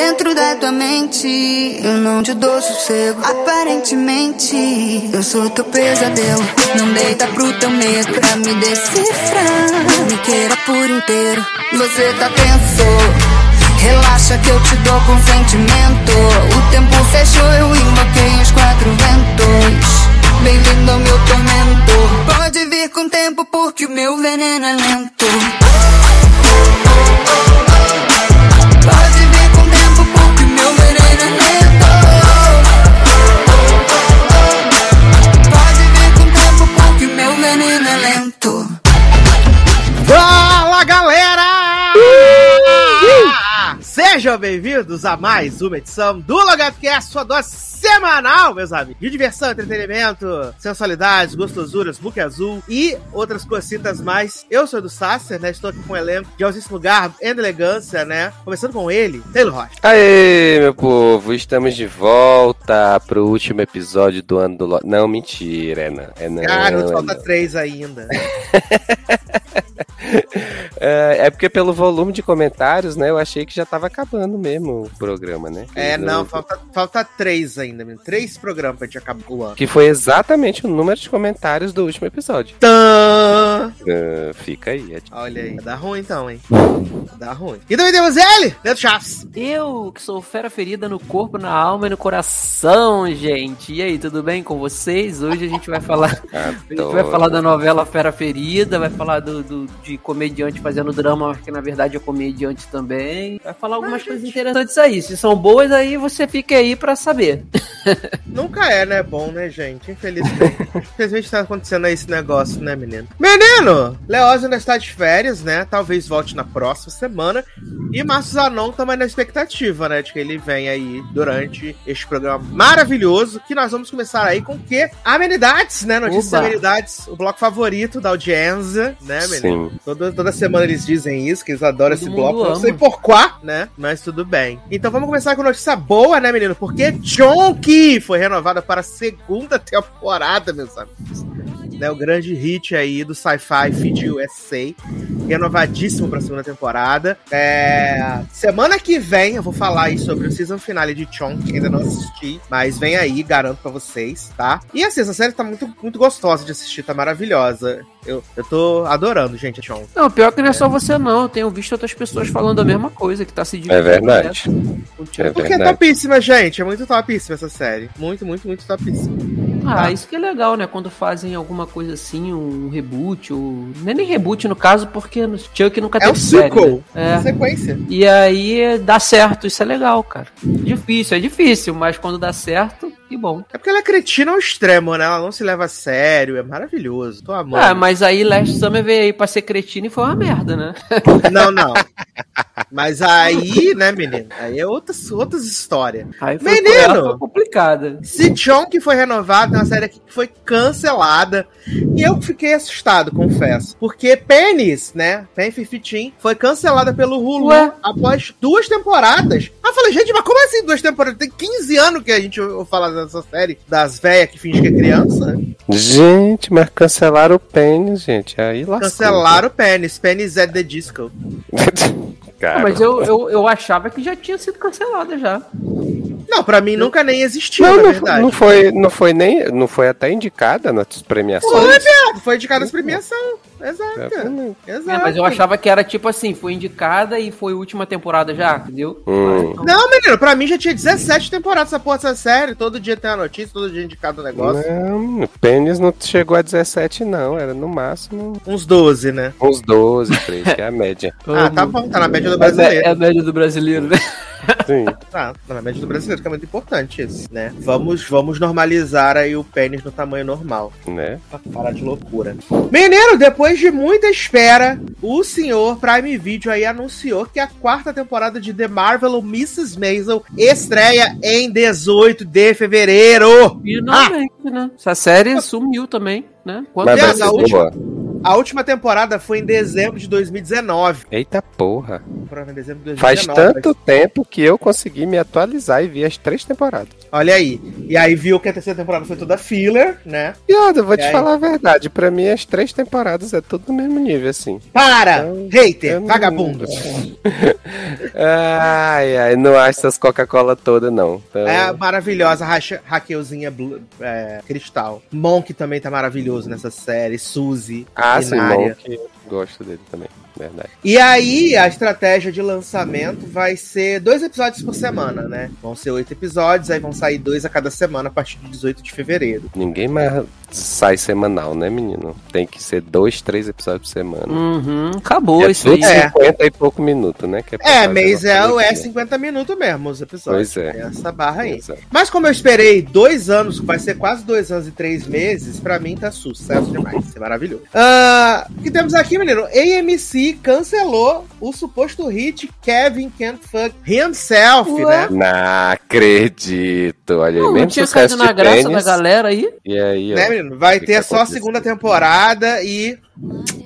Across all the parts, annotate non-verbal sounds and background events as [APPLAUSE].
Dentro da tua mente, eu não te dou sossego. Aparentemente, eu sou teu pesadelo. Não deita pro teu medo pra me decifrar. Me queira por inteiro. Você tá tenso. Relaxa que eu te dou consentimento. O tempo fechou, eu invoquei os quatro ventos. Bem-vindo ao meu tormento. Pode vir com tempo, porque o meu veneno é lento. Sejam bem-vindos a mais uma edição do LogadoCast, sua dose semanal, meus amigos, de diversão, entretenimento, sensualidades, gostosuras, book azul e outras cositas mais. Eu sou do Sasser, né? Estou aqui com um elenco de altíssimo garbo e elegância, né? Começando com ele, Taylor Rocha. Aê, meu povo, estamos de volta pro último episódio do ano do Lo... Não, mentira, é não. É não, Cara, é falta não. três ainda. [LAUGHS] [LAUGHS] É, é porque pelo volume de comentários, né, eu achei que já tava acabando mesmo o programa, né? É, não, Eu- falta, falta três ainda, menino. Três programas pra gente acabar o ano. Que foi exatamente o número de comentários do último episódio. Tã! Ah, fica aí. é- Olha aí, dá ruim então, hein? Dá ruim. E também temos ele, Neto Chaves. Eu, que sou fera ferida no corpo, na alma e no coração, gente. E aí, tudo bem com vocês? Hoje a gente vai falar. [LAUGHS] A gente vai falar da novela Fera Ferida, vai falar do, do- de comediante fazendo drama, mas que na verdade é comediante também. Vai falar algumas coisas interessantes aí. Se são boas, aí você fica aí pra saber. [LAUGHS] Nunca é, né? Bom, né, gente? Infelizmente. Infelizmente tá acontecendo aí esse negócio, né, menino? Menino! Leoz ainda está de férias, né? Talvez volte na próxima semana. E Márcio Zanon também na expectativa, né? De que ele venha aí durante este programa maravilhoso. Que nós vamos começar aí com o quê? Amenidades, né? Notícias Oba. amenidades. O bloco favorito da audiência, né, menino? Sim. Toda, toda semana eles dizem isso, que eles adoram Todo esse bloco. Não ama. sei por quá, né? Mas tudo bem. Então vamos começar com notícia boa, né, menino? Porque Jonky foi renovada para a segunda temporada, meus amigos. Né, o grande hit aí do Sci-Fi Feed USA. Renovadíssimo para a segunda temporada. É, Semana que vem eu vou falar aí sobre o season finale de Chon, que ainda não assisti. Mas vem aí, garanto pra vocês, tá? E assim, essa série tá muito, muito gostosa de assistir, tá maravilhosa. Eu, eu tô adorando, gente, a Chon. Não, pior que não é só você, não. Eu tenho visto outras pessoas falando a mesma coisa, que tá se É verdade. Contigo. É Porque é verdade. topíssima, gente. É muito topíssima essa série. Muito, muito, muito topíssima. Ah, isso que é legal, né? Quando fazem alguma coisa assim, um reboot, ou. Não é nem reboot no caso, porque no Chuck nunca É teve um série, sequel. né? É. Sequência. E aí dá certo, isso é legal, cara. Difícil, é difícil, mas quando dá certo, que bom. É porque ela é cretina ao extremo, né? Ela não se leva a sério. É maravilhoso. Tô amando. Ah, mas aí Last Summer veio aí pra ser cretina e foi uma merda, né? [LAUGHS] Não, não. Mas aí, né, menino? Aí é outras, outras histórias. Aí foi, Menino! foi complicada. Se Chon que foi renovado, é uma série aqui que foi cancelada. E eu fiquei assustado, confesso. Porque Penis, né? Pen 15 foi cancelada pelo Hulu Ué? após duas temporadas. Aí eu falei, gente, mas como assim duas temporadas? Tem 15 anos que a gente ouve falar dessa série das velhas que finge que é criança. Gente, mas cancelaram o pênis, gente. Aí lascou. Cancelaram o Penis. Penis é The Disco. [LAUGHS] Cara, Ah, mas eu, eu, eu achava que já tinha sido cancelada já. Não, pra mim nunca nem existiu, não, na não, verdade. não foi, não foi nem, não foi até indicada nas premiações. Foi, viado. Foi indicada as premiação. Exato. Exatamente. Exato. É, mas eu achava que era tipo assim, foi indicada e foi última temporada já, entendeu? Hum. Então- Não, menino, pra mim já tinha 17 temporadas essa porra dessa série. Todo dia tem uma notícia, todo dia indicado um negócio. Não, o pênis não chegou a 17, não. Era no máximo Uns 12, né? uns 12, 13, que é a média. [LAUGHS] Ah, tá bom, tá na média do é, é brasileiro. a média do brasileiro, né? Sim. Tá, tá na média do brasileiro, que é muito importante isso, né? Vamos, vamos normalizar aí o pênis no tamanho normal. Né? Pra parar de loucura. Menino, depois de muita espera, o senhor Prime Video aí anunciou que a quarta temporada de The Marvel Mrs. Maisel estreia em 18 de fevereiro. Finalmente, né? Essa série sumiu também, né? Quanto Mas ser a última- boa. A última temporada foi em dezembro de 2019. Eita porra. em dezembro de Faz 2019. tanto tempo que eu consegui me atualizar e vi as três temporadas. Olha aí. E aí viu que a terceira temporada foi toda filler, né? E olha, eu vou E te aí? falar a verdade. Pra mim, as três temporadas é tudo no mesmo nível, assim. Para! Eu- hater! Vagabundo! [LAUGHS] Ai, ai, não acho essas Coca-Cola todas, não. Então, É a maravilhosa Racha- Raquelzinha é, Cristal. Monk também tá maravilhoso nessa série. Suzy. ah, sim, Binária. bom que gosto dele também, verdade. E aí, a estratégia de lançamento vai ser dois episódios por semana, né? Vão ser oito episódios, aí vão sair dois a cada semana a partir de 18 de fevereiro. Ninguém mais sai semanal, né, menino? Tem que ser dois, três episódios por semana. Uhum, acabou é isso aí. tudo É. 50 e pouco minutos, né? É, fazer mês é, uma é coisa. 50 minutos mesmo os episódios. Pois é. Tem essa barra aí. Exato. Mas como eu esperei dois anos, vai ser quase dois anos e três meses, pra mim tá sucesso demais. Isso é maravilhoso. Ah, o que temos aqui, menino? AMC cancelou o suposto hit Kevin Can't Fuck Himself, Ué? né? Não acredito. Olha aí, Não, não mesmo tinha sucesso caído na graça tênis, da galera aí. E aí, ó. Né, menino? Vai que ter que só a segunda temporada e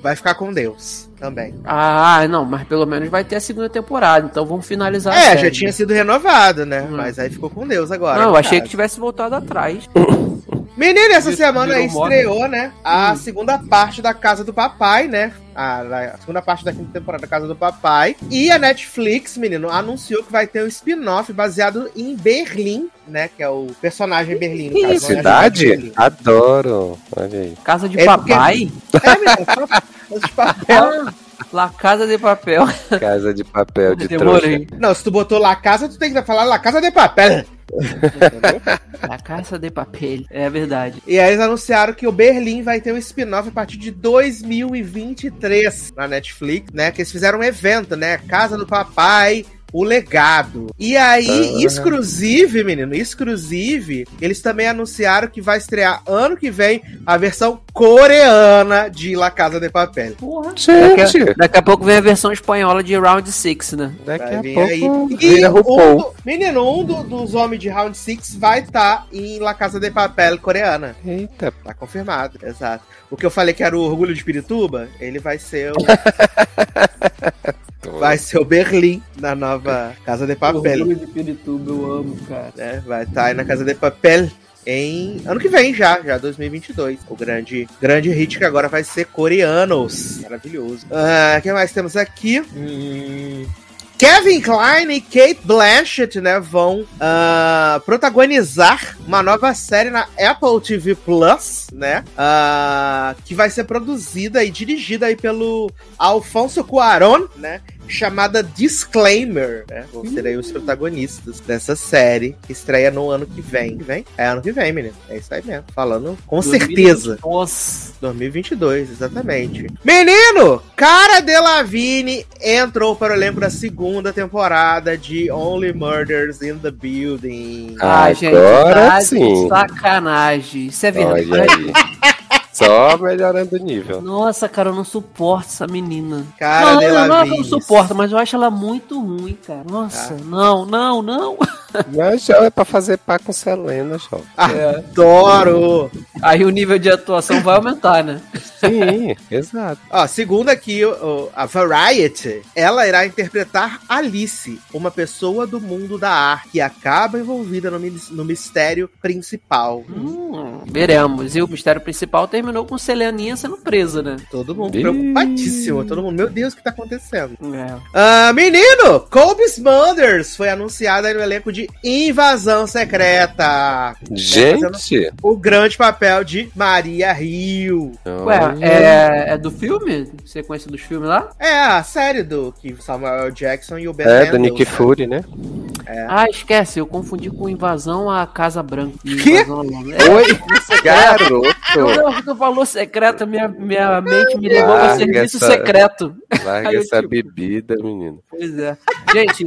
vai ficar com Deus também. Ah, não, mas pelo menos vai ter a segunda temporada, então vamos finalizar a É, série. já tinha sido renovado, né? Hum. Mas aí ficou com Deus agora. Não, eu achei que caso. tivesse voltado atrás. [LAUGHS] Menino, essa semana estreou, né? A Hum. segunda parte da Casa do Papai, né? A, a segunda parte da quinta temporada da Casa do Papai. E a Netflix, menino, anunciou que vai ter um spin-off baseado em Berlim, né? Que é o personagem Berlim. no Que caso, isso? não é Cidade? Berlim. Adoro. Olha aí. Casa de É porque- papai? É, menino, só- de papel. [LAUGHS] La Casa de Papel. Casa de papel de Demorei. Não, se tu botou La Casa, tu tem que falar La Casa de Papel. Entendeu? La Casa de Papel. É verdade. E aí eles anunciaram que o Berlim vai ter um spin-off a partir de 2023 na Netflix, né? Que eles fizeram um evento, né? Casa do Papai, o legado. E aí, exclusive, menino, exclusive, eles também anunciaram que vai estrear ano que vem a versão coreana de La Casa de Papel. Porra. Gente, Daqui a, daqui a pouco vem a versão espanhola de Round 6, né? daqui a pouco aí. E um do- menino, um do- dos homens de Round 6 vai estar em La Casa de Papel coreana. Eita, Tá confirmado, exato. O que eu falei que era o Orgulho de Pirituba, ele vai ser o, [LAUGHS] vai ser o Berlim na nova Casa de Papel. Orgulho de Pirituba, eu amo, cara. Né? Vai estar aí na Casa de Papel em ano que vem já, já 2022. O grande, grande hit que agora vai ser coreanos. Maravilhoso. Ah, O que mais temos aqui? Hum, Kevin Klein e Kate Blanchett, né, vão ah, protagonizar uma nova série na Apple TV Plus, né, ah, que vai ser produzida e dirigida aí pelo Alfonso Cuarón, né, chamada Disclaimer, né, vão ser aí os protagonistas dessa série que estreia no ano que vem. Vem? É ano que vem, menino. É isso aí mesmo. Falando com certeza. Nossa. 2022, exatamente. Menino, Cara Delevingne entrou para o elenco da segunda temporada de Only Murders in the Building. Ai, gente, Agora tá de sim. sacanagem. Isso é verdade. [LAUGHS] Só melhorando o nível. Nossa, cara, eu não suporto essa menina. Cara não, não, não é que eu não suporto, mas eu acho ela muito ruim, cara. Nossa, não, não, não. [LAUGHS] Mas já é pra fazer pá com Selena, jovem. Adoro! Aí o nível de atuação vai aumentar, né? Sim, [LAUGHS] exato. Ó, segundo aqui a Variety, ela irá interpretar Alice, uma pessoa do mundo da arte que acaba envolvida no, no mistério principal. Hum, veremos. E o mistério principal terminou com Seleninha sendo presa, né? Todo mundo Ih. preocupadíssimo, todo mundo, meu Deus, o que tá acontecendo? É. Ah, menino, Colby Smulders foi anunciado aí no elenco de Invasão Secreta. Gente! O grande papel de Maria Hill. Ué, é, é do filme? Sequência dos filmes lá? É a série do que Samuel Jackson e o Ben É, do Mendelsohn. Nick Fury, né? Ah, esquece, eu confundi com Invasão à Casa Branca. Longo. É, Oi, garoto! [LAUGHS] não, tu falou secreto, minha, minha mente me levou ao serviço essa- secreto. Larga essa tipo- bebida, menino. Pois é. Gente,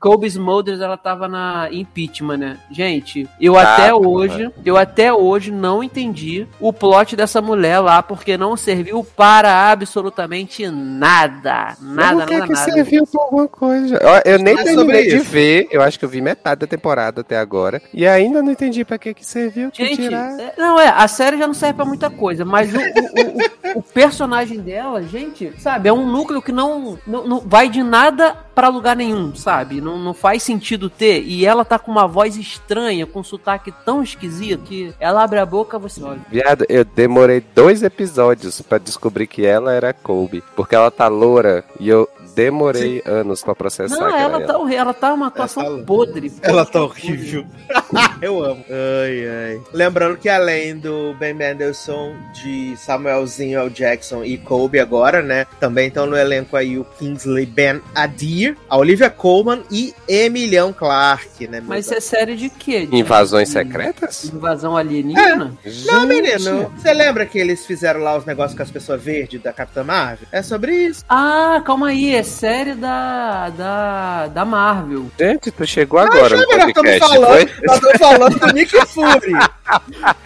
Colby Smulders, ela tava na impeachment, né? Gente, eu Tá, até tá, hoje, eu até hoje não entendi o plot dessa mulher lá, porque não serviu para absolutamente nada. Nada, Por que nada, que nada. serviu pra alguma coisa? Ó, Eu nem É terminei de ver, eu acho que eu vi metade da temporada até agora, e ainda não entendi pra que que serviu, Gente, tirar. é- não é, a série já não serve pra muita coisa, mas o, o, o, o personagem dela, gente, sabe, é um núcleo que não, não, não vai de nada pra lugar nenhum, sabe? Não, não faz sentido ter. E ela tá com uma voz estranha, com um sotaque tão esquisito que ela abre a boca você olha. Viado, eu demorei dois episódios pra descobrir que ela era Colby. Porque ela tá loura e eu demorei anos pra processar. Não, ela tá, ela tá uma atuação Ela tá- podre. Ela tá horrível. [LAUGHS] Eu amo. Ai, ai. Lembrando que além do Ben Mendelsohn, de Samuelzinho L. Jackson e Kobe agora, né? Também estão no elenco aí o Kingsley Ben Adir, a Olivia Colman e Emilião Clark, né? Mas é série de quê? De- Invasões de- secretas? Invasão alienígena? Não, Gente. menino, você lembra que eles fizeram lá os negócios com as pessoas verdes da Capitã Marvel? É sobre isso. Ah, calma aí, é série da, da, da Marvel. Gente, tu chegou agora no Ah, nós estamos falando, foi? nós estamos falando do Nick Fury. [LAUGHS]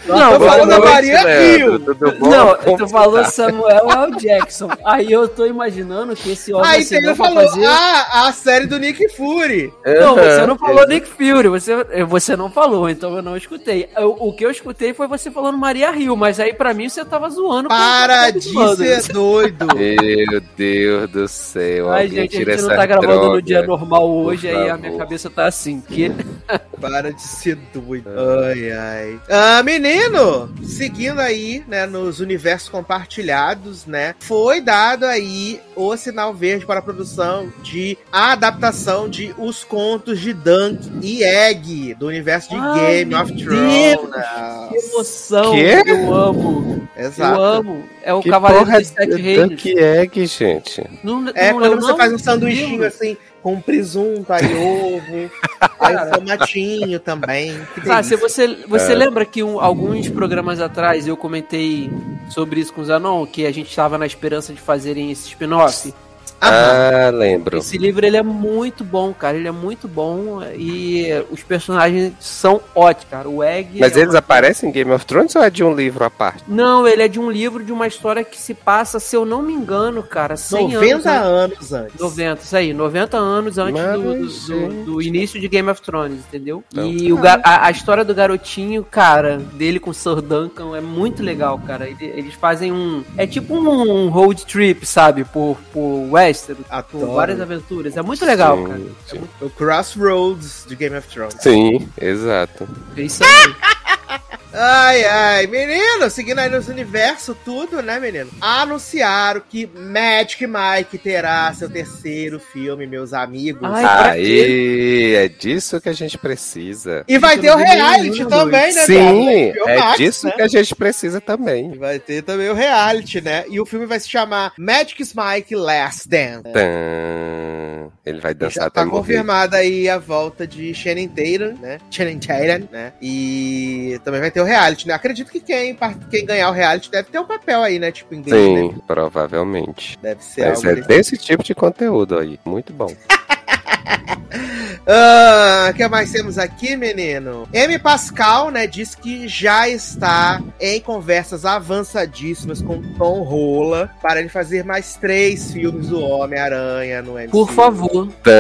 Não, estamos Boa falando da noite, Maria Leandro, Hill. Não, Como tu que falou tá? Samuel L. Jackson. Aí eu tô imaginando que esse homem Aí ele pra falou, fazer. ah, a série do Nick Fury. Não, você não falou Nick Fury, você, você não falou, então eu não escutei. Eu- o que eu escutei foi você falando Maria Hill, mas aí pra mim você tava zoando. Para de tô ser doido. Meu Deus do céu. Ai, alguém gente, a tira gente não tá gravando no droga. dia normal hoje, aí a minha cabeça tá assim. Que... [LAUGHS] Para de ser doido. Ai, ai. Ah, menino, seguindo aí, né, nos universos compartilhados, né, foi dado aí o sinal verde para a produção de a adaptação de Os Contos de Dunk e Egg, do universo de Ai, Game of. Thrones. Que emoção, Quê? eu amo. Exato. Eu amo. É o Que Cavaleiro porra dos Sete de Reinos. Dunk Egg, gente? Não, É não quando leu, você faz um sanduichinho assim, com presunto, aí ovo, [LAUGHS] aí um tomatinho também. Que Tá, se você, você É. lembra que um- alguns programas atrás eu comentei sobre isso com o Zanon, que a gente estava na esperança de fazerem esse spin-off? Aham. Ah, lembro. Esse livro ele é muito bom, cara. Ele é muito bom e os personagens são ótimos, cara. O Egg. Mas é eles uma- aparecem em Game of Thrones ou é de um livro à parte? Não, ele é de um livro de uma história que se passa, se eu não me engano, cara, 100 90 anos. anos antes. 90, isso aí, 90 anos antes Mas, do, do- do- do início de Game of Thrones, entendeu? Então, e o a, a história do garotinho, cara, dele com o Sir Duncan é muito legal, cara. Ele- eles fazem um. É tipo um road trip, sabe? Por, por Westeros, Adoro. várias aventuras. É muito legal, Sim, cara. sim. O Crossroads de Game of Thrones. Sim, exato. É isso aí. [LAUGHS] Ai, ai, menino, seguindo aí nos universos, tudo, né, menino? Anunciaram que Magic Mike terá seu terceiro filme, meus amigos. Ai, Aí, é disso que a gente precisa. e vai eu ter o reality também, né, Sim, é Max, disso né? que a gente precisa também. E Vai ter também o reality, né? E o filme vai se chamar Magic Mike Last Dance. Tã. Ele vai E dançar já até tá morrer. confirmada aí a volta de Shannon Tatum, né? Shannon Tatum, né? E também vai ter o reality, né? Acredito que quem, quem ganhar o reality deve ter um papel aí, né? Tipo inglês, né? Sim, provavelmente. Deve ser Mas algo é desse desse tipo de conteúdo aí. Muito bom. [LAUGHS] Ah, o que mais temos aqui, menino? M. Pascal, né, diz que já está em conversas avançadíssimas com Tom Rola para ele fazer mais três filmes do Homem-Aranha no MCU. Por favor, Tã.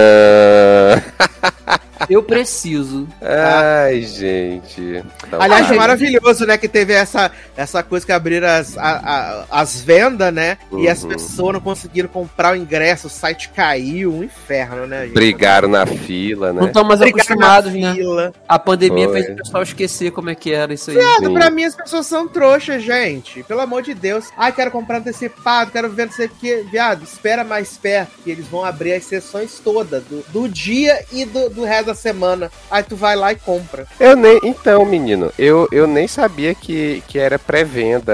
[LAUGHS] eu preciso. Ai, gente. Então Aliás, vai. maravilhoso, né? Que teve essa, essa coisa que abriram as, a- a- as vendas, né? E as Uhum. pessoas não conseguiram comprar o ingresso, o site caiu, um inferno, né? gente? Brigaram na fila, Não né? estão mais Brigaram acostumados, na né? fila. A pandemia Foi. fez o pessoal esquecer como é que era isso aí. Viado, Sim. pra mim as pessoas são trouxas, gente. Pelo amor de Deus. Ai, quero comprar antecipado, quero ver não sei o que. Viado, espera mais perto, que eles vão abrir as sessões todas, do, do dia e do, do resto da semana. Aí tu vai lá e compra. Eu nem. Então, menino, eu, eu nem sabia que, que era pré-venda,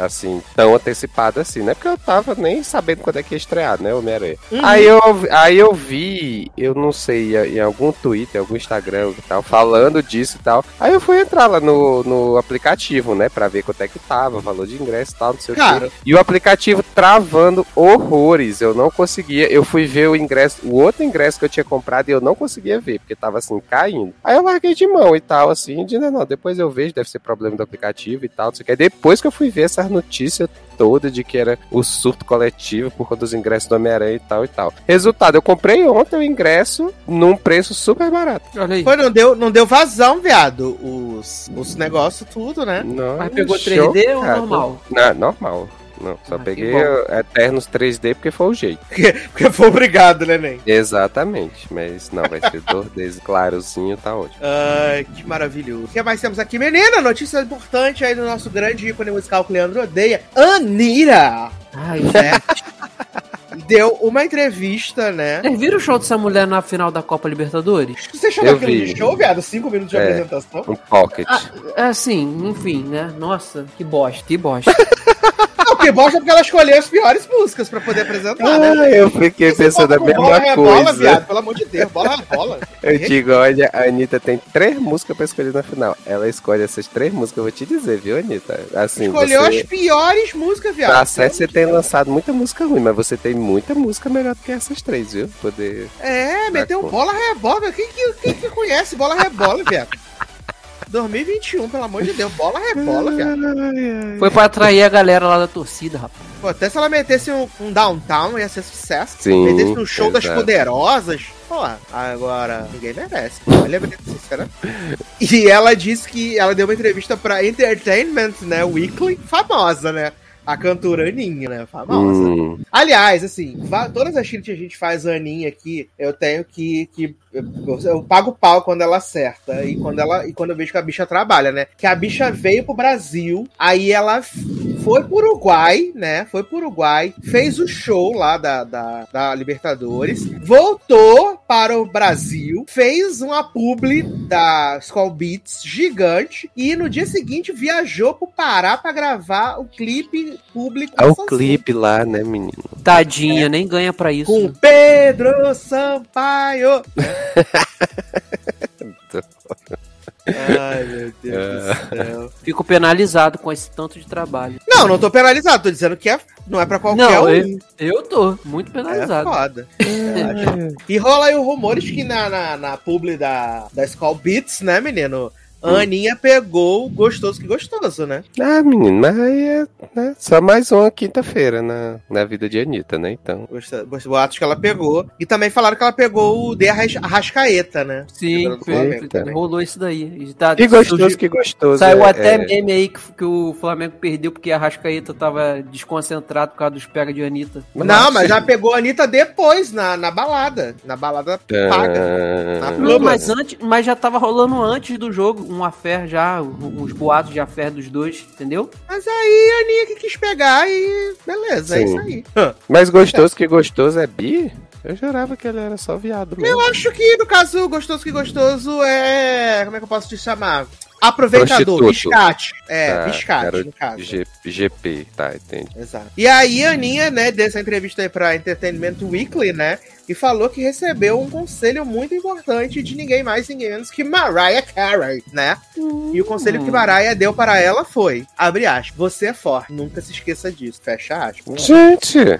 assim, tão antecipada assim, né? Porque eu tava nem sabendo quando é que ia estrear, né, Homem-Aranha. Uhum. Aí, eu, aí eu vi, eu não sei, em algum Twitter, algum Instagram e tal, falando disso e tal. Aí eu fui entrar lá no, no aplicativo, né, pra ver quanto é que tava, valor de ingresso e tal, não sei o Cara. quê. E o aplicativo travando horrores, eu não conseguia. Eu fui ver o ingresso, o outro ingresso que eu tinha comprado e eu não conseguia ver, porque tava assim, caindo. Aí eu larguei de mão e tal, assim, de não, não, depois eu vejo, deve ser problema do aplicativo e tal, não sei o que. Aí Depois que eu fui ver essa notícia toda de que era o surto coletivo por conta dos ingressos do Homem-Aranha e tal e tal. Resultado, eu comprei ontem o ingresso num preço super barato. Olha aí. Foi, não deu, não deu vazão, viado. Os, os negócios, tudo, né? Não, Mas pegou show, 3D ou cara. normal? Não, normal. Não, só Ah, peguei. Eternos 3D porque foi o jeito. [LAUGHS] Porque, foi obrigado, né, Nen? Exatamente, mas não, vai ser 2D [LAUGHS] clarozinho, tá ótimo. Ai, que maravilhoso. O que mais temos aqui, menina? Notícia importante aí do nosso grande ícone musical que o Leandro odeia. Anira! Ai, Né? [LAUGHS] Deu uma entrevista, né? Vocês viram o show dessa mulher na final da Copa Libertadores? Você chamou Eu aquilo vi. de show, viado? Cinco minutos de É. apresentação? Um pocket. É assim, enfim, né? Nossa, que bosta, que bosta. Que bosta porque ela escolheu as piores músicas pra poder apresentar, né? Ah, eu fiquei pensando a Bola mesma rebola, coisa. viado, pelo amor de Deus, bola rebola. [LAUGHS] Eu digo, olha, a Anitta tem três músicas pra escolher na final. Ela escolhe essas três músicas, eu vou te dizer, viu, Anitta? Assim, Escolheu você... as piores músicas, viado. Tá certo, você tem lançado muita música ruim, mas você tem muita música melhor do que essas três, viu? Poder. É, meteu um bola rebola. Quem que, quem que conhece bola rebola, viado? 2021, pelo amor de Deus, bola rebola, viado. Foi pra atrair a galera lá da torcida, rapaz. Pô, até se ela metesse um, um downtown ia ser sucesso. Sim, Metesse um show das exato. poderosas. Pô, agora ninguém merece. Olha sincera. E ela disse que ela deu uma entrevista pra Entertainment, né? Weekly, famosa, né? A cantora Aninha, né? Famosa. Hum, Aliás, assim, todas as tiras que a gente faz a Aninha aqui, eu tenho que. que eu, eu pago pau quando ela acerta. E quando ela e quando eu vejo que a bicha trabalha, né? Que a bicha veio pro Brasil, aí ela foi pro Uruguai, né? Foi pro Uruguai, fez o show lá da, da, da Libertadores, voltou para o Brasil, fez uma publi da Skull Beats gigante, e no dia seguinte viajou pro Pará pra gravar o clipe público. é o clipe lá, né, menino? Tadinha, nem ganha pra isso. Com Pedro Sampaio. Ai, meu Deus do céu. Fico penalizado com esse tanto de trabalho. Não, não tô penalizado, tô dizendo que é, não é pra qualquer Não, um. eu, eu tô muito É penalizado. foda. e rola aí o rumores que na, na, na publi da, da Skull Beats, né, menino? A Aninha pegou o gostoso que gostoso, né? Ah, menino, mas aí é né, só mais uma quinta-feira na, na vida de Anitta, né? Então. Os boatos que ela pegou. E também falaram que ela pegou o De Arras- Arrascaeta, né? Sim, foi, Flamengo rolou isso daí. E tá- Que gostoso, surgiu- que gostoso. Saiu é- até é- meme aí que, que o Flamengo perdeu porque a Rascaeta tava desconcentrado por causa dos pega de Anitta. Não, mas já pegou a Anitta depois, na, na balada. Na balada paga. Ah, Na Não, mas antes, mas já tava rolando antes do jogo, um affair já, uns boatos de affair dos dois, entendeu? Mas aí a Aninha que quis pegar e beleza, é Sim. isso aí. Mas gostoso que gostoso é bi? Eu jurava que ele era só viado mesmo. Eu acho que no caso gostoso que gostoso é. Como é que eu posso te chamar? Aproveitador, Prostituto. biscate. É, Tá, biscate, no caso. G- GP, tá, entendi. Exato. E aí a Aninha, né, dessa entrevista aí pra Entertainment Weekly, né? E falou que recebeu um conselho muito importante de ninguém mais, ninguém menos que Mariah Carey, né? E o conselho que Mariah deu para ela foi: abre aspas, você é forte, nunca se esqueça disso. Fecha aspas. Gente! [LAUGHS]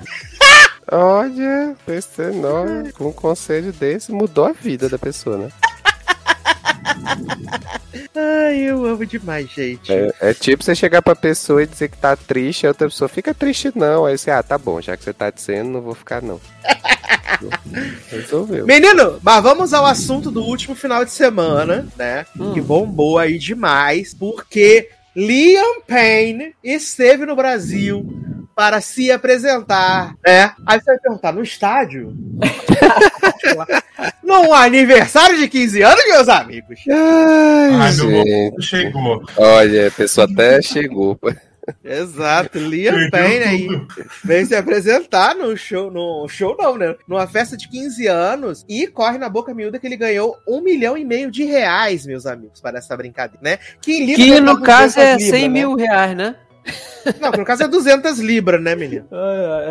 Olha, esse nome, com um conselho desse mudou a vida da pessoa, né? [LAUGHS] Ai, eu amo demais, gente. É, é tipo você chegar pra pessoa e dizer que tá triste, a outra pessoa fica triste não. Aí você, ah, tá bom, já que você tá dizendo, não vou ficar não. [LAUGHS] Resolveu. Menino, mas vamos ao assunto do último final de semana, né? Hum. Que bombou aí demais, porque Liam Payne esteve no Brasil para se apresentar, né? Aí você vai perguntar, no estádio? [LAUGHS] Num aniversário de 15 anos, meus amigos? Ai, Ai, meu gente. chegou. Olha, a pessoa até chegou. Exato, Liam Perdeu Payne aí veio se apresentar no show, no show não, né? Numa festa de 15 anos e corre na boca miúda que ele ganhou um milhão e meio de reais, meus amigos, para essa brincadeira, né? Que, Que dá no 200 caso é libras, 100 né? mil reais, né? Não, no caso é 200 libras, né, menino? [LAUGHS]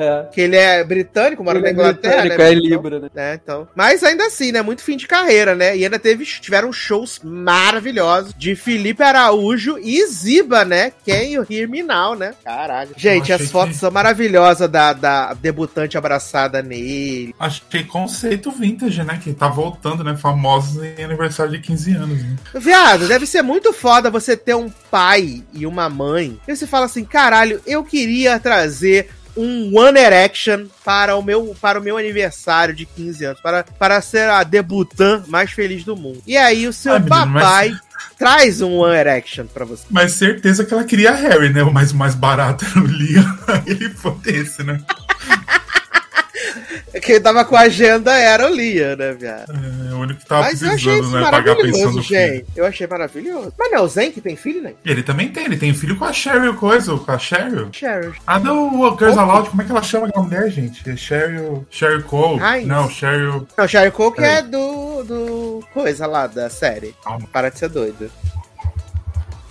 É, Que ele é britânico, mora Ele na é Inglaterra, britânico, né? é Libra, né? né, então. Mas ainda assim, né? Muito fim de carreira, né? E ainda teve, tiveram shows maravilhosos de Felipe Araújo e Ziba, né? Can you hear me now, né? Caralho. Gente, as fotos que- são maravilhosas da, da debutante abraçada nele. Achei conceito vintage, né? Que tá voltando, né? Famosos em aniversário de 15 anos. Né? Viado, deve ser muito foda você ter um pai e uma mãe. E você fala assim, caralho, eu queria trazer um One Erection para o meu para o meu aniversário de 15 anos, para, para ser a debutante mais feliz do mundo. E aí o seu Ai, menino, mas- papai traz um One Erection pra você. Mas certeza que ela queria Harry, né? O mais, mais barato era o Liam. [LAUGHS] Ele foi esse, né? Quem tava com a agenda era o Liam, né, viado? É, o único que tava Mas precisando, né? Pagar a pensão maravilhoso, do filho. gente. Eu achei maravilhoso. Mas não é o Zen que tem filho, né? Ele também tem, ele tem filho com a Cheryl Coisa, com a Cheryl. Cheryl. Ah, não, o Girls Aloud, como é que ela chama aquela mulher, gente? É Cheryl. Cheryl Cole. Heinz. Não, Cheryl. Não, Cheryl Cole que Peraí. é do, do. coisa lá da série. Calma. Para de ser doido.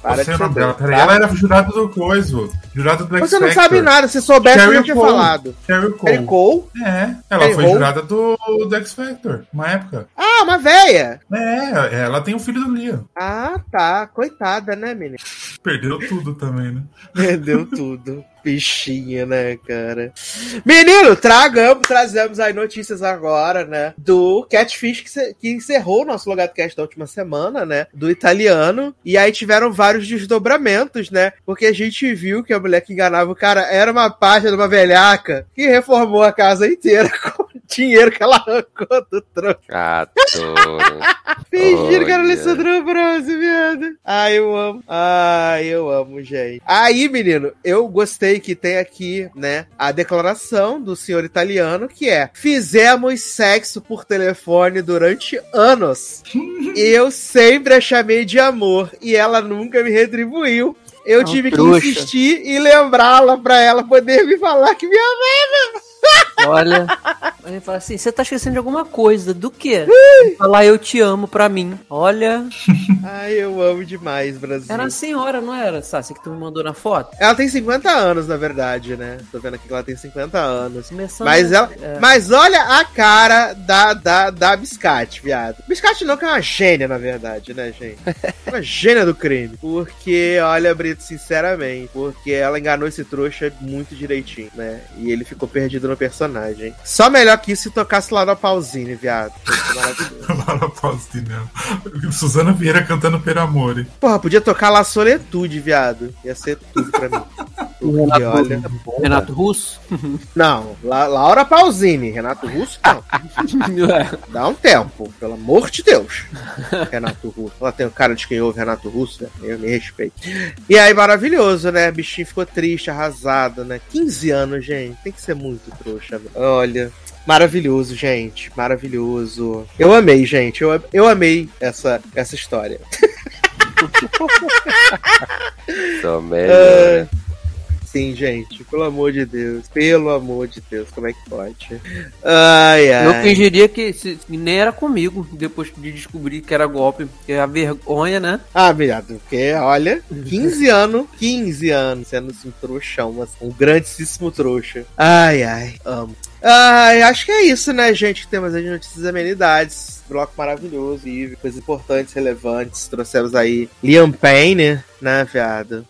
Para ser peraí. tá? Ela era jurada do Coiso. Jurada do X Você não sabe nada, se soubesse eu Cheryl já tinha Cole. falado. Cheryl Cole. Cheryl Cole? É, ela foi Cole? jurada do, do X Factor, uma época. Ah, uma véia! É, ela tem o filho do Liam. Ah, tá. Coitada, né, menina? Perdeu tudo também, né? Perdeu tudo. Bichinha, né, cara? Menino, tragamos, trazemos aí notícias agora, né? Do Catfish que, que encerrou o nosso Logado Cast da última semana, né? Do italiano. E aí tiveram vários desdobramentos, né? Porque a gente viu que a mulher que enganava o cara era uma página de uma velhaca que reformou a casa inteira [LAUGHS] com dinheiro que ela arrancou do tronco. [LAUGHS] Adoro. Fingindo que era. Alessandro Ambrosio, viado. Ai, eu amo. Ai, eu amo, gente. Aí, menino, eu gostei que tem aqui, né, a declaração do senhor italiano, que é: Fizemos sexo por telefone durante anos. [LAUGHS] eu sempre a chamei de amor e ela nunca me retribuiu. Eu É tive que insistir e lembrá-la pra ela poder me falar que me ama. Olha. [LAUGHS] Ele fala assim: você tá esquecendo de alguma coisa. Do quê? Falar eu te amo pra mim. Olha. [LAUGHS] Ai, eu amo demais, Brasil. Era a senhora, não era, Sassi, que tu me mandou na foto? Ela tem 50 anos, na verdade, né? Tô vendo aqui que ela tem 50 anos. Começando. Mas ela. É. Mas olha a cara da, da, da Biscate, viado. Biscate não, que é uma gênia, na verdade, né, gente? [LAUGHS] Uma gênia do crime. Porque, olha, Brito, sinceramente, porque ela enganou esse trouxa muito direitinho, né? E ele ficou perdido no personagem. Só melhor que isso se tocasse lá na Pausine, viado. Maravilhoso. Lá na Faustina. Suzana Vieira cantando Per Amore. Porra, podia tocar lá Soletude, viado. Ia ser tudo pra mim. [LAUGHS] Porque, Renato, olha. Renato Russo? [LAUGHS] Não, La- Laura Pausini, Renato Russo, não. [LAUGHS] Dá um tempo, pelo amor de Deus. Renato Russo. Ela tem o cara de quem ouve Renato Russo, né? Eu me respeito. E aí, maravilhoso, né? Bichinho ficou triste, arrasado, né? 15 anos, gente. Tem que ser muito trouxa. Olha. Maravilhoso, gente. Maravilhoso. Eu amei, gente. Eu, eu amei essa, essa história. [LAUGHS] Só melhor. Sim, gente. Pelo amor de Deus. Pelo amor de Deus. Como é que pode? Ai, ai. Eu fingiria que se- nem era comigo, depois de descobrir que era golpe. Porque a vergonha, né? Ah, viado, porque, olha, 15 [LAUGHS] anos, 15 anos sendo assim, um trouxão, assim, um grandíssimo trouxa. Ai, ai, amo. Ai, acho que é isso, né, gente? Temos aí de notícias e amenidades. Bloco maravilhoso e coisas importantes, relevantes. Trouxemos aí Liam Payne, né, viado?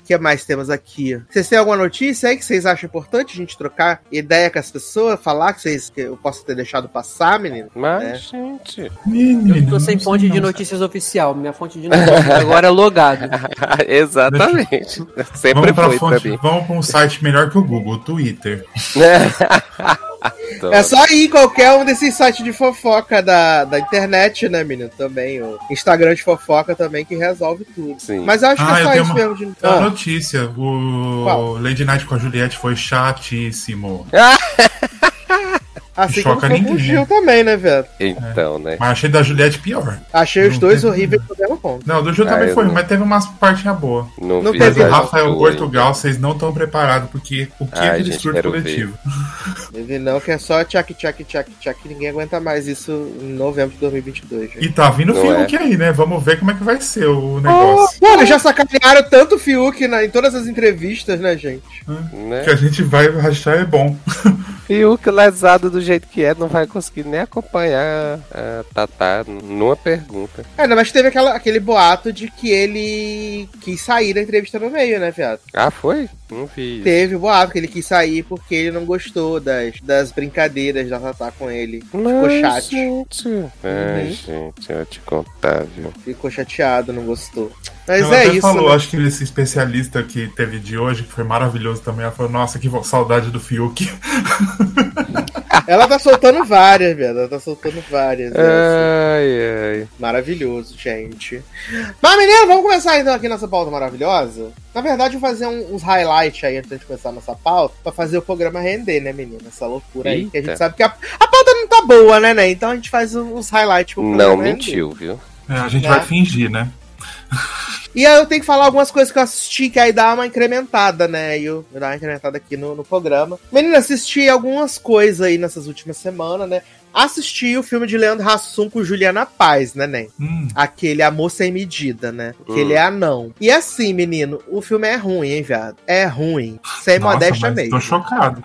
O que mais temos aqui? Vocês têm alguma notícia aí que vocês acham importante a gente trocar ideia com as pessoas? Falar que, vocês, que eu posso ter deixado passar, menino? Mas, É. gente. Menino, Eu tô sem não fonte sei de não. notícias oficial. Minha fonte de notícias [LAUGHS] agora é logado. [LAUGHS] Exatamente. Sempre Vamos pra, foi pra fonte, mim. vamos pra um site melhor que o Google, o Twitter. [LAUGHS] Então, É só ir em qualquer um desses sites de fofoca da, da internet, né, menino? Também. O Instagram de fofoca também que resolve tudo. Sim. Mas eu acho que Ah, é só isso uma- mesmo. De... Uma Ah, notícia, o Qual? Lady Night com a Juliette foi chatíssimo. [LAUGHS] assim choca como com o ninguém, Gil né? também, né, velho? então, né? Mas achei da Juliette pior. Achei os Não dois teve- horríveis do mesmo ponto. Não, do Gil Ah, também foi, não- mas teve umas partes boas. Não, Não teve Mas o essa Rafael Portugal, vocês não estão preparados, porque o que é Ai, aquele gente, surto coletivo? [LAUGHS] Teve não, que é só tchac, tchac, tchac, tchac. Ninguém aguenta mais isso em novembro de 2022, gente. E tá vindo o Fiuk aí, né? Vamos ver como é que vai ser o negócio. Mano, já sacanearam tanto o Fiuk na, em todas as entrevistas, né, gente? Né? que a gente vai achar é bom. Que lesado do jeito que é não vai conseguir nem acompanhar a Tatá numa pergunta. Ainda mais teve aquela, aquele boato de que ele quis sair da entrevista no meio, né, viado? Ah, foi? Não vi. Teve o boato que ele quis sair porque ele não gostou das, das brincadeiras da Tatá com ele. Ficou Mas, chato. gente. Ai, Uhum. gente, eu vou te contar, viu? Ficou chateado, não gostou. Mas Ela é até isso. falou, né? acho que esse especialista que teve de hoje, que foi maravilhoso também, ela falou, nossa, que saudade do Fiuk. [LAUGHS] Ela tá soltando várias, velho. Ela tá soltando várias. Ai, ai. Maravilhoso, gente. Mas, menino, vamos começar então aqui nessa pauta maravilhosa? Na verdade, eu vou fazer um- uns highlights aí antes de começar a nossa pauta, pra fazer o programa render, né, menina? Essa loucura aí, que a gente Eita. sabe que a, a pauta não tá boa, né, né? Então a gente faz uns highlights pro Não programa render. mentiu, viu? É, a gente É. vai fingir, né? E aí eu tenho que falar algumas coisas que eu assisti, que aí dá uma incrementada, né? E eu vou dar uma incrementada aqui no, no programa. Menina, assisti algumas coisas aí nessas últimas semanas, né? Assisti o filme de Leandro Hassum com Juliana Paz, né, Nen? Hum, Aquele Amor Sem Medida, né? Que Hum. ele é anão. E assim, menino, o filme é ruim, hein, viado? É ruim. Sem nossa, modéstia mas mesmo. tô chocado.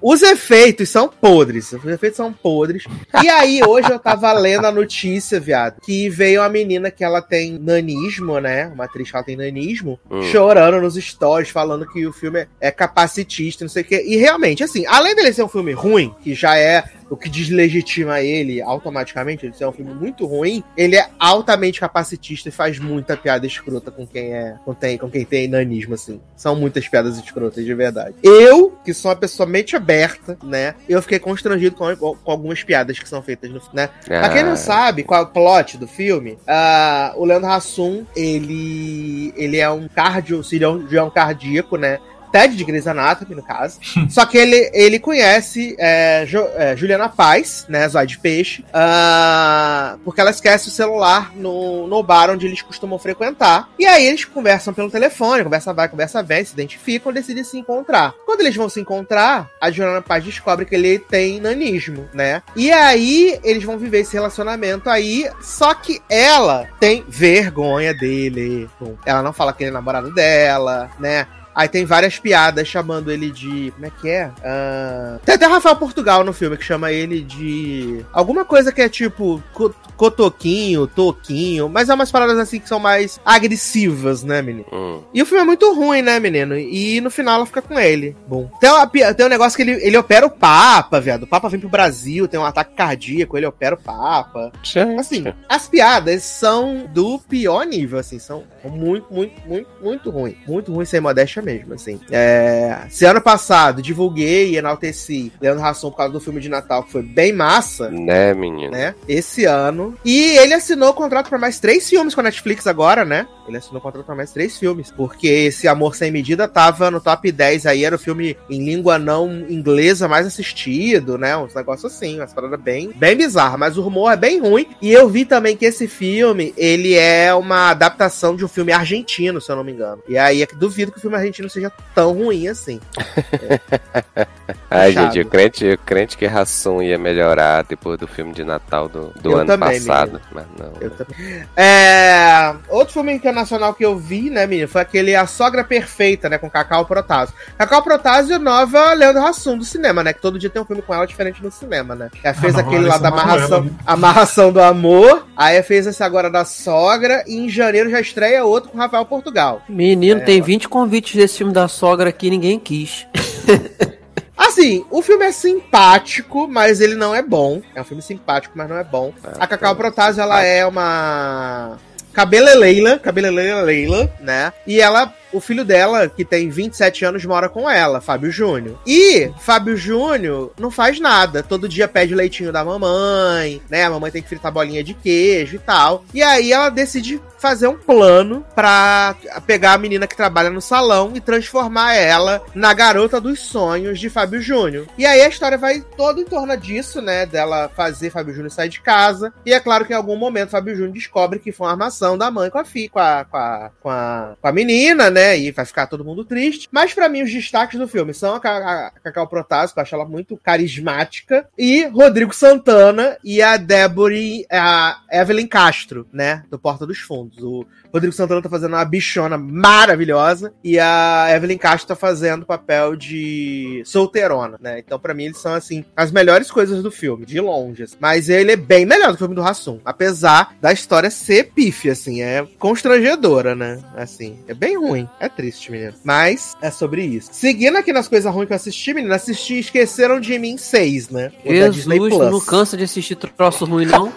Os efeitos são podres. Os efeitos são podres. E aí, hoje eu tava lendo a notícia, viado, que veio uma menina que ela tem nanismo, né? Uma atriz que ela tem nanismo, Hum. chorando nos stories, falando que o filme é- é capacitista, não sei o quê. E realmente, assim, além dele ser um filme ruim, que já é o que deslegitima ele automaticamente, ele ser um filme muito ruim, ele é altamente capacitista e faz muita piada escrota com quem é, com, tem, com quem tem nanismo, assim. São muitas piadas escrotas, de verdade. Eu, que sou uma pessoa mente aberta, né, eu fiquei constrangido com, com algumas piadas que são feitas no né? Pra quem não Ah, sabe qual é o plot do filme, ah, o Leandro Hassum, ele, ele é um cardio, cirurgião cardíaco, né? Ted de Grey's Anatomy, no caso. [LAUGHS] Só que ele, ele conhece é, Jo- é, Juliana Paz, né? Zóia de Peixe, ah, porque ela esquece o celular no, no bar onde eles costumam frequentar. E aí eles conversam pelo telefone, conversa vai, conversa vem, se identificam, decidem se encontrar. Quando eles vão se encontrar, a Juliana Paz descobre que ele tem nanismo, né? E aí eles vão viver esse relacionamento aí, só que ela tem vergonha dele. Ela não fala que ele é namorado dela, né? Aí tem várias piadas chamando ele de. Como é que é? Ah, Tem até Rafael Portugal no filme que chama ele de. Alguma coisa que é tipo. co- Cotoquinho, toquinho. Mas é umas paradas assim que são mais agressivas, né, menino? hum. E o filme é muito ruim, né, menino? E no final ela fica com ele. Bom. Tem, uma tem um negócio que ele, ele opera o Papa, viado. O Papa vem pro Brasil, tem um ataque cardíaco, ele opera o Papa. Gente. Assim, as piadas são do pior nível, assim, são muito, muito, muito, muito ruim. Muito ruim sem modéstia mesmo, assim. É, se ano passado divulguei e enalteci Leandro Hassum por causa do filme de Natal, que foi bem massa, Né, menino? né? Esse ano. E ele assinou o contrato pra mais três filmes com a Netflix agora, né? Ele assinou o contrato mais três filmes. Porque esse Amor Sem Medida tava no top 10 aí, era o filme em língua não inglesa mais assistido, né? Uns negócios assim, umas paradas bem, bem bizarras. Mas o rumor é bem ruim. E eu vi também que esse filme, ele é uma adaptação de um filme argentino, se eu não me engano. E aí é que duvido que o filme argentino seja tão ruim assim. [LAUGHS] Ai, gente, o crente, crente que Rassum ia melhorar depois do filme de Natal do, do Eu ano também, passado. Mas não. Eu também. É, outro filme internacional que eu vi, né, menino, foi aquele A Sogra Perfeita, né, com Cacau Protásio. Cacau Protásio, nova Leandro Hassum do cinema, né, que todo dia tem um filme com ela diferente no cinema, né. Ela fez nova aquele lá da amarração, Manoela, né? amarração do Amor, aí fez esse agora da Sogra, e em janeiro já estreia outro com Rafael Portugal. Menino, É, tem 20 convites desse filme da sogra aqui, ninguém quis. [LAUGHS] Assim, o filme é simpático, mas ele não é bom. É um filme simpático, mas não é bom. A Cacau Protásio, ela é uma cabeleleila, cabeleleila Leila, né? E ela, o filho dela, que tem 27 anos, mora com ela, Fábio Júnior. E Fábio Júnior não faz nada. Todo dia pede leitinho da mamãe, né? A mamãe tem que fritar bolinha de queijo e tal. E aí ela decide fazer um plano pra pegar a menina que trabalha no salão e transformar ela na garota dos sonhos de Fábio Júnior. E aí a história vai toda em torno disso, né? Dela fazer Fábio Júnior sair de casa. E é claro que em algum momento Fábio Júnior descobre que foi uma armação da mãe com a filha, com a, com a, com a, com a menina, né? E vai ficar todo mundo triste. Mas pra mim, os destaques do filme são a, Ca- a Cacau Protásio, que eu acho ela muito carismática, e Rodrigo Santana e a Débora, a Evelyn Castro, né? Do Porta dos Fundos. O Rodrigo Santana tá fazendo uma bichona maravilhosa e a Evelyn Castro tá fazendo o papel de solteirona, né? Então, pra mim, eles são, assim, as melhores coisas do filme, de longe. assim. Mas ele é bem melhor do que o filme do Rassum, apesar da história ser pífia, assim, é constrangedora, né? Assim, é bem ruim. É triste, menino. Mas é sobre isso. Seguindo aqui nas coisas ruins que eu assisti, menino, assisti Esqueceram de Mim 6, né? O da Disney Jesus, não cansa de assistir troço ruim, não?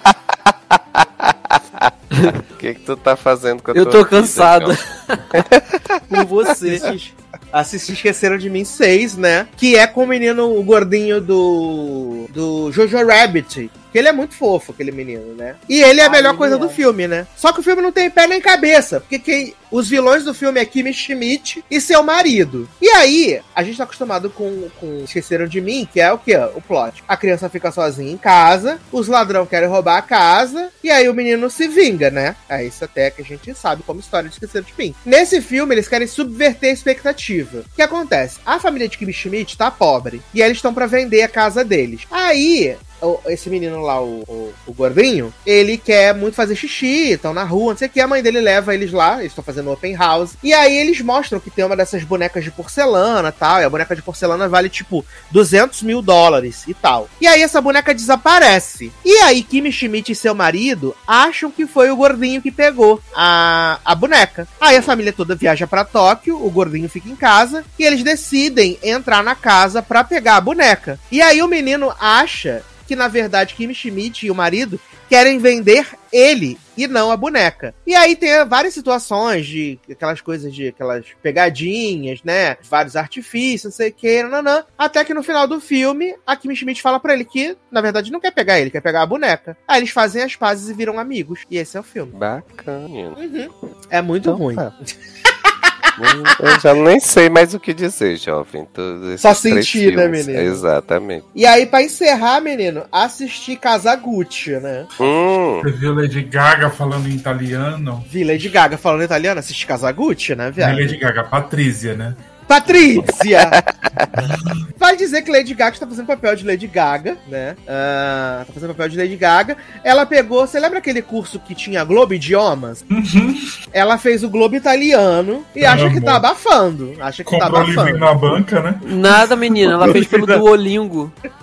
O [LAUGHS] que, que tu tá fazendo com a Eu tua tô vida, cansado. John? [LAUGHS] Com você. Assisti, Esqueceram de Mim 6, né? Que é com o menino, o gordinho do. do Jojo Rabbit. Que ele é muito fofo, aquele menino, né? E ele é a Ah, melhor ele coisa é. do filme, né? Só que o filme não tem pé nem cabeça. Porque quem. Os vilões do filme é Kimi Schmidt e seu marido. E aí, a gente tá acostumado com, com Esqueceram de Mim, que é o quê? O plot. A criança fica sozinha em casa, os ladrões querem roubar a casa, e aí o menino se vinga, né? É isso até que a gente sabe como história de Esqueceram de Mim. Nesse filme, eles querem subverter a expectativa. O que acontece? A família de Kimi Schmidt tá pobre, e eles estão pra vender a casa deles. Aí, esse menino lá, o, o, o gordinho, ele quer muito fazer xixi, estão na rua, não sei o que. A mãe dele leva eles lá, eles estão fazendo open house. E aí eles mostram que tem uma dessas bonecas de porcelana tal. E a boneca de porcelana vale tipo 200 mil dólares e tal. E aí essa boneca desaparece. E aí Kimi Schmidt e seu marido acham que foi o gordinho que pegou a, a boneca. Aí a família toda viaja pra Tóquio, o gordinho fica em casa e eles decidem entrar na casa pra pegar a boneca. E aí o menino acha que na verdade Kimi Schmidt e o marido querem vender ele e não a boneca. E aí tem várias situações de aquelas coisas de aquelas pegadinhas, né? Vários artifícios, não sei o que, nananã. Até que no final do filme, a Kimi Schmidt fala pra ele que, na verdade, não quer pegar ele, quer pegar a boneca. Aí eles fazem as pazes e viram amigos. E esse é o filme. Bacana. Uhum. É muito Então ruim. tá. [LAUGHS] Eu já nem sei mais o que dizer, jovem. Todos esses Só três sentir, né, filmes. menino? Exatamente. E aí, pra encerrar, menino, assistir Casagutti, né? Hum, Você viu Lady Gaga falando em italiano? Vi Lady Gaga falando italiano, assistir Casagutti, né, Não viado? Lady Gaga, Patrícia, né? Patrícia! [LAUGHS] Vale dizer que Lady Gaga está fazendo papel de Lady Gaga, né? Ah, tá fazendo papel de Lady Gaga. Ela pegou. Você lembra aquele curso que tinha Globo Idiomas? Ela fez o Globo Italiano e acha Amo. que tá abafando. Acha que tá Comprou livrinho abafando. na banca, né? Nada, menina. Ela fez pelo Duolingo. [LAUGHS]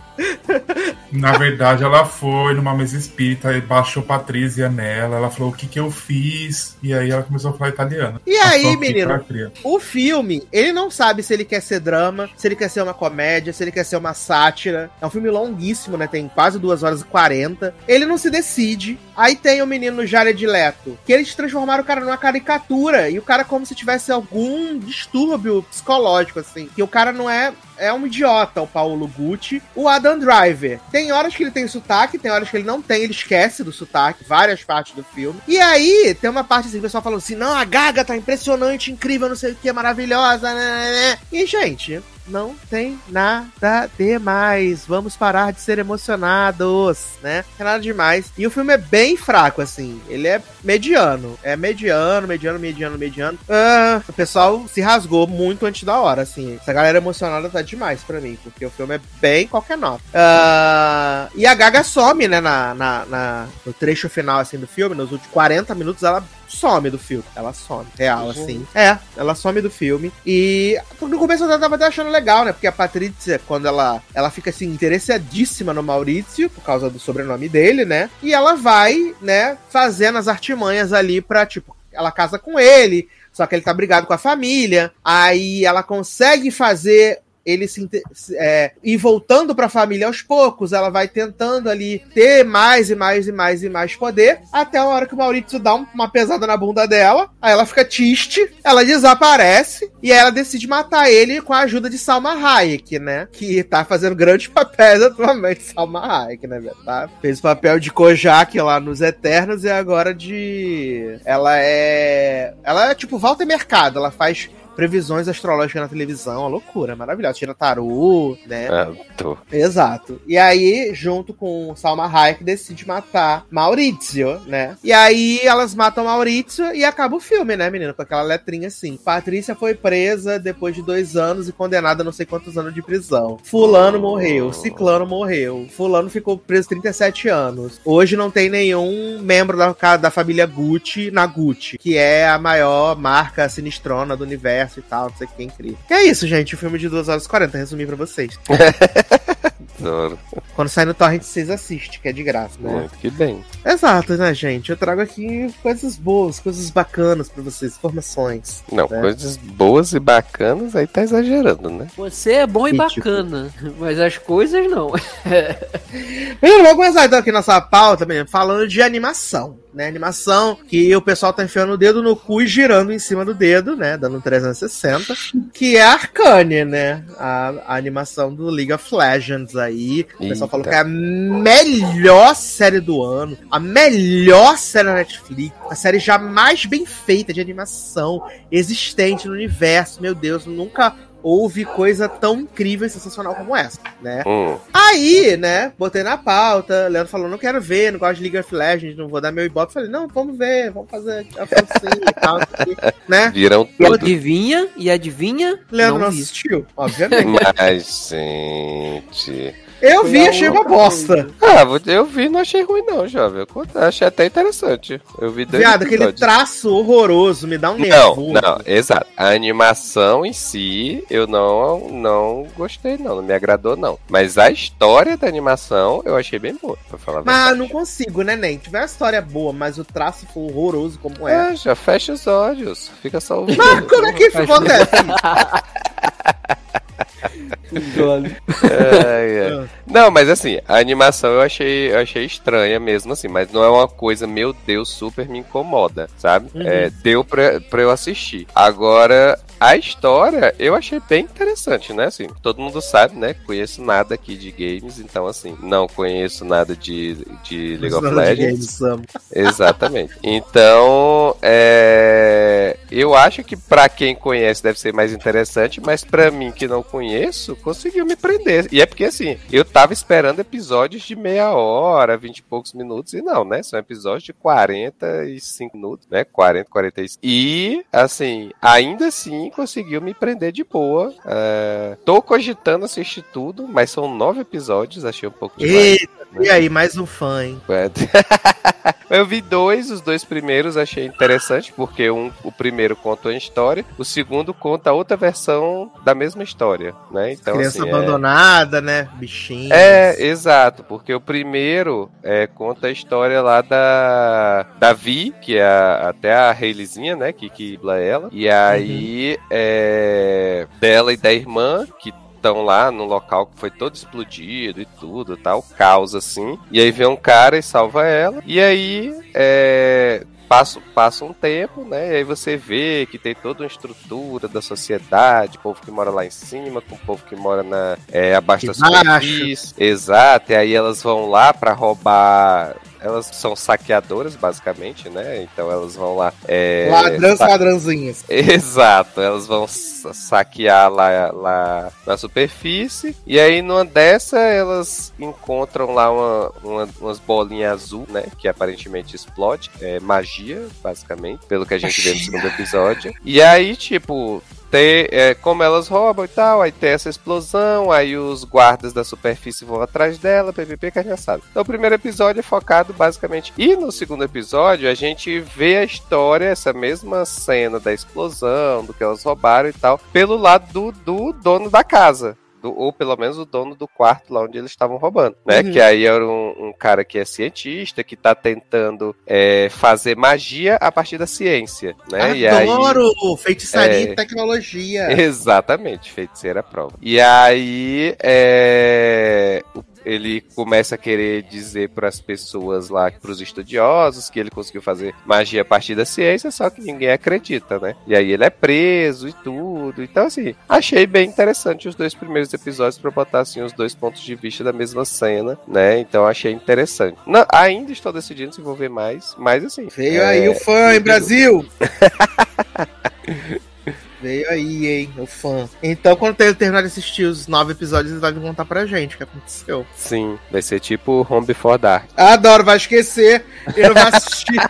Na verdade, ela foi numa mesa espírita e baixou Patrícia nela. Ela falou o que que eu fiz. E aí ela começou a falar italiano. E aí, menino? criança. O filme, ele não sabe se ele quer ser drama, se ele quer ser uma comédia, se ele quer ser uma sátira. É um filme longuíssimo, né? Tem quase 2 horas e 40. Ele não se decide. Aí tem o menino Jared Leto, que eles transformaram o cara numa caricatura. E o cara como se tivesse algum distúrbio psicológico, assim. Que o cara não é... É um idiota, o Paulo Gucci. O Adam Driver. Tem horas que ele tem sotaque, tem horas que ele não tem, ele esquece do sotaque, várias partes do filme. E aí, tem uma parte assim, o pessoal falando assim: não, a Gaga tá impressionante, incrível, não sei o que, maravilhosa, né, né, né. E, gente, não tem nada demais. Vamos parar de ser emocionados, né? Não tem nada demais. E o filme é bem fraco, assim. Ele é mediano. É mediano, mediano, mediano, mediano. Ah, o pessoal se rasgou muito antes da hora, assim. Essa galera emocionada tá demais pra mim, porque o filme é bem qualquer nota. Ah, e a Gaga some, né, na, na, na- no trecho final, assim, do filme. Nos últimos 40 minutos, ela some do filme. Ela some, real, assim. É, ela some do filme. E no começo eu tava até achando legal, né? Porque a Patrícia, quando ela, ela fica assim, interessadíssima no Maurício, por causa do sobrenome dele, né? E ela vai, né, fazendo as artimanhas ali pra, tipo, ela casa com ele, só que ele tá brigado com a família. Aí ela consegue fazer ele se, é, ir voltando pra família aos poucos, ela vai tentando ali ter mais e mais e mais e mais poder, até a hora que o Maurício dá um- uma pesada na bunda dela, aí ela fica triste, ela desaparece, e aí ela decide matar ele com a ajuda de Salma Hayek, né? Que tá fazendo grandes papéis atualmente, Salma Hayek, né? Tá? Fez o papel de Kojak lá nos Eternos e agora de... Ela é... Ela é tipo Walter Mercado, ela faz previsões astrológicas na televisão, uma loucura, maravilhosa. Tira tarô, né? ah, tô. Exato. E aí, junto com Salma Hayek, decide matar Maurício, né? E aí elas matam Maurício e acaba o filme, né, menino? Com aquela letrinha assim. Patrícia foi presa depois de dois anos e condenada a não sei quantos anos de prisão. Fulano morreu, Ciclano morreu. Fulano ficou preso 37 anos. Hoje não tem nenhum membro da, da família Gucci na Gucci, que é a maior marca sinistrona do universo e tal, não sei o que, incrível. Que é isso, gente. O filme de 2 horas e 40, resumi pra vocês. [LAUGHS] Adoro. Quando sai no Torrent, vocês assistem, que é de graça, né? Muito que bem. Exato, né, gente? Eu trago aqui coisas boas, coisas bacanas pra vocês, informações. Não, É. coisas boas e bacanas, aí tá exagerando, né? Você é bom e E, tipo- bacana, mas as coisas não. Menino, vamos começar então aqui nossa pauta, menino, falando de animação, né? Animação que o pessoal tá enfiando o dedo no cu e girando em cima do dedo, né? Dando um 360. Que é a Arcane, né? A, a animação do League of Legends aí. O pessoal Eita. falou que é a melhor série do ano, a melhor série da Netflix, a série jamais bem feita de animação existente no universo. Meu Deus, nunca houve coisa tão incrível e sensacional como essa, né? Hum. Aí, né, botei na pauta, Leandro falou, não quero ver, não gosto de League of Legends, não vou dar meu ibope. Falei, não, vamos ver, vamos fazer a fancinha e tal, né? Viram E tudo. adivinha, e adivinha? Leandro não, vi. assistiu, obviamente. Mas, gente. Eu Foi vi, a achei uma bosta. Ah, eu vi, não achei ruim, não, jovem. Eu achei até interessante. Eu vi dois Viado, aquele traço horroroso, me dá um Não, nervoso. não, exato. A animação em si, eu não, não gostei, não. Não me agradou, não. Mas a história da animação, eu achei bem boa, pra falar a Mas verdade. não consigo, né, Nem? Tiver uma história boa, mas o traço for horroroso como é. É, já fecha os olhos. Fica só ouvindo. Mas como é que isso acontece? [LAUGHS] Não, mas assim, a animação eu achei, eu achei estranha mesmo, assim, mas não é uma coisa, meu Deus, super me incomoda, sabe? Uhum. É, deu pra, pra eu assistir. Agora, a história eu achei bem interessante, né? Assim, todo mundo sabe, né? Conheço nada aqui de games, então, assim, não conheço nada de, de League of Legends. games. Exatamente. Então, é, eu acho que pra quem conhece deve ser mais interessante, mas pra mim que não conheço, conseguiu me prender. E é porque assim, eu tava esperando episódios de meia hora, vinte e poucos minutos, e não, né? São episódios de 45 minutos, né? 40, 45. E, assim, ainda assim conseguiu me prender de boa. É, tô cogitando assistir tudo, mas são nove episódios, achei um pouco demais. Eita, e aí, mais um fã, hein? [LAUGHS] [LAUGHS] Eu vi dois, os dois primeiros achei interessante, porque um, o primeiro conta uma história, o segundo conta outra versão da mesma história, né? Então, Criança assim, é- abandonada, né? Bichinho. é, exato, porque o primeiro é, conta a história lá da, da Vi, que é a- até a Hayleyzinha, né, que, que ela, e aí é, dela e da irmã, que estão lá no local que foi todo explodido e tudo, tal, caos assim, e aí vem um cara e salva ela, e aí é, Passa, passa um tempo, né? E aí você vê que tem toda uma estrutura da sociedade, povo que mora lá em cima, com o povo que mora na, é, abaixo da superfície. Exato, e aí elas vão lá pra roubar. Elas são saqueadoras, basicamente, né? Então elas vão lá. É, Ladrãs, sa- ladrãzinhas. [LAUGHS] Exato, elas vão sa- saquear lá, lá na superfície. E aí, numa dessa, elas encontram lá uma, uma- umas bolinhas azul, né? Que aparentemente explode. É magia, basicamente, pelo que a gente vê no segundo episódio. E aí, tipo. Tem, é, como elas roubam e tal, aí tem essa explosão, aí os guardas da superfície vão atrás dela, PVP que. Então o primeiro episódio é focado basicamente. E no segundo episódio a gente vê a história, essa mesma cena da explosão, do que elas roubaram e tal, pelo lado do, do dono da casa. Do- ou pelo menos o dono do quarto lá onde eles estavam roubando, né? Uhum. Que aí era um, um cara que é cientista, que tá tentando é, fazer magia a partir da ciência, né? E aí- Adoro feitiçaria É. e tecnologia. [LAUGHS] Exatamente, feiticeira à prova. E aí, é, o- ele começa a querer dizer para as pessoas lá, para os estudiosos, que ele conseguiu fazer magia a partir da ciência, só que ninguém acredita, né? E aí ele é preso e tudo. Então, assim, achei bem interessante os dois primeiros episódios para botar assim os dois pontos de vista da mesma cena, né? Então achei interessante. Não, ainda estou decidindo se vou ver mais, mas assim. Veio é, aí o fã, me Brasil? [LAUGHS] Veio aí, hein, o fã. Então, quando ele terminar de assistir os nove episódios, ele vai contar pra gente o que aconteceu. Sim, vai ser tipo Home Before Dark. Adoro, vai esquecer. Não vai assistir. [LAUGHS]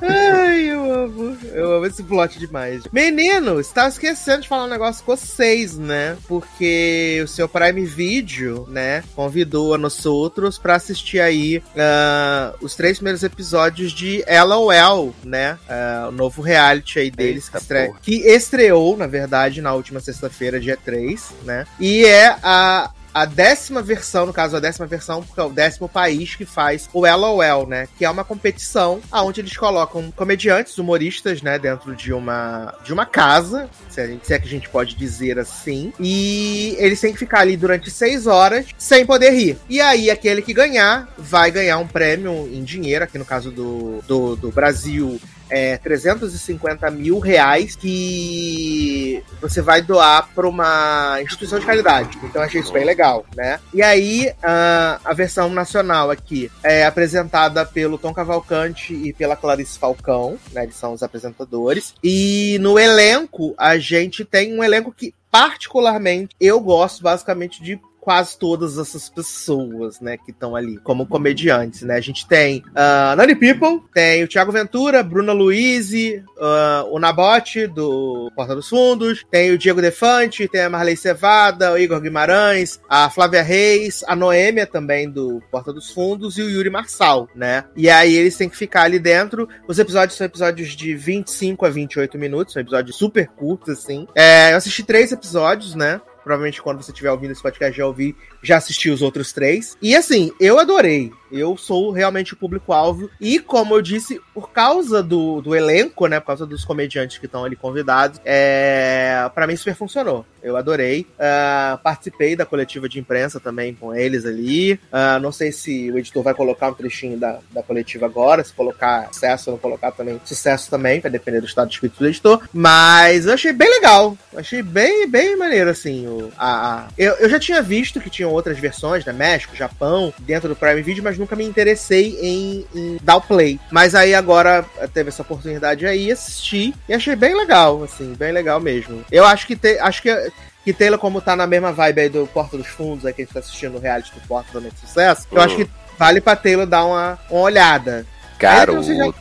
Ai, eu amo. Eu amo esse plot demais. Menino, você tava esquecendo de falar um negócio com vocês, né? Porque o seu Prime Video, né, convidou a nós outros pra assistir aí ah, os três primeiros episódios de LOL, né? Ah, o novo reality aí deles Eita que, estre- que estreou, na verdade, na última sexta-feira, dia 3, né? E é a a décima versão, no caso, a décima versão, porque é o décimo país que faz o LOL, né? Que é uma competição onde eles colocam comediantes, humoristas, né, dentro de uma, de uma casa, se, a gente, se é que a gente pode dizer assim, e eles têm que ficar ali durante seis horas sem poder rir. E aí, aquele que ganhar vai ganhar um prêmio em dinheiro, aqui no caso do, do, do Brasil é, 350 mil reais que você vai doar para uma instituição de caridade. Então achei isso bem legal, né? E aí a, a versão nacional aqui é apresentada pelo Tom Cavalcante e pela Clarice Falcão, né? Eles são os apresentadores. E no elenco a gente tem um elenco que particularmente eu gosto basicamente de quase todas essas pessoas, né, que estão ali como comediantes, né? A gente tem uh, Nani People, tem o Thiago Ventura, Bruna Luiz, uh, o Nabote, do Porta dos Fundos, tem o Diego Defante, tem a Marley Cevada, o Igor Guimarães, a Flávia Reis, a Noêmia também, do Porta dos Fundos, e o Yuri Marçal, né? E aí eles têm que ficar ali dentro. Os episódios são episódios de 25 a 28 minutos, são episódios super curtos, assim. É, eu assisti três episódios, né? Provavelmente quando você estiver ouvindo esse podcast já ouvi, já assisti os outros três. E assim, eu adorei. Eu sou realmente o público-alvo. E, como eu disse, por causa do, do elenco, né? Por causa dos comediantes que estão ali convidados, é, para mim super funcionou. Eu adorei. Uh, participei da coletiva de imprensa também com eles ali. Uh, não sei se o editor vai colocar um trechinho da, da coletiva agora. Se colocar sucesso ou não colocar também sucesso também, vai depender do estado de espírito do editor. Mas eu achei bem legal. Achei bem, bem maneiro, assim. O, a, a... Eu, eu já tinha visto que tinham outras versões, né? México, Japão, dentro do Prime Video, mas nunca me interessei em, em dar o play. Mas aí agora teve essa oportunidade aí, assisti e achei bem legal, assim, bem legal mesmo. Eu acho que te, acho que que Taylor, como tá na mesma vibe aí do Porta dos Fundos, aí que a gente tá assistindo o reality do Porta também de sucesso, eu acho que vale pra Taylor dar uma, uma olhada. Garoto. Já...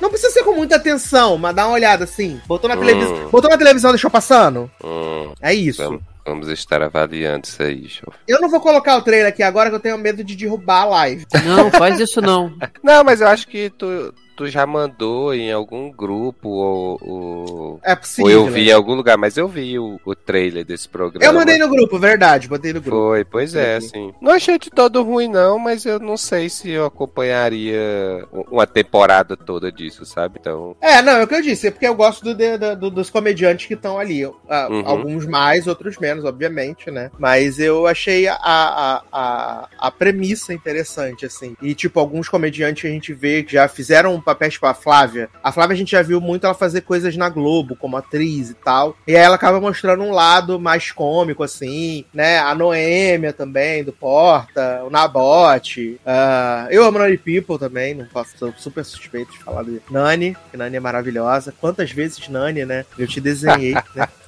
Não precisa ser com muita atenção, mas dá uma olhada assim. Botou na, hum. televisão, botou na televisão, deixou passando? Hum. É isso. Vamos, estar avaliando isso aí, show. Eu não vou colocar o trailer aqui agora que eu tenho medo de derrubar a live. Não, faz isso não. [LAUGHS] não, mas eu acho que tu, tu já mandou em algum grupo ou, ou, é possível, ou eu vi né? em algum lugar, mas eu vi o, o trailer desse programa. Eu mandei no grupo, verdade, mandei no grupo. Foi, pois é, assim. Não achei de todo ruim não, mas eu não sei se eu acompanharia uma temporada toda disso, sabe? Então. É, não, é o que eu disse, é porque eu gosto do, do, dos comediantes que estão ali. Uh, uhum. Alguns mais, outros menos, obviamente, né? Mas eu achei a, a, a, a premissa interessante, assim. E, tipo, alguns comediantes a gente vê que já fizeram papéis tipo a Flávia. A Flávia a gente já viu muito ela fazer coisas na Globo, como atriz e tal. E aí ela acaba mostrando um lado mais cômico, assim, né? A Noêmia também, do Porta, o Nabote. Uh, eu amo Nani People também, não posso, sou super suspeito de falar de Nani, que Nani é maravilhosa. Quantas vezes Nani, né? Eu te desenhei, né? [LAUGHS]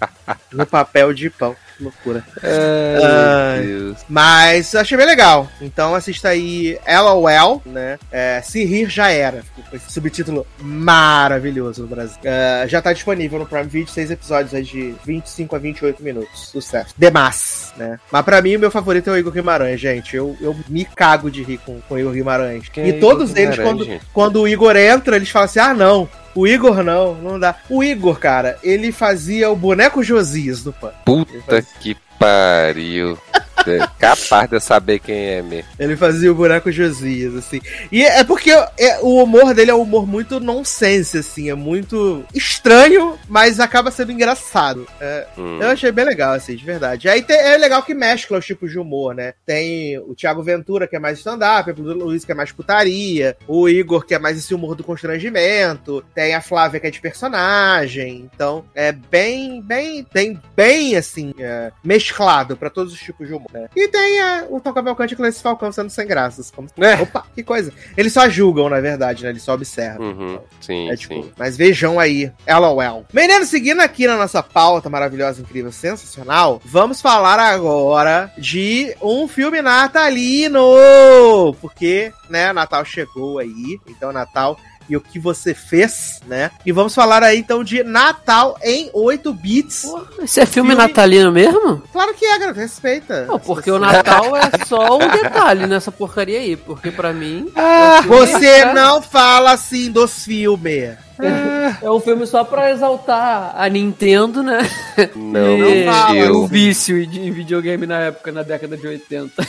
No papel de pão loucura. Ai, mas achei bem legal. Então assista aí LOL, né? É, Se Rir Já Era. Esse subtítulo maravilhoso no Brasil. Uh, já tá disponível no Prime Video, seis episódios aí de 25 a 28 minutos. Sucesso. Demais, né? Mas pra mim, o meu favorito é o Igor Guimarães, gente. Eu, eu me cago de rir com, com o Igor Guimarães. Quem e é todos Igor eles, quando, quando o Igor entra, eles falam assim: ah, não. O Igor não, não dá. O Igor, cara, ele fazia o boneco Josias do Pan. Puta que pariu. É capaz de eu saber quem é mesmo. Ele fazia o boneco Josias, assim. E é porque é, o humor dele é um humor muito nonsense, assim. É muito estranho, mas acaba sendo engraçado. É, hum. Eu achei bem legal, assim, de verdade. Aí tem, é legal que mescla os tipos de humor, né? Tem o Thiago Ventura, que é mais stand-up, o Luiz, que é mais putaria, o Igor, que é mais esse humor do constrangimento, tem a Flávia, que é de personagem. Então, é bem, bem, bem, bem, assim, é, mesclado para todos os tipos de humor. Né? E tem a, o Tom Cavalcante e Clarice Falcão sendo sem graças. Como... É. Opa, que coisa. Eles só julgam, na verdade, né? Eles só observam. Uhum. Então, sim, é, tipo, sim. Mas vejam aí, LOL. Menino, seguindo aqui na nossa pauta maravilhosa, incrível, sensacional, vamos falar agora de um filme natalino. Porque, né, Natal chegou aí. Então, Natal e o que você fez, né? E vamos falar aí então de Natal em 8 bits. Esse é filme, filme... natalino mesmo? Claro que é, cara, respeita. Não, porque o Natal é só um [LAUGHS] detalhe nessa porcaria aí, porque para mim. Ah, você não fala assim dos filmes. É um filme só pra exaltar a Nintendo, né? Não, E- não fala, o eu. vício de videogame na época, na década de 80.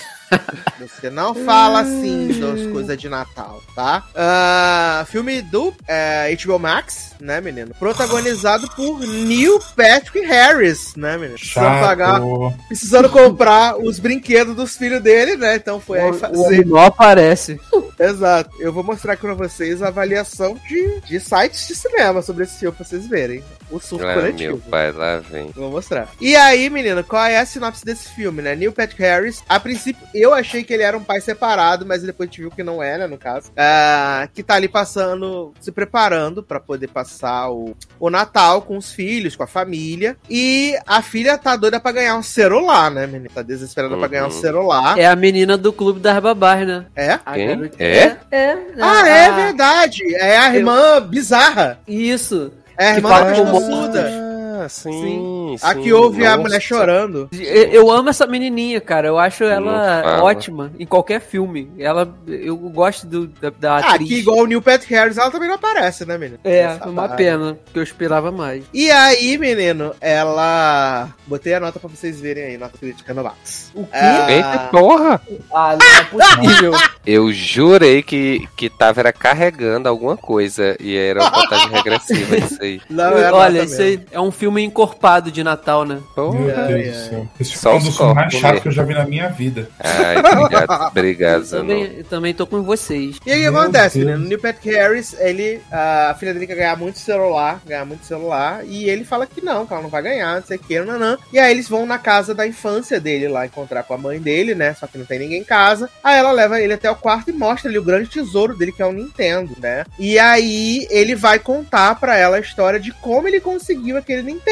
Você não fala assim das coisas de Natal, tá? Ah, filme do é, HBO Max, né, menino? Protagonizado por Neil Patrick Harris, né, menino? Precisando pagar, precisando comprar os brinquedos dos filhos dele, né? Então foi aí O fazer. homem não aparece. Exato. Eu vou mostrar aqui pra vocês a avaliação de, de sites de cinema sobre esse filme pra vocês verem. O surto Ah, meu coletivo. pai, lá vem. Vou mostrar. E aí, menino, qual é a sinopse desse filme, né? Neil Patrick Harris, a princípio, eu achei que ele era um pai separado, mas depois a gente viu que não é, né, no caso. Ah, que tá ali passando, se preparando pra poder passar o, o Natal com os filhos, com a família. E a filha tá doida pra ganhar um celular, né, menino? Tá desesperada pra ganhar um Uhum. celular. É a menina do Clube das Babás, né? É? A Quem? garota- É? É. Ah, é verdade. É a irmã bizarra. Isso. É irmã da o sim, sim. que ouve a mulher chorando. Eu, eu amo essa menininha, cara. Eu acho ela ótima em qualquer filme. Ela, eu gosto do, da, da Ah, atriz. que igual o Neil Patrick Harris, ela também não aparece, né, menino? É, Essa uma barra. pena, porque eu esperava mais. E aí, menino, ela. Botei a nota pra vocês verem aí, nota crítica no Max. O quê? Ah, Eita porra! Ah, não é possível. [LAUGHS] Eu jurei que, que tava era carregando alguma coisa e era uma contagem regressiva isso aí. Não, é a Olha, isso aí é um filme encorpado de Natal, né? Meu Porra. Deus é. do céu. Esse Só filme é um os dos mais chatos que eu já vi na minha vida. Ai, obrigado, [LAUGHS] obrigado, também, eu também tô com vocês. E aí o que Meu acontece, Deus. menino? O Neil Patrick Harris, ele. A filha dele quer ganhar muito celular, ganhar muito celular, e ele fala que não, que ela não vai ganhar, não sei o que, nanã. E aí eles vão na casa da infância dele lá encontrar com a mãe dele, né? Só que não tem ninguém em casa. Aí ela leva ele até o quarto e mostra ali o grande tesouro dele, que é o Nintendo, né? E aí ele vai contar pra ela a história de como ele conseguiu aquele Nintendo.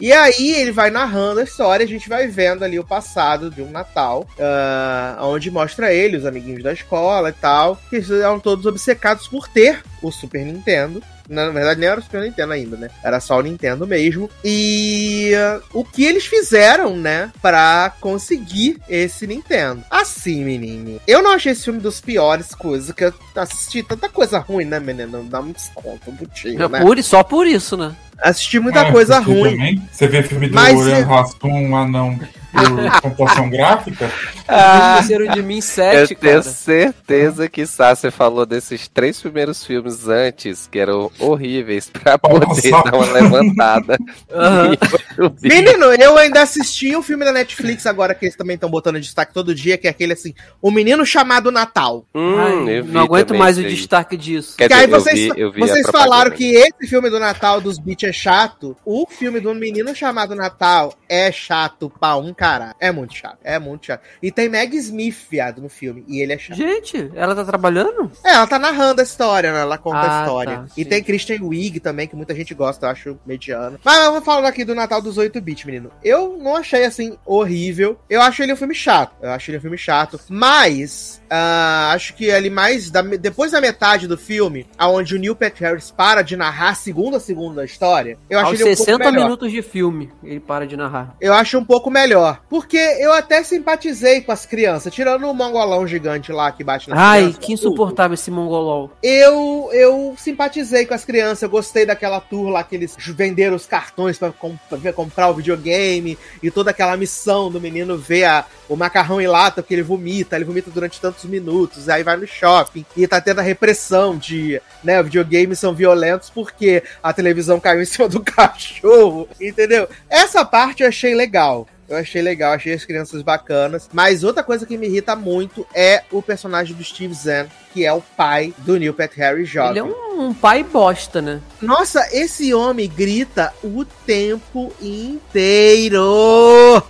E aí ele vai narrando a história, a gente vai vendo ali o passado de um Natal, ah, onde mostra ele, os amiguinhos da escola e tal, que eles eram todos obcecados por ter o Super Nintendo. Na verdade, nem era o Super Nintendo ainda, né? Era só o Nintendo mesmo. E ah, o que eles fizeram, né? Pra conseguir esse Nintendo. Assim, menino. Eu não achei esse filme dos piores coisas, que eu assisti tanta coisa ruim, né, menino? Dá um desconto, um putinho, né? Por, só por isso, né? Assisti muita Ah, coisa você ruim. também? Você vê filme do Mas Orion se- Rastum, um anão [LAUGHS] por computação gráfica? Ah, esqueceram de mim Eu sete, tenho cara. certeza que Sassi falou desses três primeiros filmes antes, que eram horríveis, pra poder Nossa. dar uma levantada. [LAUGHS] Eu vi. Menino, eu ainda assisti um filme da Netflix agora que eles também estão botando em destaque todo dia, que é aquele assim, O Menino Chamado Natal. Hum, Ai, eu não aguento mais o aí. destaque disso. Quer Que aí dizer, eu vocês, vi- eu vocês falaram que esse filme do Natal dos Beach é chato. O filme do Menino Chamado Natal é chato pra um cara. É muito chato. É muito chato. E tem Meg Smith, viado, no filme. E ele é chato. Gente, ela tá trabalhando? É, ela tá narrando a história, né? Ela conta Ah, a história. tá, e tem Christian Wiig também, que muita gente gosta, eu acho mediano. Mas vou falar aqui do Natal dos 8 bits, menino. Eu não achei assim horrível. Eu acho ele um filme chato. Eu acho ele um filme chato. Mas ah, acho que ali mais da- depois da metade do filme, aonde o Neil Patrick Harris para de narrar segundo a segunda história, eu acho ele um pouco 60 melhor. minutos de filme, ele para de narrar. Eu acho um pouco melhor. Porque eu até simpatizei com as crianças, tirando o mongolão gigante lá que bate nas Ai, que insuportável esse mongolol. Eu, eu simpatizei com as crianças, eu gostei daquela tour lá que eles venderam os cartões pra, com- pra ver- comprar o videogame e toda aquela missão do menino ver a- o macarrão em lata que ele vomita, ele vomita durante tantos minutos, aí vai no shopping e tá tendo a repressão de, né, videogames são violentos porque a televisão caiu em cima do [LAUGHS] cachorro, entendeu? Essa parte eu achei legal. Eu achei legal, achei as crianças bacanas. Mas outra coisa que me irrita muito é o personagem do Steve Zahn, que é o pai do Neil Patrick Harris jovem. Ele é um, um pai bosta, né? Nossa, esse homem grita o tempo inteiro.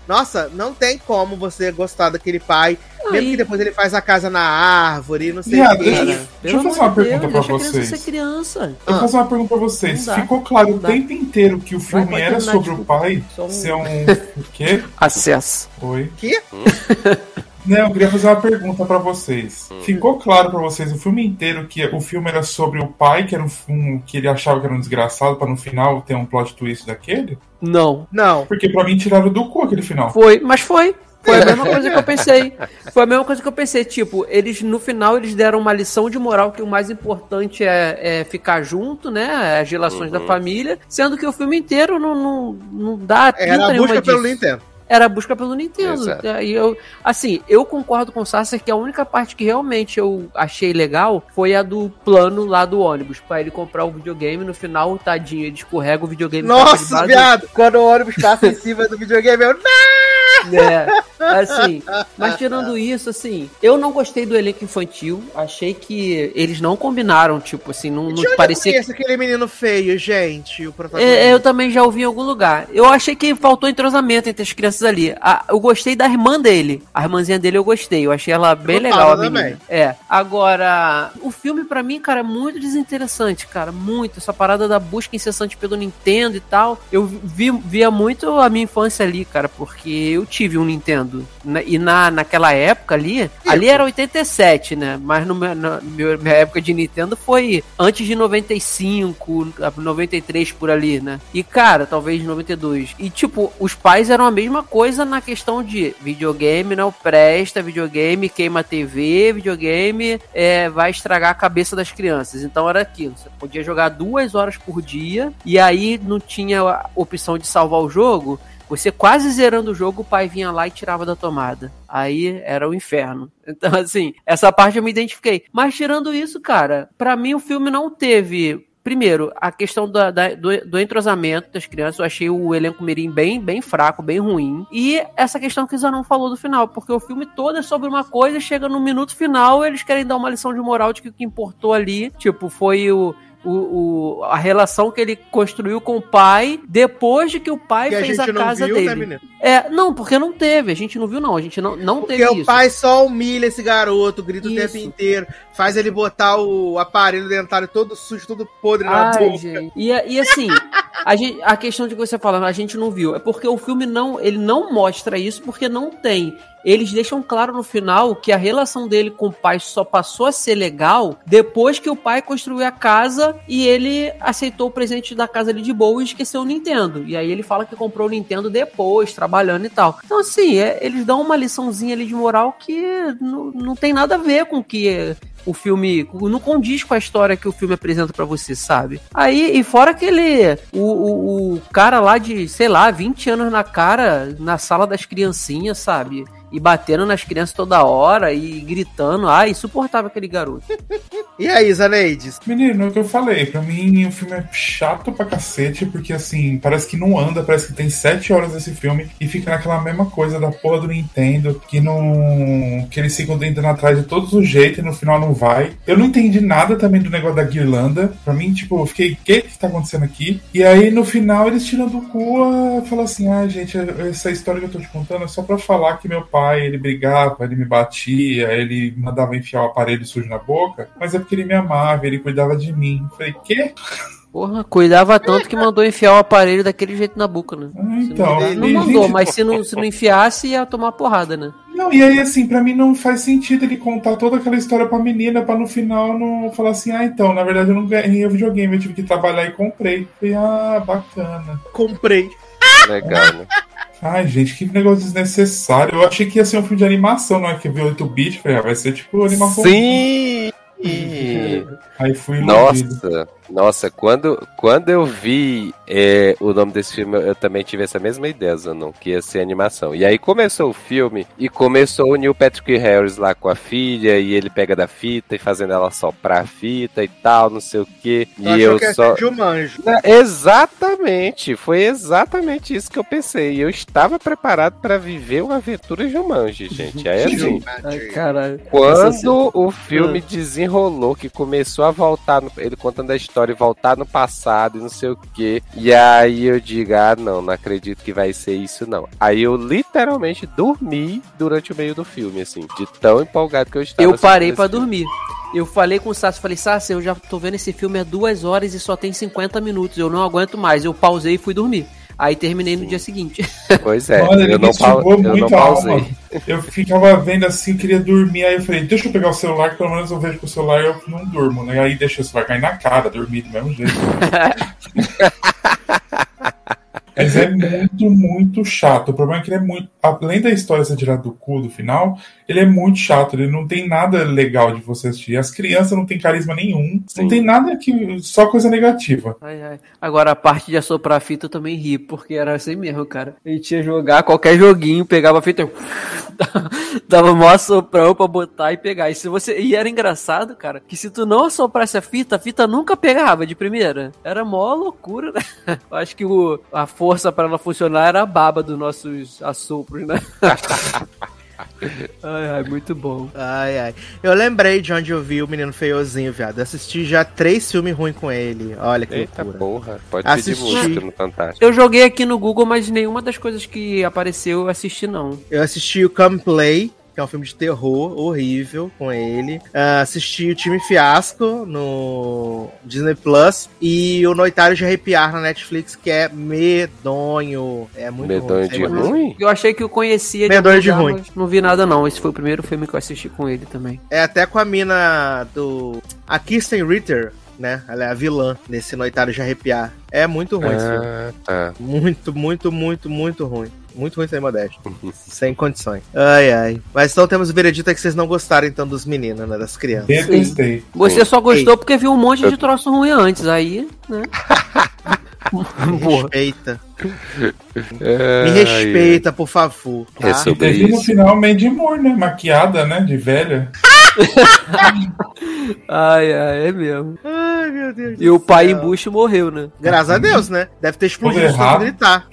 Nossa, não tem como você gostar daquele pai. Mesmo que depois ele faz a casa na árvore, não sei o deixa, que. eu- deixa eu fazer uma pergunta pra deixa a criança vocês. ser criança. Eu vou fazer uma pergunta pra vocês. Dá. Ficou claro o tempo inteiro que o filme era sobre o pai um- ser um. O quê? Acesso. Oi. Que? [LAUGHS] Não, eu queria fazer uma pergunta pra vocês. Hum. Ficou claro pra vocês o filme inteiro que o filme era sobre o pai, que era um, um- que ele achava que era um desgraçado, pra no final ter um plot twist daquele? Não. Não. Porque pra mim tiraram do cu aquele final. Foi, mas foi. Foi a mesma coisa que eu pensei. Foi a mesma coisa que eu pensei. Tipo, eles no final eles deram uma lição de moral que o mais importante é, é ficar junto, né? As relações uhum. da família. Sendo que o filme inteiro não, não, não dá. Era a busca pelo Nintendo era a busca pelo Nintendo. E eu, assim, eu concordo com o Sasser que a única parte que realmente eu achei legal foi a do plano lá do ônibus, para ele comprar o videogame. No final, tadinho, ele escorrega o videogame. Nossa, viado! Quando o ônibus passa em cima do videogame, eu. Não! É, assim, mas tirando isso, assim, eu não gostei do elenco infantil. Achei que eles não combinaram, tipo assim, não, não parecia. Que... aquele menino feio, gente, o protagonista. É, eu também já ouvi em algum lugar. Eu achei que faltou entrosamento entre as crianças ali. Ah, eu gostei da irmã dele. A irmãzinha dele eu gostei. Eu achei ela bem eu legal, a menina. Também. É. Agora, o filme para mim, cara, é muito desinteressante, cara. Muito. Essa parada da busca incessante pelo Nintendo e tal. Eu vi, via muito a minha infância ali, cara, porque eu tive um Nintendo. E na, naquela época ali, ali era 87, né? Mas no, na minha época de Nintendo foi antes de 95, 93 por ali, né? E, cara, talvez 92. E, tipo, os pais eram a mesma coisa na questão de videogame não presta, videogame queima TV, videogame é, vai estragar a cabeça das crianças. Então era aquilo. Você podia jogar duas horas por dia e aí não tinha a opção de salvar o jogo. Você quase zerando o jogo, o pai vinha lá e tirava da tomada. Aí era o inferno. [LAUGHS] Então, assim, essa parte eu me identifiquei. Mas tirando isso, cara, para mim o filme não teve Primeiro, a questão da, da, do, do, entrosamento das crianças, eu achei o elenco mirim bem, bem fraco, bem ruim. E essa questão que o Zanon falou do final, porque o filme todo é sobre uma coisa, chega no minuto final, eles querem dar uma lição de moral de que o que importou ali, tipo, foi o o, o, a relação que ele construiu com o pai depois de que o pai que fez a, a casa viu, né, dele. Né, é, não, porque não teve, a gente não viu não, a gente não, não porque teve isso. Porque o pai só humilha esse garoto, grita isso. o tempo inteiro, faz ele botar o aparelho dentário todo sujo, todo podre Ai, na boca. Gente. E, e assim, a, gente, a questão de você falar, a gente não viu, é porque o filme não, ele não mostra isso porque não tem eles deixam claro no final que a relação dele com o pai só passou a ser legal depois que o pai construiu a casa e ele aceitou o presente da casa ali de boa e esqueceu o Nintendo. E aí ele fala que comprou o Nintendo depois, trabalhando e tal. Então, assim, é, eles dão uma liçãozinha ali de moral que não, não tem nada a ver com que o filme não condiz com a história que o filme apresenta para você, sabe? Aí, e fora aquele o, o, o, cara lá de, sei lá, 20 anos na cara, na sala das criancinhas, sabe? e batendo nas crianças toda hora e gritando. Ah, insuportável aquele garoto. [LAUGHS] e aí, Zaneides? Menino, é o que eu falei, pra mim o filme é chato pra cacete, porque assim, parece que não anda, parece que tem sete horas esse filme e fica naquela mesma coisa da porra do Nintendo, que não. que eles ficam tentando atrás de todos os jeitos e no final não vai. Eu não entendi nada também do negócio da guirlanda. Pra mim, tipo, eu fiquei, o que que tá acontecendo aqui? E aí no final eles tiram do cu, falam assim, ah, gente, essa história que eu tô te contando é só pra falar que meu pai ele brigava, ele me batia, ele mandava enfiar o aparelho sujo na boca, mas é porque ele me amava, ele cuidava de mim. Eu falei, quê? Porra, cuidava tanto que mandou enfiar o aparelho daquele jeito na boca, né? Ah, então. Não, não mandou, mas se não, se não enfiasse, ia tomar porrada, né? Não, e aí, assim, para mim não faz sentido ele contar toda aquela história pra menina, pra no final não falar assim, ah, então, na verdade eu não ganhei o videogame, eu tive que trabalhar e comprei. Falei, ah, bacana. Comprei. Legal, né? Ai, gente, que negócio desnecessário. Eu achei que ia ser um filme de animação, não é que viu 8-bit. Falei, ah, vai ser tipo animação. Sim! [LAUGHS] Aí fui iludido. Nossa, nossa, quando, quando eu vi é, o nome desse filme, eu também tive essa mesma ideia, Zanon, que ia ser animação. E aí começou o filme e começou o Neil Patrick Harris lá com a filha, e ele pega da fita e fazendo ela soprar a fita e tal, não sei o quê. E eu que só. Jumanji. Exatamente, foi exatamente isso que eu pensei. E eu estava preparado para viver uma aventura Jumanji, gente. Aí [LAUGHS] assim. Ai, caralho. Quando o filme ah. desenrolou, que começou a voltar, no... ele contando a história e voltar no passado e não sei o quê. E aí eu digo, ah, não, não acredito que vai ser isso, não. Aí eu literalmente dormi durante o meio do filme, assim, de tão empolgado que eu estava. Eu parei para dormir. Eu falei com o Sassi, falei, Sassi, eu já tô vendo esse filme há duas horas e só tem 50 minutos, eu não aguento mais. Eu pausei e fui dormir. Aí terminei no dia seguinte. [LAUGHS] Pois é, Olha, eu, não eu não pausei. Eu ficava vendo assim, queria dormir, aí eu falei, deixa eu pegar o celular, que pelo menos eu vejo com o celular e eu não durmo, né? Aí deixa o celular cair na cara, dormir do mesmo jeito. [LAUGHS] Mas é muito, muito chato. O problema é que ele é muito. Além da história ser tirada do cu do final, ele é muito chato. Ele não tem nada legal de você assistir. As crianças não têm carisma nenhum. Sim. Não tem nada que. Só coisa negativa. Ai, ai. Agora a parte de assoprar a fita eu também ri, porque era assim mesmo, cara. A gente ia jogar qualquer joguinho, pegava a fita e [LAUGHS] dava mó assoprão pra botar e pegar. E se você. E era engraçado, cara, que se tu não assoprasse a fita, a fita nunca pegava de primeira. Era mó loucura, né? [LAUGHS] Eu acho que o, a força pra ela funcionar era a baba dos nossos assopros, né? [LAUGHS] ai, ai, muito bom. Ai, ai. Eu lembrei de onde eu vi o menino feiozinho, viado. Assisti já três filmes ruins com ele. Olha que Eita loucura. porra. Pode Assisti. pedir música no Fantástico. Eu joguei aqui no Google, mas nenhuma das coisas que apareceu eu assisti, não. Eu assisti o Come Play, que é um filme de terror horrível com ele. Ah, assisti o Time Fiasco no Disney Plus e o Noitário de Arrepiar na Netflix, que é medonho. É muito Medonho ruim. de ruim? Eu achei que eu conhecia Medonho de lugar, ruim. mas Não vi nada, não. Esse foi o primeiro filme que eu assisti com ele também. É até com a mina do. A Kirsten Ritter, né? Ela é a vilã nesse Noitário de Arrepiar. É muito ruim esse filme. Ah, tá. Muito, muito, muito, muito ruim. Muito ruim sem modéstia. [LAUGHS] sem condições. Ai, ai. Mas então temos o veredito é que vocês não gostaram então dos meninos, né? Das crianças. Detestei. Você só gostou porque viu um monte de troço ruim antes, aí, né? [LAUGHS] Respeita. Ai, Me respeita, por favor. É Tá? sobre Teve no isso. final Mandy Moore, né? Maquiada, né? De velha. Ai, ai, é mesmo. Ai, meu Deus. E o pai embuste morreu, né? Graças a Deus, né? Deve ter explodido errado. gritar.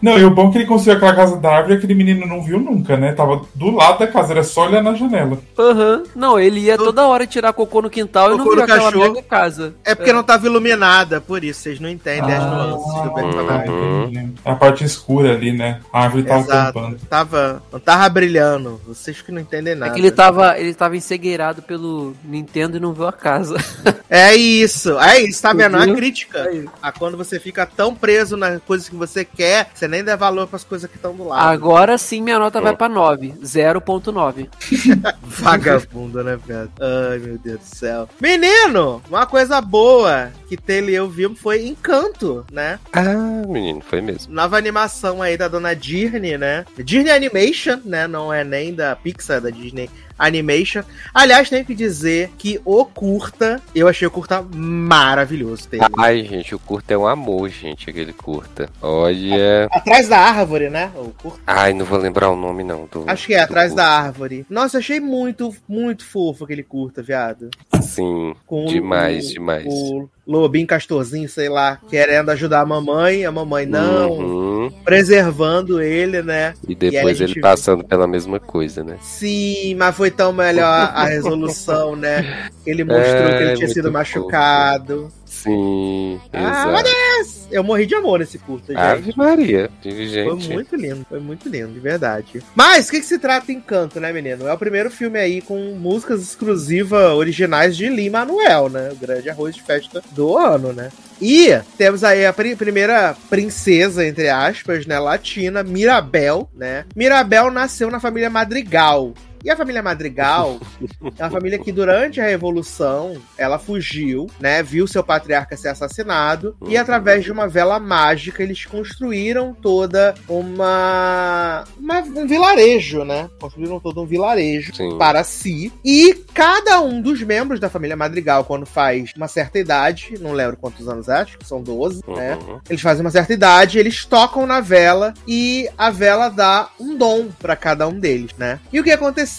Não, e o bom é que ele construiu aquela casa da árvore e aquele menino não viu nunca, né? Tava do lado da casa, era só olhar na janela. Aham. Não, ele ia toda hora tirar cocô no quintal e não viu aquela cachorro. mega casa. É porque não tava iluminada, por isso. Vocês não entendem as Ah, nuances do. Uhum. entendi. A parte escura ali, né? A árvore tava Exato. tampando. Tava, não tava brilhando. Vocês que não entendem É nada. que ele tava, ele tava ensegueirado pelo Nintendo e não viu a casa. [LAUGHS] É isso, é isso, tá vendo? É Viu? crítica Aí. a quando você fica tão preso nas coisas que você quer, você nem dá valor pras coisas que estão do lado. Agora sim minha nota vai pra 9. 0.9. [LAUGHS] Vagabundo, né, Pedro? Ai, meu Deus do céu. Menino, uma coisa boa que Taylor e eu vimos foi Encanto, né? Ah, menino, foi mesmo. Nova animação aí da dona Disney, né? Disney Animation, né? Não é nem da Pixar, é da Disney Animation. Aliás, tenho que dizer que o curta, eu achei o curta maravilhoso, Taylor. Ai, gente, o curta é um amor, gente, aquele curta. Olha. Atrás da árvore, né? O curta. Ai, não vou lembrar o nome, não. Do, Acho que é, atrás curta. da árvore. Nossa, achei muito, muito fofo aquele curta, viado. Sim, Com demais, o, demais. O lobinho castorzinho, sei lá, querendo ajudar a mamãe, a mamãe não, Uhum. preservando ele, né? E E depois a ele passando pela mesma coisa, né? Sim, mas foi tão melhor a resolução, né? [LAUGHS] Ele mostrou É, que ele tinha muito sido machucado. Sim, Ah, exato. Eu morri de amor nesse curta, gente. Ave Maria, Foi gente. muito lindo, foi muito lindo, de verdade. Mas, o que, que se trata Encanto, né, menino? É o primeiro filme aí com músicas exclusivas originais de Lin-Manuel, né? O grande arroz de festa do ano, né? E temos aí a pri- primeira princesa, entre aspas, né, latina, Mirabel, né? Mirabel nasceu na família Madrigal. E a família Madrigal [LAUGHS] é uma família que durante a Revolução ela fugiu, né? Viu seu patriarca ser assassinado e Uhum. através de uma vela mágica eles construíram toda uma, uma- um vilarejo, né? Construíram todo um vilarejo Sim. para si e cada um dos membros da família Madrigal quando faz uma certa idade, não lembro quantos anos é, acho que são 12, né? Uhum. Eles fazem uma certa idade, eles tocam na vela e a vela dá um dom pra cada um deles, né? E o que aconteceu?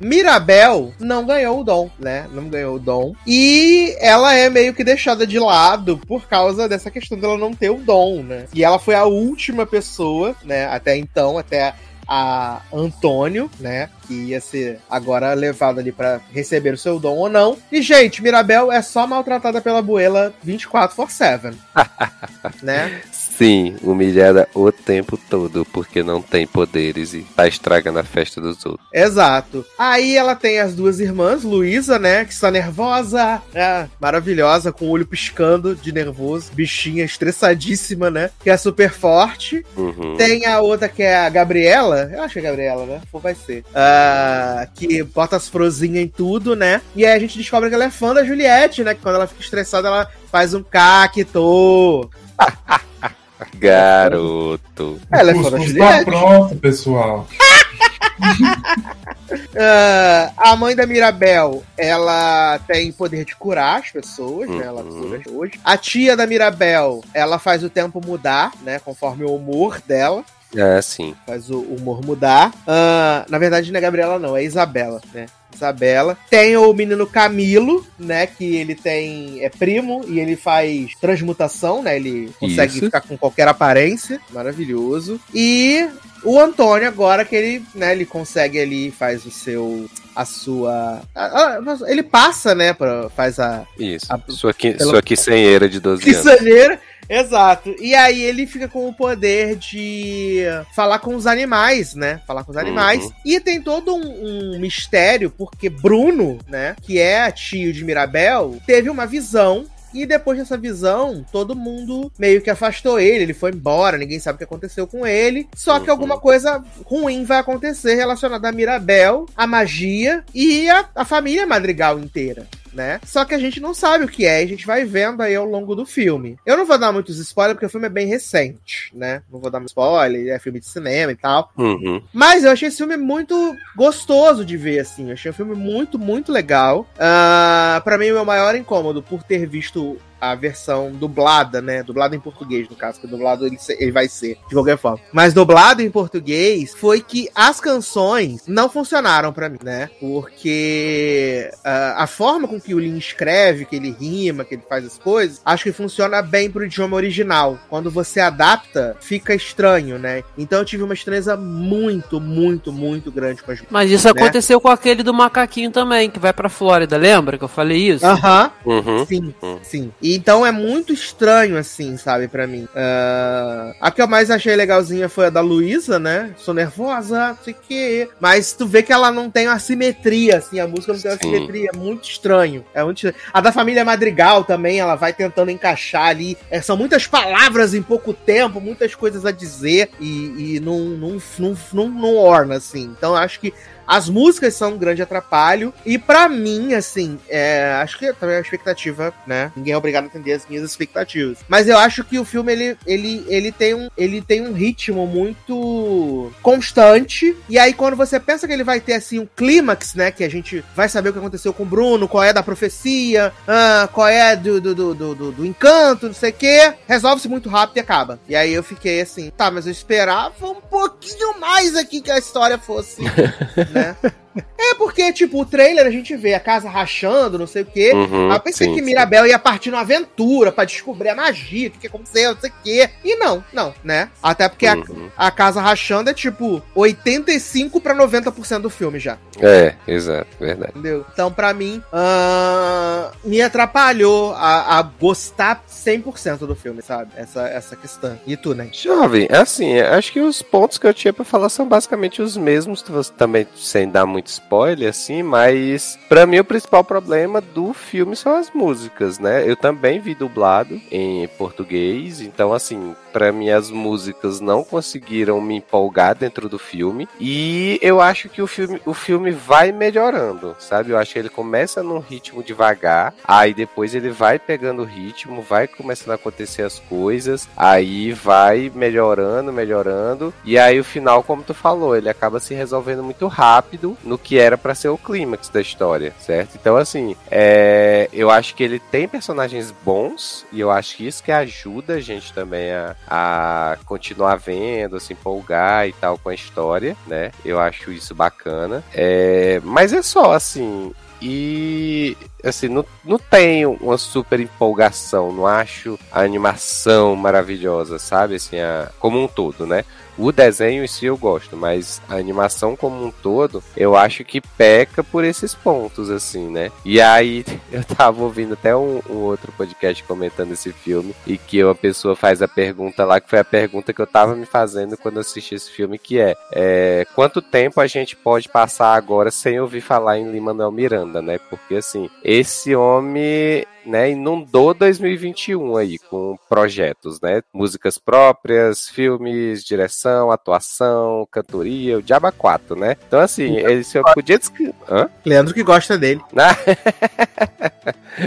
Mirabel não ganhou o dom, né? Não ganhou o dom. E ela é meio que deixada de lado por causa dessa questão dela não ter o dom, né? E ela foi a última pessoa, né? Até então, até a Antônio, né? Que ia ser agora levado ali pra receber o seu dom ou não. E, gente, Mirabel é só maltratada pela Buela 24 por 7 [LAUGHS] né? Sim, humilhada o tempo todo, porque não tem poderes e tá estragando a festa dos outros. Exato. Aí ela tem as duas irmãs, Luísa, né? Que está nervosa, né, maravilhosa, com o olho piscando de nervoso, bichinha estressadíssima, né? Que é super forte. Uhum. Tem a outra que é a Gabriela, eu acho que é a Gabriela, né? Ou vai ser. Ah, que bota as frozinhas em tudo, né? E aí a gente descobre que ela é fã da Juliette, né? Que quando ela fica estressada, ela faz um cacto. [LAUGHS] Garoto. Ela é o cuscuz tá pronto, pessoal. [LAUGHS] Ah, a mãe da Mirabel, ela tem poder de curar as pessoas, né? Ela Uhum. cura pessoas. A tia da Mirabel, ela faz o tempo mudar, né? Conforme o humor dela. É, sim. Faz o humor mudar. Ah, na verdade, não é Gabriela, não, é Isabela, né? Isabela. Tem o menino Camilo, né? Que ele tem. é primo e ele faz transmutação, né? Ele consegue Isso. ficar com qualquer aparência. Maravilhoso. E o Antônio, agora que ele, né, ele consegue ali, faz o seu. a sua. a- a- ele passa, né? Pra, faz a. Isso. A- sua, qui, pelo- sua quicenheira de 12 Que anos. saneira. Exato. E aí ele fica com o poder de falar com os animais, né? Falar com os animais. Uhum. E tem todo um, um mistério, porque Bruno, né? Que é tio de Mirabel, teve uma visão. E depois dessa visão, todo mundo meio que afastou ele, ele foi embora, ninguém sabe o que aconteceu com ele. Só que Uhum. alguma coisa ruim vai acontecer relacionada a Mirabel, a magia e a, a família Madrigal inteira né? Só que a gente não sabe o que é, e a gente vai vendo aí ao longo do filme. Eu não vou dar muitos spoilers, porque o filme é bem recente, né? Não vou dar muito spoiler, é filme de cinema e tal. Uhum. Mas eu achei esse filme muito gostoso de ver, assim. Eu achei o filme muito, muito legal. Ah, pra mim, o meu maior incômodo por ter visto a versão dublada, né? Dublada em português, no caso, porque dublado ele, ele vai ser, de qualquer forma. Mas dublado em português foi que as canções não funcionaram pra mim, né? Porque ah, a forma com que o Lin escreve, que ele rima, que ele faz as coisas, acho que funciona bem pro idioma original. Quando você adapta, fica estranho, né? Então eu tive uma estranheza muito, muito, muito grande com as Mas isso aconteceu com aquele do macaquinho também, que vai pra Flórida, lembra que eu falei isso? Aham, Uhum. sim, Hum. sim. E Então é muito estranho, assim, sabe, pra mim. Ah, a que eu mais achei legalzinha foi a da Luísa, né? Sou nervosa, não sei o quê. Mas tu vê que ela não tem uma simetria, assim, a música não tem uma Sim. simetria. É muito estranho. É muito estranho. A da família Madrigal também, ela vai tentando encaixar ali. É, são muitas palavras em pouco tempo, muitas coisas a dizer e, e não, não, não, não, não orna, assim. Então eu acho que as músicas são um grande atrapalho. E pra mim, assim, é, acho que também é uma expectativa, né? Ninguém é obrigado a atender as minhas expectativas. Mas eu acho que o filme, ele, ele, ele, tem, um, ele tem um ritmo muito constante. E aí, quando você pensa que ele vai ter, assim, um clímax, né? Que a gente vai saber o que aconteceu com o Bruno, qual é da profecia, ah, qual é do, do, do, do, do- do encanto, não sei o quê. Resolve-se muito rápido e acaba. E aí eu fiquei assim, tá, mas eu esperava um pouquinho mais aqui que a história fosse [LAUGHS] né? né? [LAUGHS] É porque, tipo, o trailer a gente vê a casa rachando, não sei o quê. Uhum, eu pensei sim, que. Mirabel ia partir numa aventura pra descobrir a magia, o que, que aconteceu, não sei o quê. E não, não, né? Até porque a, Uhum. a casa rachando é tipo 85 pra 90% do filme já, É, exato, verdade. entendeu? Então, pra mim, ah, me atrapalhou a, a gostar 100% do filme, sabe? Essa, essa questão. E tu, né? Jovem, assim, acho que os pontos que eu tinha pra falar são basicamente os mesmos, também sem dar muito spoiler, assim, mas pra mim o principal problema do filme são as músicas, né? Eu também vi dublado em português, então assim, pra mim as músicas não conseguiram me empolgar dentro do filme e eu acho que o filme, o filme vai melhorando, sabe? Eu acho que ele começa num ritmo devagar, aí depois ele vai pegando o ritmo, vai começando a acontecer as coisas, aí vai melhorando, melhorando, e aí o final, como tu falou, ele acaba se resolvendo muito rápido no que era pra ser o clímax da história, certo? Então, assim, é, eu acho que ele tem personagens bons, e eu acho que isso que ajuda a gente também a, a continuar vendo, se empolgar e tal com a história, né? Eu acho isso bacana. É, mas é só, assim, e assim, não, não tenho uma super empolgação, não acho a animação maravilhosa, sabe? Assim, a, como um todo, né? O desenho em si eu gosto, mas a animação como um todo, eu acho que peca por esses pontos, assim, né? E aí, [LAUGHS] eu tava ouvindo até um, um outro podcast comentando esse filme, e que uma pessoa faz a pergunta lá, que foi a pergunta que eu tava me fazendo quando assisti esse filme, que é, é quanto tempo a gente pode passar agora sem ouvir falar em Lin-Manuel Miranda, né? Porque, assim, esse homem né, inundou 2021 aí com projetos, né? Músicas próprias, filmes, direção, atuação, cantoria, o Diaba 4, né? Então, assim, ele se podia. Hã? Leandro que gosta dele. [LAUGHS]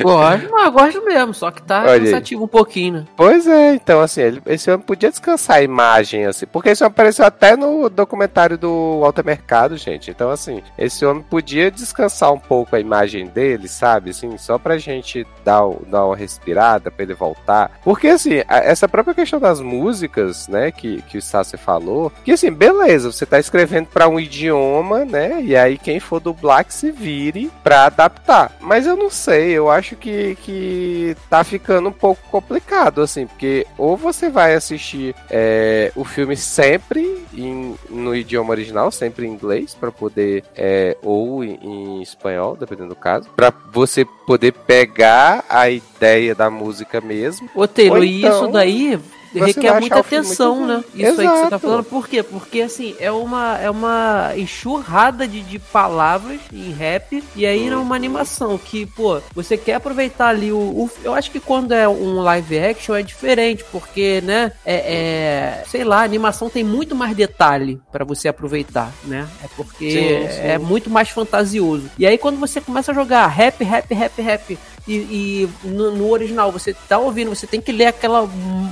Gosto, mas gosto mesmo, só que tá Olha aí. cansativo um pouquinho, né? Pois é, então assim, ele, esse homem podia descansar a imagem, assim, porque isso apareceu até no documentário do Alta Mercado, gente. Então, assim, esse homem podia descansar um pouco a imagem dele, sabe? Assim, só pra gente dar, dar uma respirada, pra ele voltar. Porque, assim, essa própria questão das músicas, né, que, que o Sassi falou, que assim, beleza, você tá escrevendo pra um idioma, né, e aí quem for dublar que se vire pra adaptar. Mas eu não sei, eu acho que, que tá ficando um pouco complicado, assim, porque ou você vai assistir é, o filme sempre em- no idioma original, sempre em inglês, pra poder, é, ou em, em espanhol, dependendo do caso, pra você poder pegar a ideia da música mesmo. Ô, Taylor, e então, isso daí você vai requer muita atenção, muito né? Isso aí que você tá Exato. falando. Por quê? Porque, assim, é uma, é uma enxurrada de, de palavras em rap e aí é uma animação que, pô, você quer aproveitar ali o, o- Eu acho que quando é um live action é diferente, porque, né, é, é- sei lá, a animação tem muito mais detalhe pra você aproveitar, né? É porque Sim, sim. é muito mais fantasioso. E aí quando você começa a jogar rap, rap, rap, rap e, e no, no original você tá ouvindo, você tem que ler aquela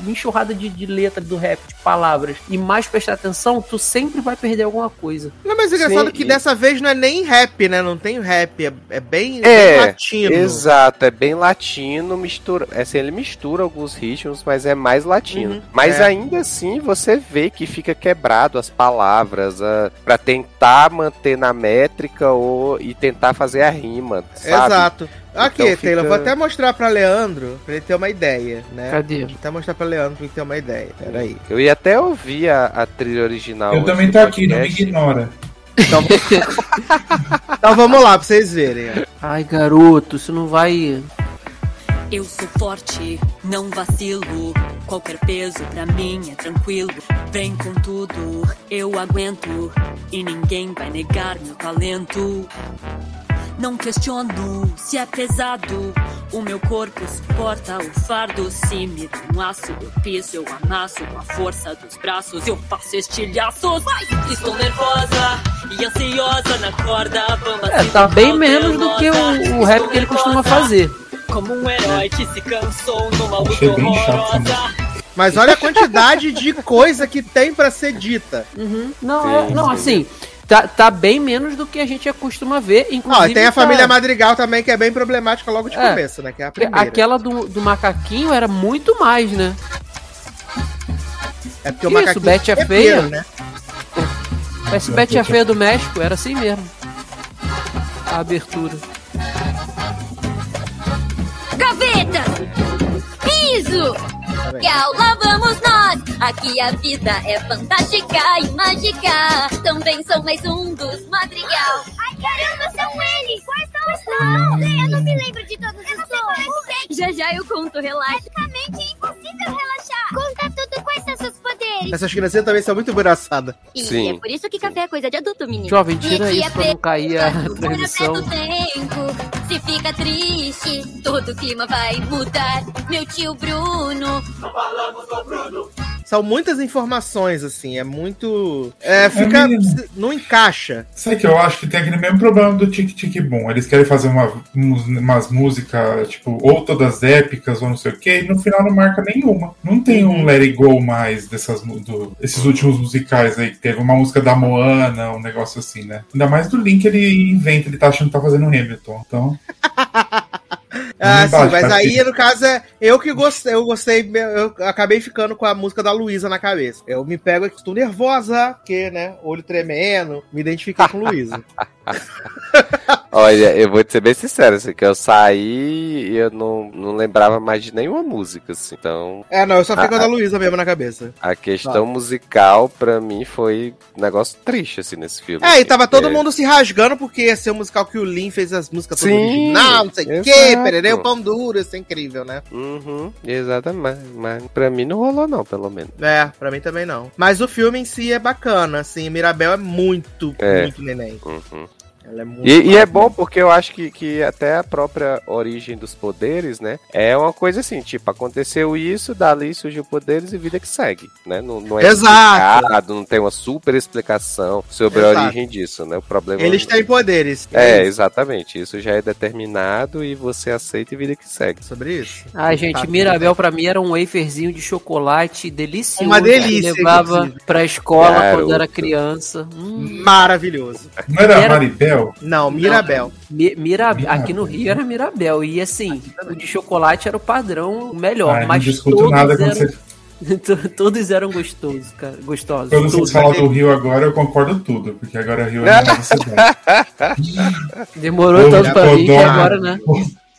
enxurrada de, de letra do rap, de palavras, e mais prestar atenção, tu sempre vai perder alguma coisa. Não, mas o engraçado Sim, é que e- dessa vez não é nem rap, né? Não tem rap, é, é bem, É, bem latino. Exato, é bem latino, mistura, é assim, ele mistura alguns ritmos, mas é mais latino. Uhum, mas é. ainda assim você vê que fica quebrado as palavras a, para tentar manter na métrica ou e tentar fazer a rima, sabe? Exato. Aqui, Então Taylor, fica- vou até mostrar pra Leandro, pra ele ter uma ideia, né? Cadê? Vou até mostrar pra Leandro pra ele ter uma ideia. Peraí. Eu ia até ouvir a, a trilha original. Eu também tô aqui, não me ignora. [LAUGHS] Então vamos lá, pra vocês verem. ó. Ai, garoto, isso não vai. Eu sou forte, não vacilo. Qualquer peso pra mim é tranquilo. Vem com tudo, eu aguento. E ninguém vai negar meu talento. Não questiono se é pesado. O meu corpo suporta o fardo. Se me dá um aço, eu piso, eu amasso com a força dos braços. Eu faço estilhaços. Vai! Estou nervosa e ansiosa na corda. Bamba É, tá bem menos do que o, o rap que ele costuma fazer. como um herói que se cansou numa luta Achei bem chato horrorosa. Mas olha a quantidade de coisa que tem pra ser dita. Uhum. Não, é- não, sim. assim, tá, tá bem menos do que a gente costuma ver. Ó, Inclusive, e tem a tá- família Madrigal também, que é bem problemática logo de É. começo, né? Que é a primeira. Aquela do, do macaquinho era muito mais, né? É porque o Isso, macaquinho Bete é feio, feia. né? Esse Betty é feia do México, era assim mesmo. A abertura. Gaveta! Piso! Legal, lá vamos nós! Aqui a vida é fantástica e mágica. Também sou mais um dos madrigal. Ai, caramba, são eles! Quais são os nomes? Eu não me lembro de todos os nomes. Já já eu conto, relaxa. Praticamente impossível relaxar. Conta tudo, quais são seus poderes? Essas criancinhas também são muito engraçadas. E Sim. é por isso que café é coisa de adulto, menino. Jovem, tira isso pra não cair a pergunta, transmissão. "Por tempo, se fica triste, todo o clima vai mudar. Meu tio Bruno São muitas informações, assim, é muito. É, fica. mesmo. não encaixa. Sabe que eu acho que tem aquele mesmo problema do Tic Tic Boom. Eles querem fazer uma, umas músicas, tipo, ou todas épicas, ou não sei o quê, e no final não marca nenhuma. Não tem um Let It Go mais dessas, do, esses últimos musicais aí, que teve uma música da Moana, um negócio assim, né? Ainda mais do Link ele inventa, ele tá achando que tá fazendo Hamilton. Então. [LAUGHS] Ah, sim, mas tá aí, no caso, é eu que gostei, eu gostei, eu acabei ficando com a música da Luísa na cabeça. Eu me pego aqui, estou nervosa, porque, né, olho tremendo, me identifiquei com Luísa. [LAUGHS] Olha, eu vou te ser bem sincero, assim, que eu saí e eu não, não lembrava mais de nenhuma música, assim. Então, É, não, eu só com a da Luísa mesmo na cabeça. a questão musical, pra mim, foi um negócio triste, assim, nesse filme. É, e assim, tava todo porque- mundo se rasgando porque ia ser o musical que o Lin fez as músicas todas Sim, original, não sei o quê, exato. perereu, pão duro, isso é incrível, né? Uhum, exatamente. Mas pra mim não rolou, não, pelo menos. É, pra mim também não. Mas o filme em si é bacana, assim, Mirabel é muito, É. muito neném. Uhum. Ela é muito E, e é bom porque eu acho que, que até a própria origem dos poderes, né? É uma coisa assim, tipo, aconteceu isso, dali surgiu poderes e vida que segue, né? Não, não é Exato. explicado, não tem uma super explicação sobre Exato. a origem disso, né? O problema Eles têm poderes. É, exatamente. Isso já é determinado e você aceita e vida que segue. Sobre isso. Ai, gente, Tá, Mirabel pra mim era um waferzinho de chocolate delicioso. Uma delícia, Que eu levava inclusive. pra escola Garoto. quando era criança. Hum, Maravilhoso. Não era Era- Maribel? Não, Mirabel. Mi- Mirabel. Mirabel. Aqui no Rio era Mirabel. E assim, o de chocolate era o padrão o melhor. Ai, não mas discuto todos nada quando, eram, você, [LAUGHS] todos eram gostosos, cara. Gostosos. quando todos. falam do Rio agora, eu concordo tudo, porque agora Rio é uma [LAUGHS] cidade. Demorou tanto pra vir que codorna. agora, né?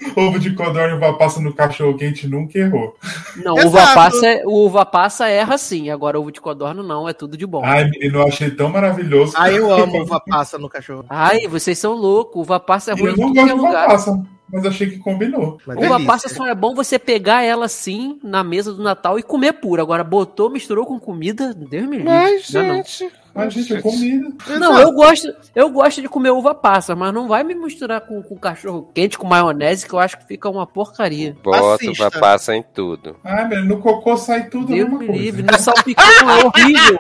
[LAUGHS] Ovo de codorna e uva passa no cachorro quente nunca errou. Não, Exato. uva passa, é- o uva passa erra sim. Agora ovo de codorna não, é tudo de bom. Ai, menino, eu achei tão maravilhoso. Aí eu amo [LAUGHS] uva passa no cachorro. Ai, vocês são loucos. Uva passa é ruim eu em não gosto é de uva lugar. passa, mas achei que combinou. Uma Uva delícia. passa só é bom você pegar ela assim na mesa do Natal e comer pura. Agora botou, misturou com comida, Deus me livre. Mas, Não, não. Mas, gente, é comida. Não, eu gosto, eu gosto de comer uva passa, mas não vai me misturar com, com cachorro quente com maionese, que eu acho que fica uma porcaria. Bota, vai passa em tudo. Ai, menino, no cocô sai tudo a Deus mesma me coisa. livre, no salpicão é horrível.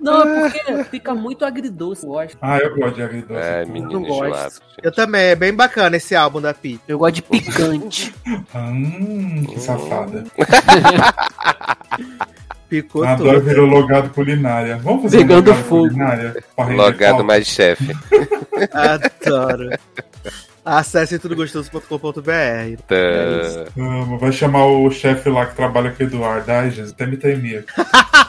Não, é porque fica muito agridoce, eu gosto. Ah, eu gosto de agridoce. É, menino não gosto. gente. Eu também, é bem bacana esse álbum da Pi. Eu gosto de picante. Hum, que safada. [LAUGHS] Picou Adoro tudo. virou logado culinária. Vamos fazer Pegando um logado fogo. culinária? Logado mais chefe. [LAUGHS] Adoro. Acesse tudogostoso.com.br. Tá. Amo. Vai chamar o chefe lá que trabalha com o Eduardo. Ai, Jesus, até me tremia. [LAUGHS]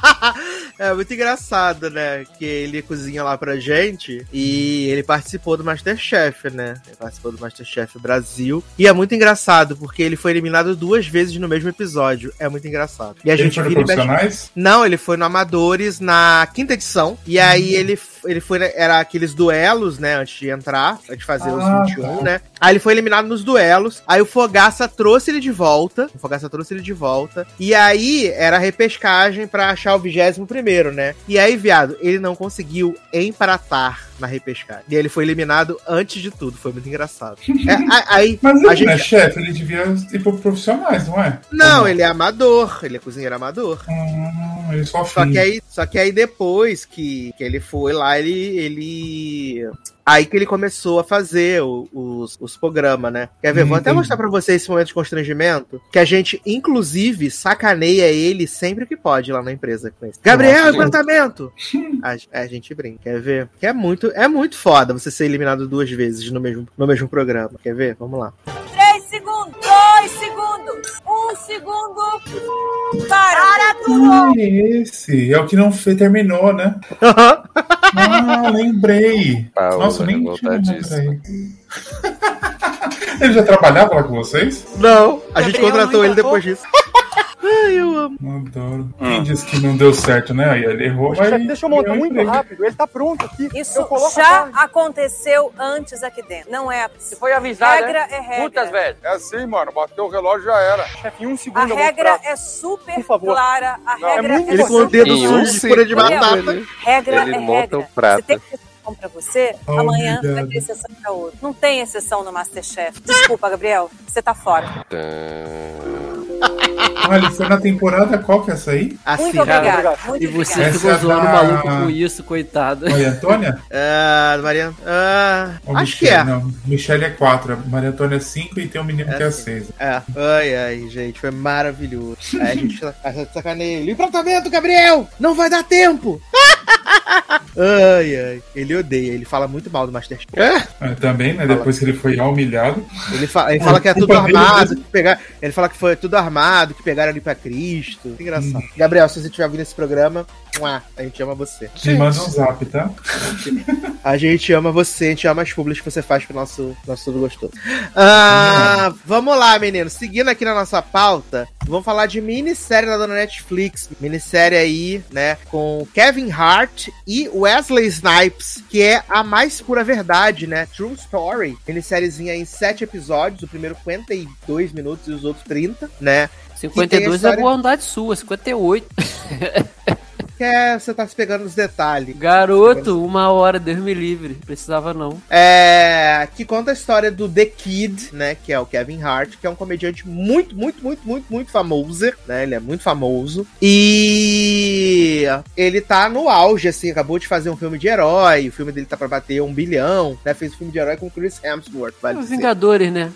É muito engraçado, né? Que ele cozinha lá pra gente e ele participou do Masterchef, né? Ele participou do Masterchef Brasil. E é muito engraçado, porque ele foi eliminado duas vezes no mesmo episódio. É muito engraçado. E a Ele gente foi no e mexe- profissionais? Não, ele foi no Amadores na quinta edição. E aí ele, ele foi. Era aqueles duelos, né? Antes de entrar, antes de fazer Ah, os 21, tá. né? Aí ele foi eliminado nos duelos. Aí o Fogaça trouxe ele de volta. O Fogaça trouxe ele de volta. E aí era a repescagem pra achar o 21 primeiro, né? E aí, viado, ele não conseguiu empatar na repescagem. E ele foi eliminado antes de tudo. Foi muito engraçado. [LAUGHS] É, aí. Mas ele a não gente... é chefe, ele devia ir pro profissionais, não é? Não, Ou ele é amador. Ele é cozinheiro amador. Hum, ele só Só que aí, só que aí depois que, que ele foi lá, ele, ele. Aí que ele começou a fazer o- os, os programas, né? Quer ver? Hum, Vou até entendi. mostrar pra vocês esse momento de constrangimento. Que a gente, inclusive, sacaneia ele sempre que pode lá na empresa com isso. Gabriel, Nossa. encantamento! a, a gente brinca. Quer ver? Que é muito, é muito foda você ser eliminado duas vezes no mesmo, no mesmo programa. Quer ver? Vamos lá. 3 segundos, 2 segundos, 1 segundo. Para! Para tudo! Esse. É o que não fe- terminou, né? Ah, lembrei. Paola, Nossa, nem tinha. [LAUGHS] Ele já trabalhava lá com vocês? Não, a gente Gabriel contratou ele depois disso. Ai, eu amo. Adoro. Quem disse que não deu certo, né? Aí ele errou, mas. Deixa eu montar muito emprego. rápido. Ele tá pronto aqui. Isso eu coloco a já aconteceu antes aqui dentro. Não é Você foi avisado, Regra né? é regra. Putas, velho. É assim, mano. Bateu o relógio já era. Chefe, em um segundo A regra é super Por favor. clara. A Não, é regra muito é, Ele com o dedo sujo de purê de batata. Regra Ele é monta regra. o prato. Se tem exceção pra você, Oh, amanhã vai obrigado. ter exceção pra outro. Não tem exceção no Masterchef. Desculpa, Gabriel. Você tá fora. Tá. Ele foi na temporada qual que é essa aí? Assim, Muito obrigada. Muito E você obrigada. ficou é zoando o da- maluco com isso, coitado. Maria Antônia? [LAUGHS] Ah, Mariana. Ah, Ou acho que Michele? é. Não, Michelle é 4, Maria Antônia é 5 e tem um menino É que é sim. 6. É. Ai, ai, gente, foi maravilhoso. Aí a gente, a [LAUGHS] gente sacaneia ele. Tratamento, Gabriel! Não vai dar tempo! Ai, ai. Ele odeia, ele fala muito mal do Masterchef. Ah, também, né? Depois que ele foi humilhado. Ele, fa- ele fala que é tudo [LAUGHS] armado, que pegar, ele fala que foi tudo armado, que pegaram ali pra Cristo. Muito engraçado. Gabriel, se você estiver ouvindo esse programa, a gente ama você. Me manda um zap, tá? [LAUGHS] A gente ama você, a gente ama as publis que você faz pro nosso, nosso tudo gostoso. Ah, vamos lá, menino. Seguindo aqui na nossa pauta, vamos falar de minissérie da dona Netflix. Minissérie aí, né, com Kevin Hart e Wesley Snipes, que é a mais pura verdade, né? True Story. Minissériezinha em sete episódios, o primeiro 52 minutos e os outros 30, né? 52 é história- boa andade sua, 58. [LAUGHS] quer você tá se pegando nos detalhes. Garoto, uma hora, Deus me livre. Precisava não. É, que conta a história do The Kid, né? Que é o Kevin Hart, que é um comediante muito, muito, muito, muito, muito famoso, né? Ele é muito famoso. E ele tá no auge, assim, acabou de fazer um filme de herói. O filme dele tá pra bater um bilhão, né? Fez um filme de herói com Chris Hemsworth, vale Os dizer. Vingadores, né?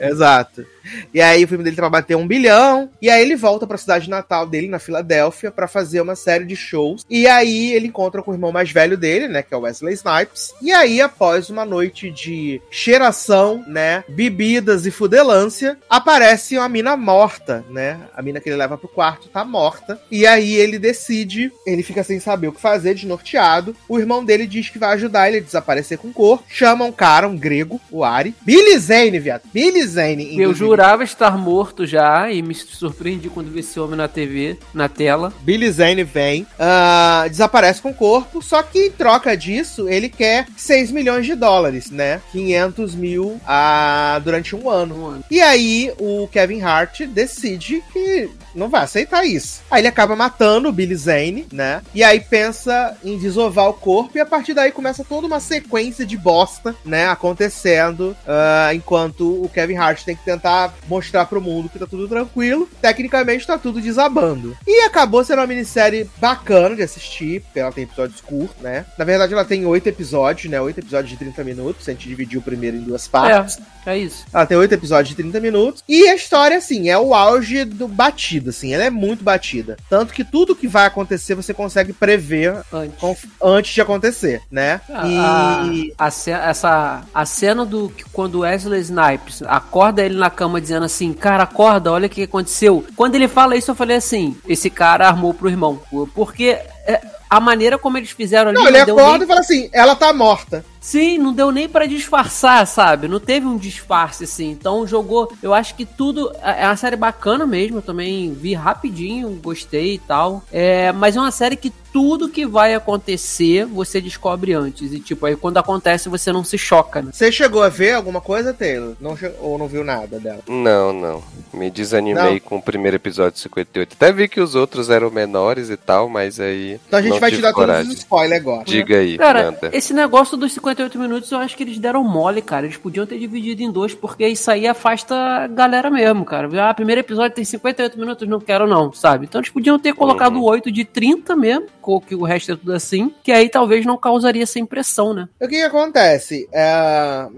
Exato. E aí o filme dele tá pra bater um bilhão. E aí ele volta pra cidade natal dele, na Filadélfia, pra fazer uma série de shows. E aí ele encontra com o irmão mais velho dele, né? Que é o Wesley Snipes. E aí, após uma noite de cheiração, né? Bebidas e fudelância, aparece uma mina morta, né? A mina que ele leva pro quarto tá morta. E aí ele decide, ele fica sem saber o que fazer, desnorteado. O irmão dele diz que vai ajudar ele a desaparecer com o corpo. Chama um cara, um grego, o Ari. Billy Zane, viado. Billy Zane. Eu 2020. Jurava estar morto já e me surpreendi quando vi esse homem na TV, na tela. Billy Zane vem, ah, desaparece com o corpo, só que em troca disso, ele quer 6 milhões de dólares, né? 500 mil ah, durante um ano. Um ano. E aí o Kevin Hart decide que não vai aceitar isso. Aí ele acaba matando o Billy Zane, né? E aí pensa em desovar o corpo e a partir daí começa toda uma sequência de bosta, né? Acontecendo ah, enquanto o Kevin Hart tem que tentar mostrar pro mundo que tá tudo tranquilo. Tecnicamente tá tudo desabando. E acabou sendo uma minissérie bacana de assistir, porque ela tem episódios curtos, né? Na verdade ela tem oito episódios, né? Oito episódios de 30 minutos. A gente dividiu o primeiro em duas partes. É, é isso. Ela tem oito episódios de 30 minutos. E a história, assim, é o auge do batido, assim. Ela é muito batida. Tanto que tudo que vai acontecer você consegue prever Antes. antes de acontecer, né? E. A, a, essa, a cena do que quando Wesley Snipes acorda ele na cama dizendo assim, cara, acorda, olha o que aconteceu. Quando ele fala isso, eu falei assim, esse cara armou pro irmão. Porque é, a maneira como eles fizeram ali Não, ele acorda nem- e fala assim: ela tá morta. Sim, não deu nem pra disfarçar, sabe? Não teve um disfarce assim. Então jogou. Eu acho que tudo. É uma série bacana mesmo. Eu também vi rapidinho, gostei e tal. É, mas é uma série que tudo que vai acontecer você descobre antes. E tipo, aí quando acontece você não se choca, né? Você chegou a ver alguma coisa, Taylor? Não che- Ou não viu nada dela? Não, não. Me desanimei Não. com o primeiro episódio de 58. Até vi que os outros eram menores e tal, mas aí. Então a gente não vai te dar coragem. todos os spoilers agora. Diga aí, Cara, manda. esse negócio dos 58 minutos eu acho que eles deram mole, cara. Eles podiam ter dividido em dois, porque isso aí afasta a galera mesmo, cara. Ah, primeiro episódio tem 58 minutos, não quero não, sabe? Então eles podiam ter colocado Uhum. o 8 de 30 mesmo, que o resto é tudo assim, que aí talvez não causaria essa impressão, né? O que, que acontece? É,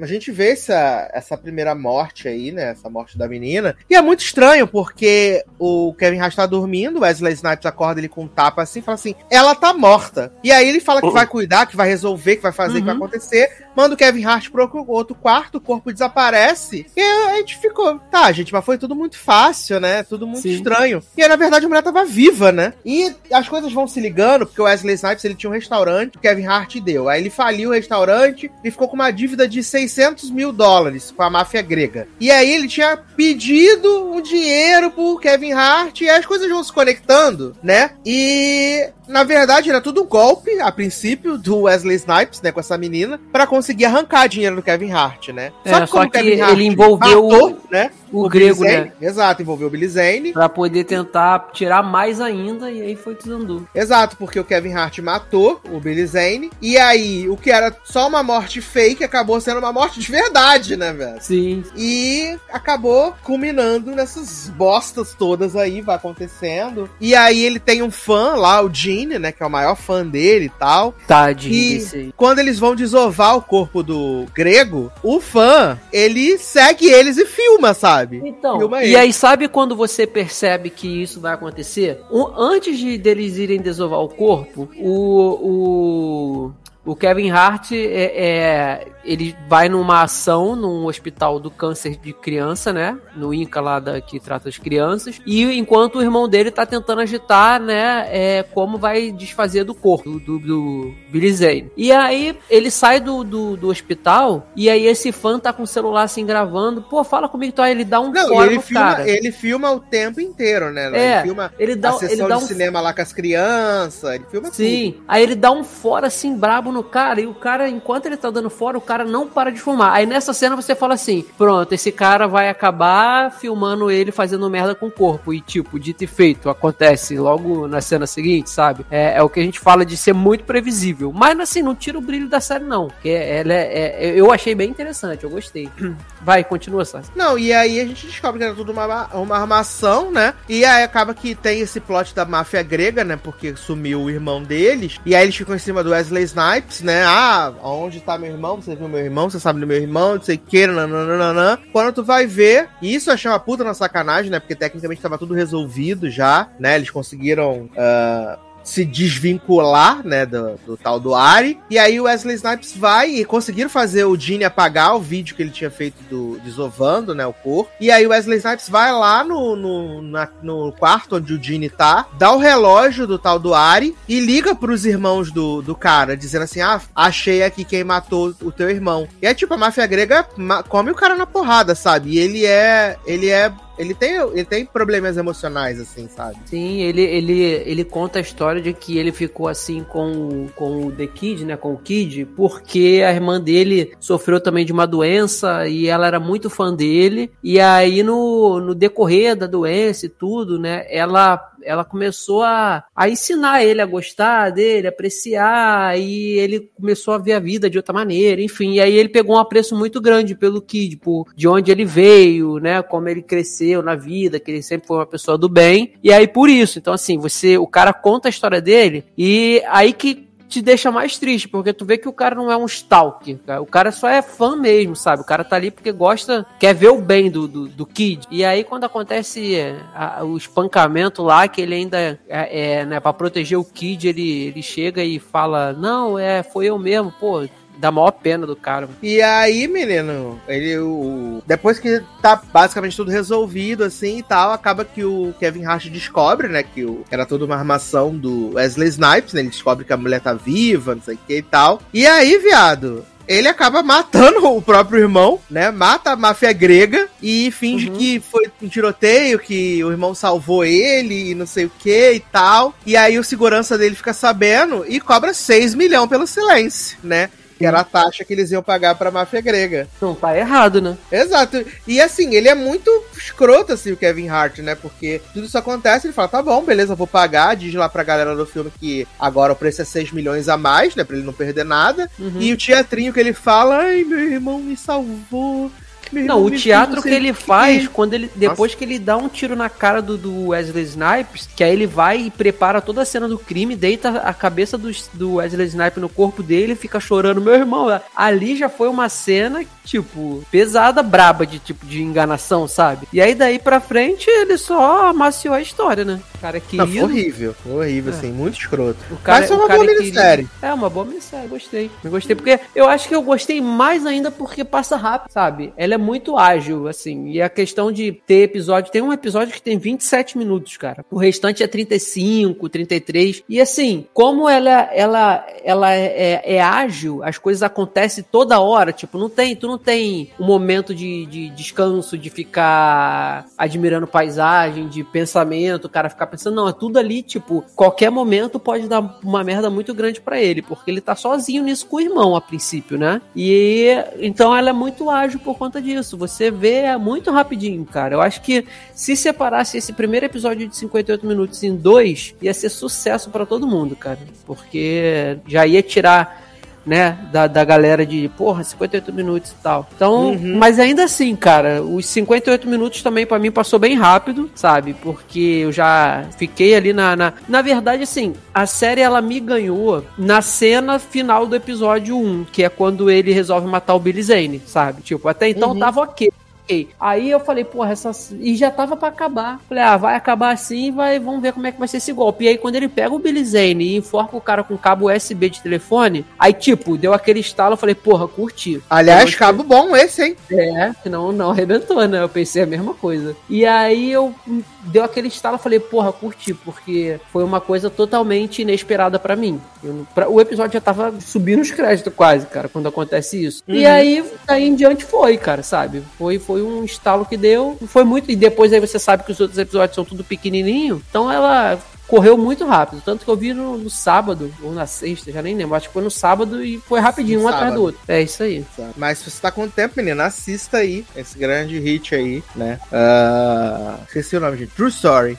a gente vê essa, essa primeira morte aí, né? Essa morte da menina. E é muito estranho, porque o Kevin Hart tá dormindo, o Wesley Snipes acorda ele com um tapa assim e fala assim: ela tá morta. E aí ele fala que vai cuidar, que vai resolver, que vai fazer, que vai Uhum. Acontecer. Manda o Kevin Hart pro outro quarto, o corpo desaparece. E a gente ficou, tá, gente, mas foi tudo muito fácil, né? Tudo muito Sim. estranho. E aí, na verdade, a mulher tava viva, né? E as coisas vão se ligando, porque o Wesley Snipes ele tinha um restaurante, o Kevin Hart deu. Aí ele faliu o restaurante e ficou com uma dívida de 600 mil dólares com a máfia grega. E aí ele tinha pedido um dinheiro pro Kevin Hart e as coisas vão se conectando, né? E na verdade era tudo um golpe, a princípio, do Wesley Snipes, né, com essa menina, pra conseguir arrancar dinheiro do Kevin Hart, né? É, só como que ele envolveu matou, né? O, Billy grego, né? Exato, envolveu o Billy Zane. Pra poder tentar tirar mais ainda, e aí foi desandou. Exato, porque o Kevin Hart matou o Billy Zane. E aí, o que era só uma morte fake acabou sendo uma morte de verdade, né, velho? Sim. E acabou culminando nessas bostas todas aí, vai acontecendo. E aí ele tem um fã lá, o Gene, né? Que é o maior fã dele e tal. Tadinho E desse quando eles vão desovar o corpo do grego, o fã, ele segue eles e filma, sabe? Então, Filma e ele. aí sabe quando você percebe que isso vai acontecer? Um- antes de deles irem desovar o corpo, o, o, o Kevin Hart é, é- ele vai numa ação num hospital do câncer de criança, né? No INCA lá da, que trata as crianças. E enquanto o irmão dele tá tentando agitar, né? É, como vai desfazer do corpo do, do Billy Zane. E aí ele sai do, do, do hospital e aí esse fã tá com o celular assim gravando. Pô, fala comigo, então aí ele dá um Não, fora ele no filma, cara. ele filma o tempo inteiro, né? É, ele filma ele dá, a sessão ele dá de um cinema lá com as crianças, ele filma Sim, aí ele dá um fora assim brabo no cara e o cara, enquanto ele tá dando fora, o cara não para de fumar. Aí nessa cena você fala assim: pronto, esse cara vai acabar filmando ele fazendo merda com o corpo. E tipo, dito e feito, acontece logo na cena seguinte, sabe? É, é o que a gente fala de ser muito previsível. Mas assim, não tira o brilho da série, não. Porque ela é, é- eu achei bem interessante, eu gostei. [CLEARS THROAT] Vai, continua, Sassi. Não, e aí a gente descobre que era tudo uma, uma armação, né? E aí acaba que tem esse plot da máfia grega, né? Porque sumiu o irmão deles. E aí eles ficam em cima do Wesley Snipes, né? Ah, onde tá meu irmão? Você viu meu irmão? Você sabe do meu irmão? Não sei o que, nananana. Quando tu vai ver, e isso eu achei uma puta na sacanagem, né? Porque tecnicamente tava tudo resolvido já, né? Eles conseguiram. ah, se desvincular, né, do, do tal do Ari. E aí o Wesley Snipes vai e conseguiram fazer o Gene apagar o vídeo que ele tinha feito do desovando, né, o corpo. E aí o Wesley Snipes vai lá no, no, na- no quarto onde o Gene tá, dá o relógio do tal do Ari e liga pros irmãos do, do cara, dizendo assim, ah, achei aqui quem matou o teu irmão. E é tipo, a máfia grega come o cara na porrada, sabe? E ele é, ele é ele tem, ele tem problemas emocionais, assim, sabe? Sim, ele, ele, ele conta a história de que ele ficou assim com, com o The Kid, né? Com o Kid, porque a irmã dele sofreu também de uma doença e ela era muito fã dele. E aí, no, no decorrer da doença e tudo, né? Ela, ela começou a, a ensinar ele a gostar dele, apreciar, e ele começou a ver a vida de outra maneira, enfim. E aí ele pegou um apreço muito grande pelo Kid, por de onde ele veio, né? Como ele cresceu na vida, que ele sempre foi uma pessoa do bem. E aí por isso, então assim, você, o cara conta a história dele e aí que te deixa mais triste, porque tu vê que o cara não é um stalker, cara. o cara só é fã mesmo, sabe? O cara tá ali porque gosta, quer ver o bem do, do, do Kid. E aí quando acontece é, a- o espancamento lá, que ele ainda, é, é, né, pra proteger o Kid, ele, ele chega e fala, não, é, foi eu mesmo, pô, dá maior pena do cara. mano. E aí, menino, ele o depois que tá basicamente tudo resolvido assim e tal, acaba que o Kevin Hart descobre, né, que o, era toda uma armação do Wesley Snipes, né? Ele descobre que a mulher tá viva, não sei o que e tal. E aí, viado, ele acaba matando o próprio irmão, né? Mata a máfia grega e finge que foi um tiroteio, que o irmão salvou ele e não sei o que e tal. E aí o segurança dele fica sabendo e cobra 6 milhões pelo silêncio, né? Que era a taxa que eles iam pagar pra máfia grega. Não tá errado, né? Exato. E assim, ele é muito escroto, assim, o Kevin Hart, né? Porque tudo isso acontece, ele fala, tá bom, beleza, vou pagar. Diz lá pra galera do filme que agora o preço é 6 milhões a mais, né? Pra ele não perder nada. Uhum. E o teatrinho que ele fala, ai, meu irmão me salvou. Meu Não, o teatro que ele o quê." faz, quando ele depois que ele dá um tiro na cara do, do Wesley Snipes, que aí ele vai e prepara toda a cena do crime, deita a cabeça do, do Wesley Snipes no corpo dele, fica chorando, meu irmão. Ali já foi uma cena, tipo, pesada, braba de tipo de enganação, sabe? E aí daí pra frente ele só amaciou a história, né? O cara querido. foi horrível, foi horrível, É. assim, muito escroto. O cara, Mas foi o uma boa minissérie. É, uma boa minissérie, gostei. Eu gostei porque eu acho que eu gostei mais ainda porque passa rápido, sabe? Ela é muito ágil, assim. E a questão de ter episódio. Tem um episódio que tem 27 minutos, cara. O restante é 35, 33. E assim, como ela, ela, ela é, é ágil, as coisas acontecem toda hora. Tipo, não tem, tu não tem um momento de, de descanso, de ficar admirando paisagem, de pensamento, o cara ficar pensando, não, é tudo ali, tipo, qualquer momento pode dar uma merda muito grande pra ele, porque ele tá sozinho nisso com o irmão a princípio, né? E então ela é muito ágil por conta disso. Você vê muito rapidinho, cara. Eu acho que se separasse esse primeiro episódio de 58 minutos em dois, ia ser sucesso pra todo mundo, cara, porque já ia tirar né, da, da galera de, porra, 58 minutos e tal. Então, Uhum. mas ainda assim, cara, os 58 minutos também pra mim passou bem rápido, sabe? Porque eu já fiquei ali na, na. Na verdade, assim, a série ela me ganhou na cena final do episódio 1, que é quando ele resolve matar o Billy Zane, sabe? Tipo, até então Uhum. tava ok. Ok. Aí eu falei, porra, essa. E já tava pra acabar. Falei, ah, vai acabar assim, vai, vamos ver como é que vai ser esse golpe. E aí, quando ele pega o Billy Zane e enforca o cara com cabo USB de telefone, aí, tipo, deu aquele estalo, eu falei, porra, curti. Aliás, cabo bom esse, hein? é, não, não arrebentou, né? Eu pensei a mesma coisa. E aí eu hum, deu aquele estalo, eu falei, porra, curti, porque foi uma coisa totalmente inesperada pra mim. Eu pra- o episódio já tava subindo os créditos quase, cara, quando acontece isso. E Uhum. aí, daí em diante foi, cara, sabe? Foi, foi um estalo que deu, foi muito, e depois aí você sabe que os outros episódios são tudo pequenininho, então ela correu muito rápido. Tanto que eu vi no, no sábado, ou na sexta, já nem lembro. Acho que foi no sábado e foi rapidinho, um atrás do outro. É isso aí. Mas se você tá com tempo, menina, assista aí esse grande hit aí, né? Ah, esqueci o nome, gente. True [LAUGHS] Story.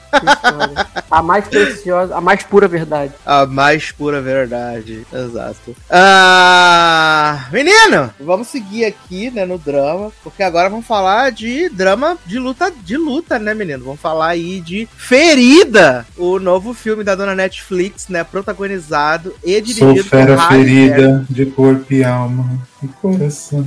a mais preciosa, a mais pura verdade. A mais pura verdade. Exato. Ah, menino, vamos seguir aqui, né, no drama, porque agora vamos falar de drama de luta, de luta, né, menino? Vamos falar aí de Ferida, o novo filme da dona Netflix, né, protagonizado e Sou dirigido fera Halle Berry. ferida de corpo e alma e coração.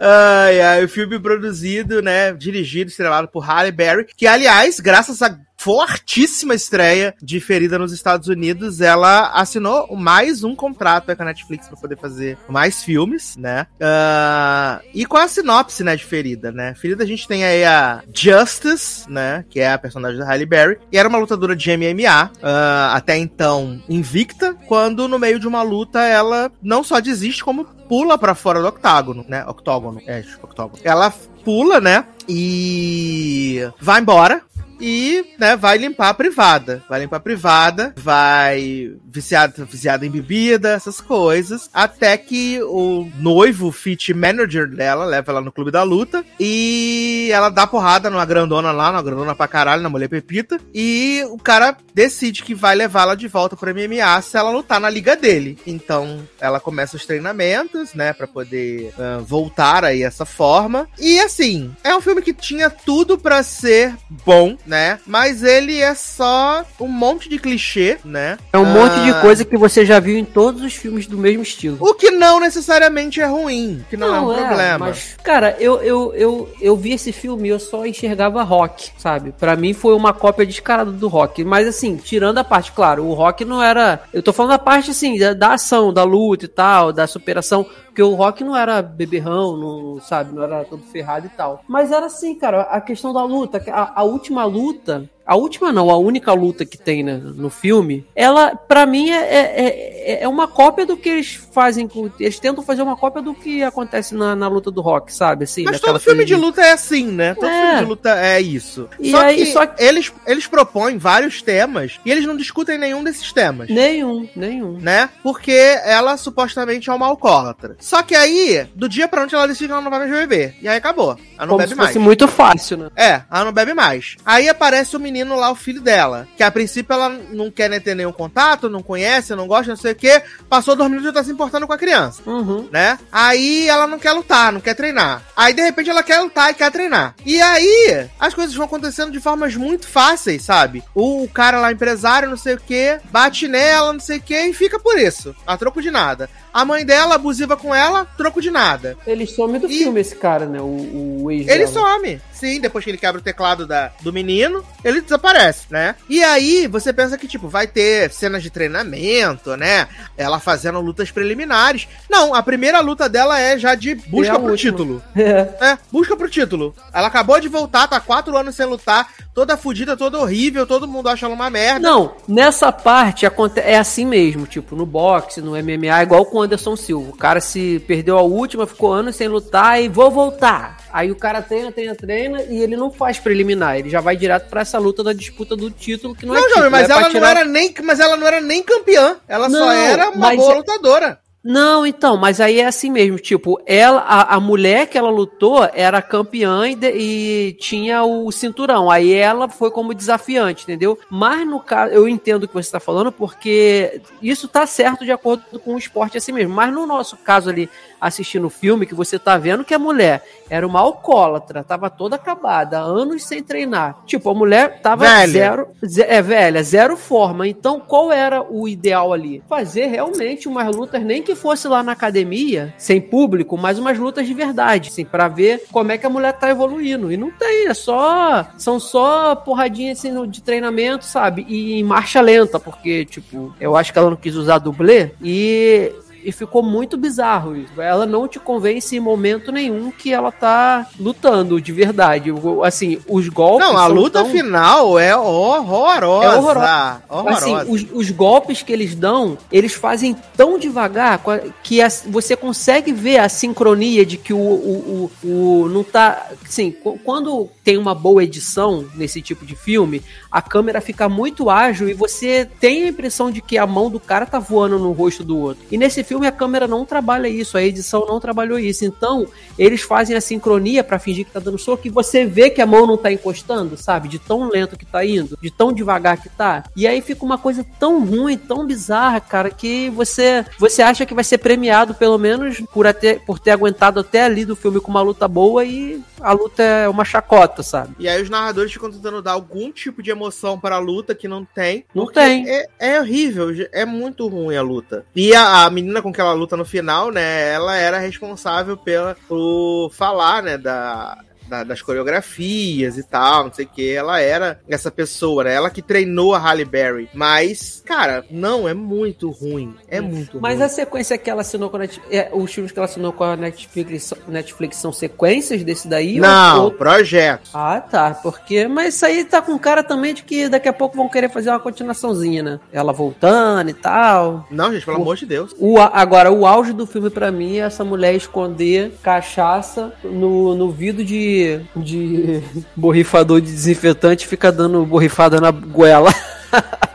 ai, ai, o filme produzido, né, dirigido, estrelado por Halle Berry, que aliás, graças à fortíssima estreia de Ferida nos Estados Unidos, ela assinou mais um contrato com a Netflix para poder fazer mais filmes, né? Ah, e é a sinopse, né, de Ferida, né? Ferida a gente tem aí a Justice, né, que é a personagem da Halle Berry, e era uma lutadora de MMA, ah, até então invicta, quando no meio de uma luta ela não só desiste, como pula pra fora do octágono, né? Octógono, é, octógono. Ela pula, né? E vai embora. E, né, vai limpar a privada. Vai limpar a privada, vai viciada, viciada em bebida, essas coisas. Até que o noivo, fit manager dela, leva ela no clube da luta. E ela dá porrada numa grandona lá, numa grandona pra caralho, na mulher Pepita. E o cara decide que vai levá-la de volta pro MMA se ela lutar na liga dele. Então, ela começa os treinamentos, né, pra poder ah, voltar aí essa forma. E assim, é um filme que tinha tudo pra ser bom, né? Mas ele é só um monte de clichê, né? É um monte de Ah, coisa que você já viu em todos os filmes do mesmo estilo. O que não necessariamente é ruim, que não, é um problema. Mas, cara, eu, eu, eu, eu vi esse filme e eu só enxergava rock, sabe? Pra mim foi uma cópia descarada do rock. Mas assim, tirando a parte, claro, o rock não era. Eu tô falando da parte assim, da, da ação, da luta e tal, da superação. Porque o rock não era beberrão, não, sabe? Não era todo ferrado e tal. Mas era assim, cara, a questão da luta. A, a última luta. A última não, a única luta que tem né, no filme, ela, pra mim, é, é, é- é uma cópia do que eles fazem. Eles tentam fazer uma cópia do que acontece na, na luta do rock, sabe? Assim, Mas todo filme de luta é assim, né? Todo É. filme de luta é isso. E só, aí- que só que- Eles, eles propõem vários temas e eles não discutem nenhum desses temas. Nenhum, nenhum. Né? Porque ela supostamente é uma alcoólatra. Só que aí, do dia pra noite, ela decide que ela não vai mais beber. E aí acabou. Ela não Como bebe se mais. fosse muito fácil, né? É, ela não bebe mais. Aí aparece o menino lá, o filho dela. Que a princípio ela não quer nem ter nenhum contato, não conhece, não gosta, não sei o quê. Passou dois minutos e já tá se importando com a criança. Uhum. Né? Aí ela não quer lutar, não quer treinar. Aí de repente ela quer lutar e quer treinar. E aí as coisas vão acontecendo de formas muito fáceis, sabe? O cara lá, empresário, não sei o quê, bate nela, não sei o quê, e fica por isso. A troco de nada. A mãe dela abusiva com ela, troco de nada. Ele some do filme, esse cara, né? O, o ex Ele dela. some. Sim, depois que ele quebra o teclado da, do menino, ele desaparece, né? E aí, você pensa que, tipo, vai ter cenas de treinamento, né? Ela fazendo lutas preliminares. Não, a primeira luta dela é já de busca a pro última. título. É. [LAUGHS] É, busca pro título. Ela acabou de voltar, tá quatro anos sem lutar, toda fodida, toda horrível, todo mundo acha ela uma merda. Não, nessa parte é assim mesmo, tipo, no boxe, no MMA, igual com o Anderson Silva. O cara se perdeu a última, ficou anos sem lutar e vou voltar. Aí o cara treina, treina, treina e ele não faz preliminar, ele já vai direto pra essa luta da disputa do título que não, Não, é título, Jovem, mas é ela não tirar- era nem, mas ela não era nem campeã. Ela só Não, era uma boa é- lutadora. Não, então, mas aí é assim mesmo, tipo, ela, a, a mulher que ela lutou era campeã e, e tinha o cinturão, aí ela foi como desafiante, entendeu? Mas no caso, eu entendo o que você tá falando, porque isso tá certo de acordo com o esporte assim mesmo, mas no nosso caso ali, assistindo o filme, que você tá vendo que a mulher era uma alcoólatra, tava toda acabada, anos sem treinar. Tipo, a mulher tava Velha. zero, ze- é velha, zero forma. Então, qual era o ideal ali? Fazer realmente umas lutas, nem que fosse lá na academia, sem público, mas umas lutas de verdade, assim, para ver como é que a mulher tá evoluindo. E não tem, é só são só porradinhas assim de treinamento, sabe? E em marcha lenta, porque tipo, eu acho que ela não quis usar dublê e e ficou muito bizarro isso. Ela não te convence em momento nenhum que ela tá lutando de verdade. Assim, os golpes. Não, a luta tão- final é horrorosa. É horrorosa. Horrorosa. Assim, os, os golpes que eles dão, eles fazem tão devagar que você consegue ver a sincronia de que o, o, o, o- não tá. Assim, qu- quando tem uma boa edição nesse tipo de filme, a câmera fica muito ágil e você tem a impressão de que a mão do cara tá voando no rosto do outro. E nesse filme a câmera não trabalha isso, a edição não trabalhou isso. Então, eles fazem a sincronia pra fingir que tá dando soco e você vê que a mão não tá encostando, sabe? De tão lento que tá indo, de tão devagar que tá. E aí fica uma coisa tão ruim, tão bizarra, cara, que você você acha que vai ser premiado pelo menos por, até, por ter aguentado até ali do filme com uma luta boa e a luta é uma chacota, sabe? E aí os narradores ficam tentando dar algum tipo de emoção para a luta que não tem. Não tem. É, é horrível, é muito ruim a luta. E a, a menina com que ela luta no final, né, ela era responsável pela, por falar, né, da, da- das coreografias e tal, não sei o que. Ela era essa pessoa, né? Ela que treinou a Halle Berry. Mas, cara, não, é muito ruim. É muito Mas ruim. a sequência que ela assinou com a Netflix, é, os filmes que ela assinou com a Netflix, Netflix são sequências desse daí? Não, Ou- projeto. Ah, tá. Porque. Mas isso aí tá com cara também de que daqui a pouco vão querer fazer uma continuaçãozinha, né? Ela voltando e tal. Não, gente, pelo O- amor de Deus. O, agora, o auge do filme pra mim é essa mulher esconder cachaça no, no vidro de, de borrifador de desinfetante fica dando borrifada na goela. [LAUGHS]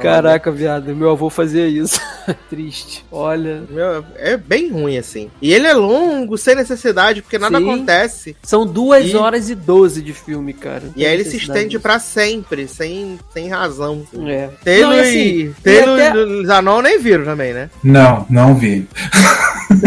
Caraca, viado, meu avô fazia isso. [LAUGHS] Triste. Olha. Meu, é bem ruim, assim. E ele é longo, sem necessidade, porque nada Sim. acontece. São duas E- horas e doze de filme, cara. Não E aí ele se estende pra sempre, sem, sem razão. É. Taylor Não, e, assim, Taylor e até- Zanon nem viram também, né? Não, não vi. [LAUGHS]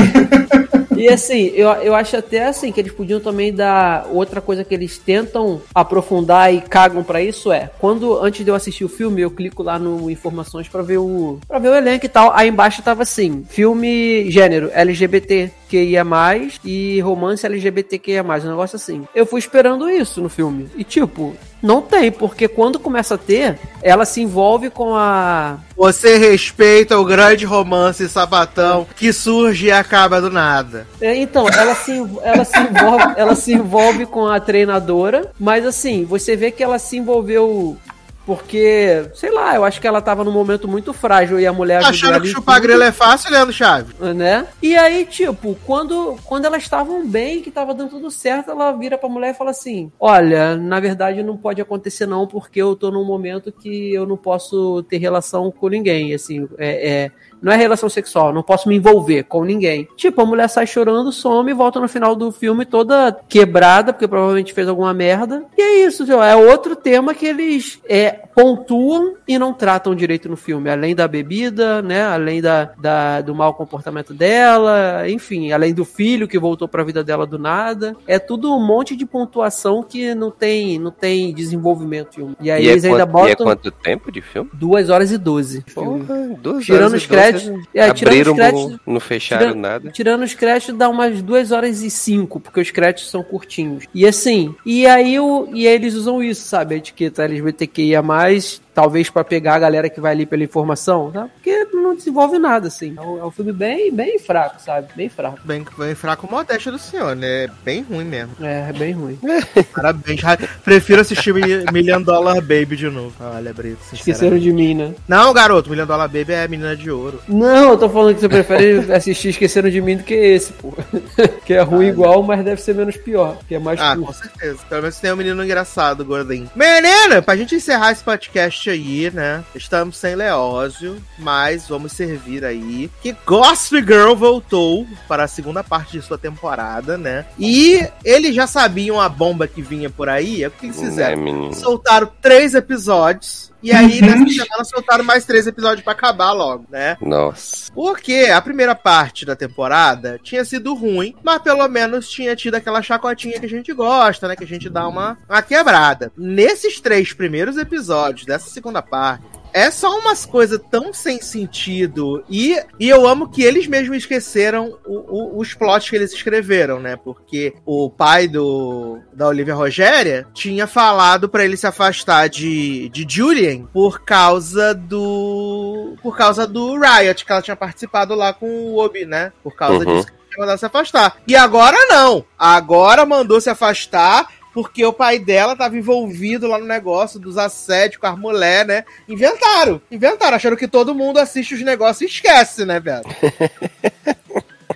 E assim, eu, eu acho até assim que eles podiam também dar outra coisa que eles tentam aprofundar e cagam pra isso é, quando antes de eu assistir o filme, eu clico lá no informações pra ver o para ver o elenco e tal. Aí embaixo tava assim, filme gênero LGBT que ia mais e romance LGBT que ia mais, um negócio assim. Eu fui esperando isso no filme. E tipo, não tem, porque quando começa a ter, ela se envolve com a Você respeita o grande romance sapatão que surge e acaba do nada. É, então, ela se, ela, se envolve, ela se envolve com a treinadora, mas assim, você vê que ela se envolveu porque, sei lá, eu acho que ela tava num momento muito frágil e a mulher ajudou Achando que chupar tudo, grelo é fácil, Leandro Chaves. né? E aí, tipo, quando, quando elas estavam bem, que tava dando tudo certo, ela vira pra mulher e fala assim: Olha, na verdade não pode acontecer, não, porque eu tô num momento que eu não posso ter relação com ninguém. Assim, é, é- não é relação sexual, não posso me envolver com ninguém. Tipo, a mulher sai chorando, some e volta no final do filme toda quebrada, porque provavelmente fez alguma merda. E é isso, viu? é outro tema que eles é, pontuam e não tratam direito no filme. Além da bebida, né? Além da, da- do mau comportamento dela, enfim, além do filho que voltou pra vida dela do nada. É tudo um monte de pontuação que não tem, não tem desenvolvimento. filme. E aí E é, eles ainda quanto, e é botam quanto tempo de filme? duas horas e doze. filme. Porra, duas Tirando horas os doze, créditos- é, tirando abriram, os créditos- não fecharam tirando- nada. Tirando os créditos, dá umas 2 horas e 5, porque os créditos são curtinhos. E assim, e aí o, e eles usam isso, sabe? A etiqueta LGBTQIA, mais talvez pra pegar a galera que vai ali pela informação, tá? Porque não desenvolve nada, assim. É um, é um filme bem, bem fraco, sabe? Bem fraco. Bem, bem fraco modéstia do senhor, né? É bem ruim mesmo. É, é bem ruim. [LAUGHS] Parabéns. Prefiro assistir Mi- Million Dollar Baby de novo. Olha, Brito, Esqueceram de mim, né? Não, garoto, Million Dollar Baby é a menina de ouro. Não, eu tô falando que você prefere [LAUGHS] assistir Esqueceram de Mim do que esse, pô. [LAUGHS] que é ruim igual, mas deve ser menos pior, que é mais Ah, com curto. certeza. Pelo menos tem um menino engraçado, gordinho. Menina, pra gente encerrar esse podcast aí, né? Estamos sem Leózio, mas vamos servir aí que Gossip Girl voltou para a segunda parte de sua temporada, né? E eles já sabiam a bomba que vinha por aí. É o que eles Né, fizeram? menino? Soltaram três episódios. E aí, nessa semana, soltaram mais três episódios pra acabar logo, né? Nossa. Porque a primeira parte da temporada tinha sido ruim, mas pelo menos tinha tido aquela chacotinha que a gente gosta, né? Que a gente dá uma, uma quebrada. Nesses três primeiros episódios dessa segunda parte, é só umas coisas tão sem sentido. E, e eu amo que eles mesmos esqueceram o- o- os plots que eles escreveram, né? Porque o pai do da Olivia Rogéria tinha falado pra ele se afastar de, de Julian por causa do. Por causa do Riot, que ela tinha participado lá com o Obi, né? Por causa Uhum. disso que tinha mandado se afastar. E agora não. Agora mandou se afastar porque o pai dela tava envolvido lá no negócio dos assédios com as mulheres, né? Inventaram. Inventaram. Acharam que todo mundo assiste os negócios e esquece, né, velho? [LAUGHS]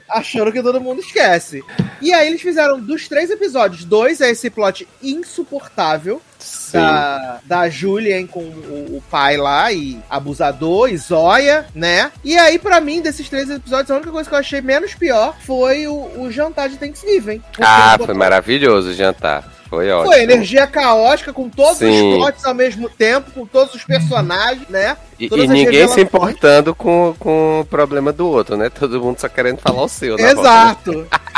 Acharam que todo mundo esquece. E aí eles fizeram dos três episódios, dois é esse plot insuportável Sim. da, da Julian com o, o pai lá e abusador e Zóia, né? E aí, pra mim, desses três episódios, a única coisa que eu achei menos pior foi o, o jantar de Thanksgiving. Ah, foi maravilhoso o jantar. Foi ótimo. Foi energia caótica, com todos Sim. os plots ao mesmo tempo, com todos os personagens, né? E, e ninguém se importando com, com o problema do outro, né? Todo mundo só querendo falar o seu. né? Exato. [LAUGHS]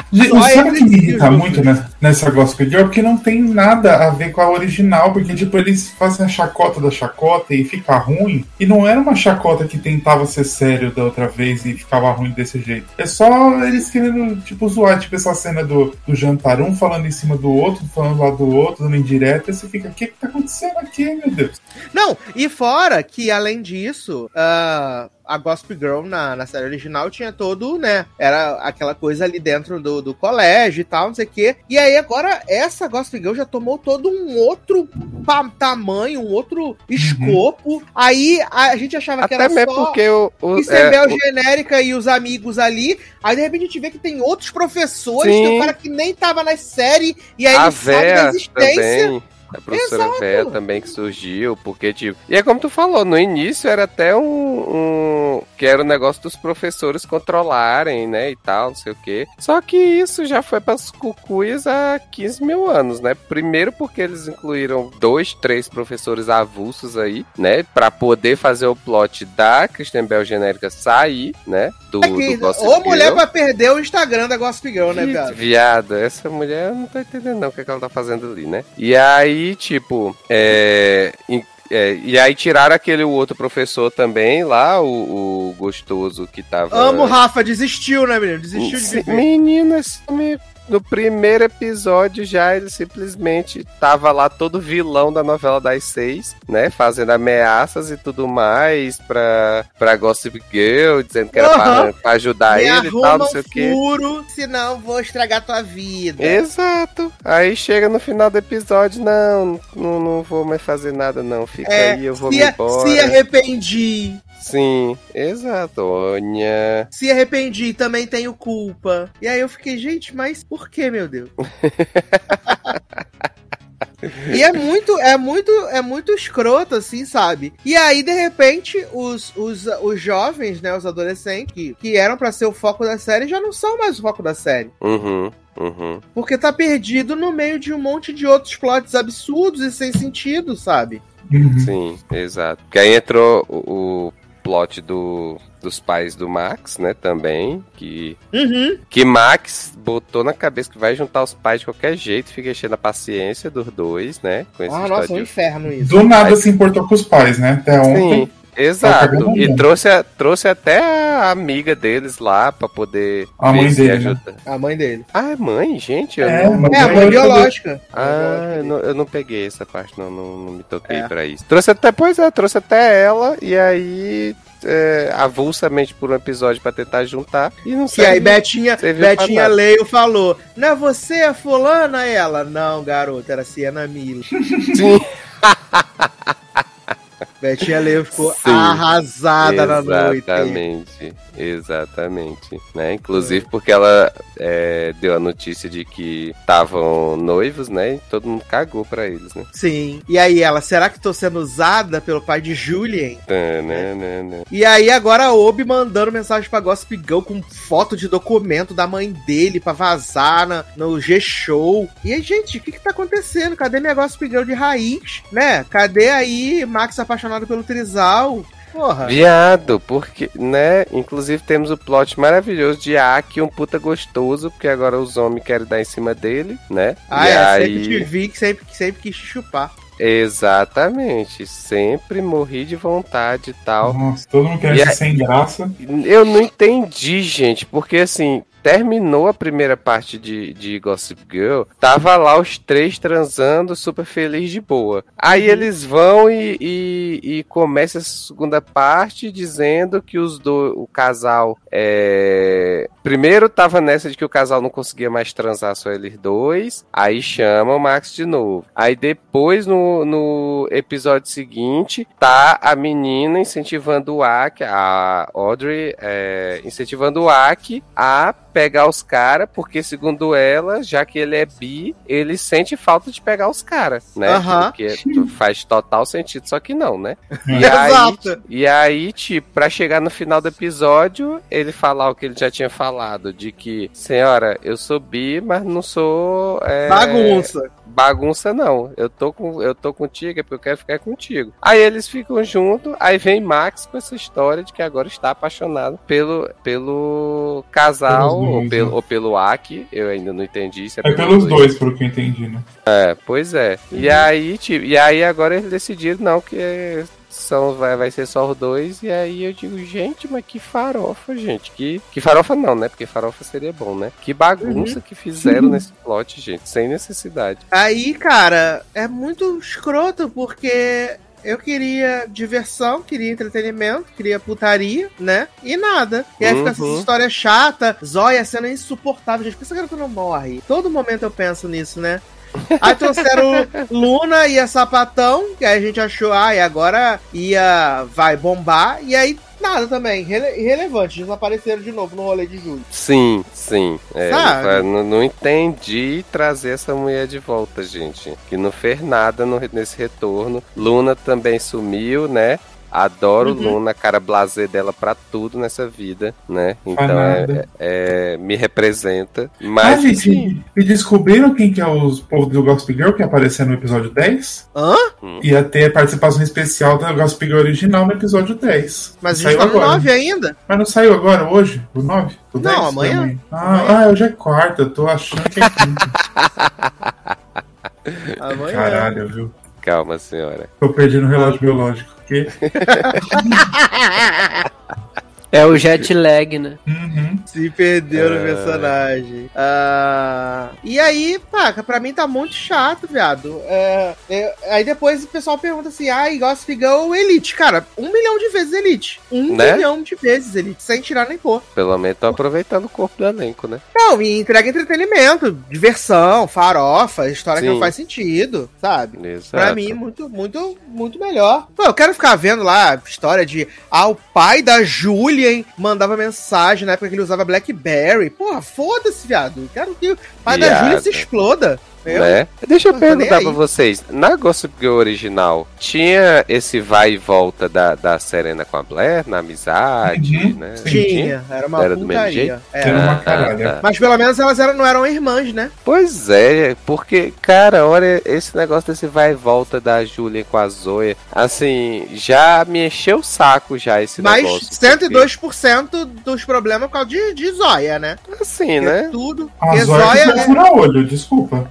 Sabe o que me irrita muito né, nessa Gospel Girl? Porque não tem nada a ver com a original. Porque, tipo, eles fazem a chacota da chacota e fica ruim. E não era uma chacota que tentava ser sério da outra vez e ficava ruim desse jeito. É só eles querendo, tipo, zoar. Tipo, essa cena do, do jantar, um falando em cima do outro, falando lá do outro, dando indireta. E você fica, o que que tá acontecendo aqui, meu Deus? Não, e fora que, além disso, ah, a Gospel Girl na, na série original tinha todo, né? Era aquela coisa ali dentro do, do colégio e tal, não sei o quê. E aí agora essa Gospel Girl já tomou todo um outro tamanho, um outro escopo. Aí a, gente achava que Até era mesmo só porque o. o, Isabel é, o- genérica e os amigos ali. Aí de repente a gente vê que tem outros professores, Sim. tem um cara que nem tava na série, e aí a ele sabe da existência. também. A professora Exato. Véia também que surgiu, porque, tipo. E é como tu falou, no início era até um. um- que era o negócio dos professores controlarem, né? E tal, não sei o quê. Só que isso já foi pras cucuias há 15 mil anos, né? Primeiro porque eles incluíram dois, três professores avulsos aí, né? Pra poder fazer o plot da Christian Bell genérica sair, né? Do, É que, do Gossip ou mulher Girl. pra perder o Instagram da Gospel Girl, né, viado? Viado, essa mulher eu não tô entendendo não o que, é que ela tá fazendo ali, né? E aí, tipo, é, é, e aí tiraram aquele outro professor também lá, o, o gostoso que tava. Amo Rafa, desistiu, né, menino? Desistiu de viver. Meninas, me- no primeiro episódio já ele simplesmente tava lá todo vilão da novela das seis, né? Fazendo ameaças e tudo mais pra, pra Gossip Girl, dizendo que era pra, Aham. pra ajudar Me ele e tal, não um sei o quê. furo, senão vou estragar tua vida. Exato. Aí chega no final do episódio, não, não, não vou mais fazer nada, não. Fica É, aí, eu vou me embora. se arrependi. Sim, exato. Olha. Se arrependi, também tenho culpa. E aí eu fiquei, gente, mas por que, meu Deus? [LAUGHS] E é muito, é muito, é muito escroto, assim, sabe? E aí, de repente, os, os, os jovens, né, os adolescentes, que, que eram pra ser o foco da série, já não são mais o foco da série. Uhum, uhum. Porque tá perdido no meio de um monte de outros plots absurdos e sem sentido, sabe? Uhum. Sim, exato. Porque aí entrou o, o plot do, dos pais do Max, né, também, que Uhum. que Max botou na cabeça que vai juntar os pais de qualquer jeito, fica enchendo a paciência dos dois, né, com esse Ah, nossa, um inferno isso. Do nada se importou com os pais, né? Até ontem. Sim, exato. cagando E trouxe, a- trouxe até a amiga deles lá pra poder A mãe se dele, né? ajuda. A mãe dele. Ah, é mãe, gente? Eu É, não... É, a mãe biológica. Ah, eu não, eu não peguei essa parte, não, não, não me toquei É. pra isso. Trouxe até, pois é, trouxe até ela, e aí, é, avulsamente por um episódio pra tentar juntar, e não E sei. aí Betinha, Betinha. Leio falou: Não é você a fulana? Ela, não, garoto, era Siena Miller. Sim. [LAUGHS] Betinha Leio ficou Sim, arrasada na noite. Exatamente, exatamente. Né? Inclusive porque ela é, deu a notícia de que estavam noivos, né? E todo mundo cagou pra eles, né? Sim. E aí ela, será que tô sendo usada pelo pai de Julian? Tananana. E aí agora a Obi mandando mensagem pra Gossip Girl com foto de documento da mãe dele pra vazar na, no G-Show. E aí, gente, o que que tá acontecendo? Cadê minha Gossip Girl de raiz? Né? Cadê aí Max apaixonado pelo Trizal? Porra. Viado, porque, né? Inclusive temos o plot maravilhoso de Aki, um puta gostoso, porque agora os homens querem dar em cima dele, né? Ah, e é, aí... sempre te vi que sempre, que sempre quis te chupar. Exatamente. Sempre morri de vontade e tal. Nossa, todo mundo E ser aí- sem graça. Eu não entendi, gente, porque assim. Terminou a primeira parte de, de Gossip Girl, tava lá os três transando, super feliz de boa. Aí eles vão e, e, e começa essa segunda parte dizendo que os do, o casal é... Primeiro tava nessa de que o casal não conseguia mais transar só eles dois. Aí chama o Max de novo. Aí depois, no, no episódio seguinte, tá a menina incentivando o Aki, a Audrey, é, incentivando o Aki a pegar os caras, porque segundo ela, já que ele é bi, ele sente falta de pegar os caras, né? Porque faz total sentido, só que não, né? E aí, Exato. e aí, tipo, pra chegar no final do episódio, ele falar o que ele já tinha falado, de que, senhora, eu sou bi, mas não sou. é, Bagunça. Bagunça não. Eu tô, com, eu tô contigo, é porque eu quero ficar contigo. Aí eles ficam juntos, aí vem Max com essa história de que agora está apaixonado pelo, pelo casal, dois, ou pelo, né? ou pelo Aki. Eu ainda não entendi se é, É pelos dois, pelo que eu entendi, né? é, pois é. E aí, tipo, e aí agora eles decidiram não que vai, vai ser só os dois e aí eu digo, gente, mas que farofa, gente. Que que farofa não, né? Porque farofa seria bom, né? Que bagunça que fizeram nesse plot, gente, sem necessidade. Aí, cara, é muito escroto porque eu queria diversão, queria entretenimento, queria putaria, né? E nada. E aí fica essa Uhum. história chata, Zóia sendo insuportável. Gente, pensa que ela não morre. Todo momento eu penso nisso, né? Aí trouxeram Luna e a Sapatão, que aí a gente achou, ah, e agora ia, vai bombar, e aí nada também, irrele- irrelevante, desapareceram de novo no rolê de julho. Sim, sim. É, Sabe? não, não entendi trazer essa mulher de volta, gente. Que não fez nada no- nesse retorno. Luna também sumiu, né? Adoro Uhum. Luna, cara blazer dela pra tudo nessa vida, né? Então nada. é, é- me representa. Ah, Mas gente, sim, e descobriram quem que é os povo do Gossip Girl que apareceu no episódio 10? Hã? Ia ter participação especial da Gossip Girl original no episódio 10. Mas a Saiu gente tá no agora. 9 ainda? Mas não saiu agora, hoje? O 9? O Não, 10? amanhã. Ah, ah, hoje é quarta, eu tô achando que é quinta. [LAUGHS] Amanhã. Caralho, viu? calma, senhora. Tô perdendo o relógio biológico. Que? [LAUGHS] É o jet lag, né? Uhum. Se perdeu no É. personagem. Ah, e aí, paca, pra mim tá muito chato, viado. É, é, aí depois o pessoal pergunta assim: ah, Gossip Girl ou Elite? Cara, um milhão de vezes Elite. Um Né? milhão de vezes Elite, sem tirar nem pôr. Pelo menos tô aproveitando o corpo do elenco, né? Não, e entrega entretenimento, diversão, farofa, história que Sim. não faz sentido, sabe? Exato. Pra mim, muito, muito, muito melhor. Pô, eu quero ficar vendo lá a história de. Ah, o pai da Julian mandava mensagem na época que ele usava Blackberry. Porra, foda-se, viado. Quero que o pai da Viado. Julian se exploda. Eu- Né? Deixa eu Não perguntar pra vocês. Na Gossip Girl original, tinha esse vai e volta da, da Serena com a Blair, na amizade, Uhum, né? sim. Tinha, era uma Era do mesmo jeito? Era. Era uma Ah, caralho. tá. Mas pelo menos elas eram, não eram irmãs, né? Pois é, porque, cara, olha, esse negócio desse vai e volta da Julia com a Zoya, assim, já me encheu o saco já esse Mas negócio. 102% dos problemas por causa de, de Zóia, né? porque, Assim, É né? tudo. A Porque Zóia Zóia é- olho, desculpa.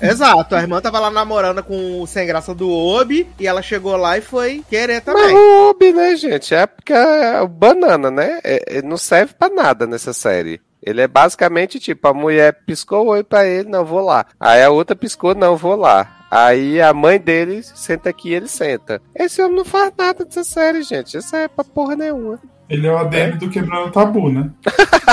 Exato, a irmã tava lá namorando com o sem graça do Obi e ela chegou lá e foi querer Mas também. o Obi, né, gente? É porque é o banana, né? É- é- não serve pra nada nessa série. Ele é basicamente tipo, a mulher piscou o olho pra ele, não vou lá. Aí a outra piscou, não vou lá. Aí a mãe dele senta aqui ele senta. Esse homem não faz nada dessa série, gente. Isso é pra porra nenhuma. Ele é o ADM do Quebrando Tabu, né? [LAUGHS]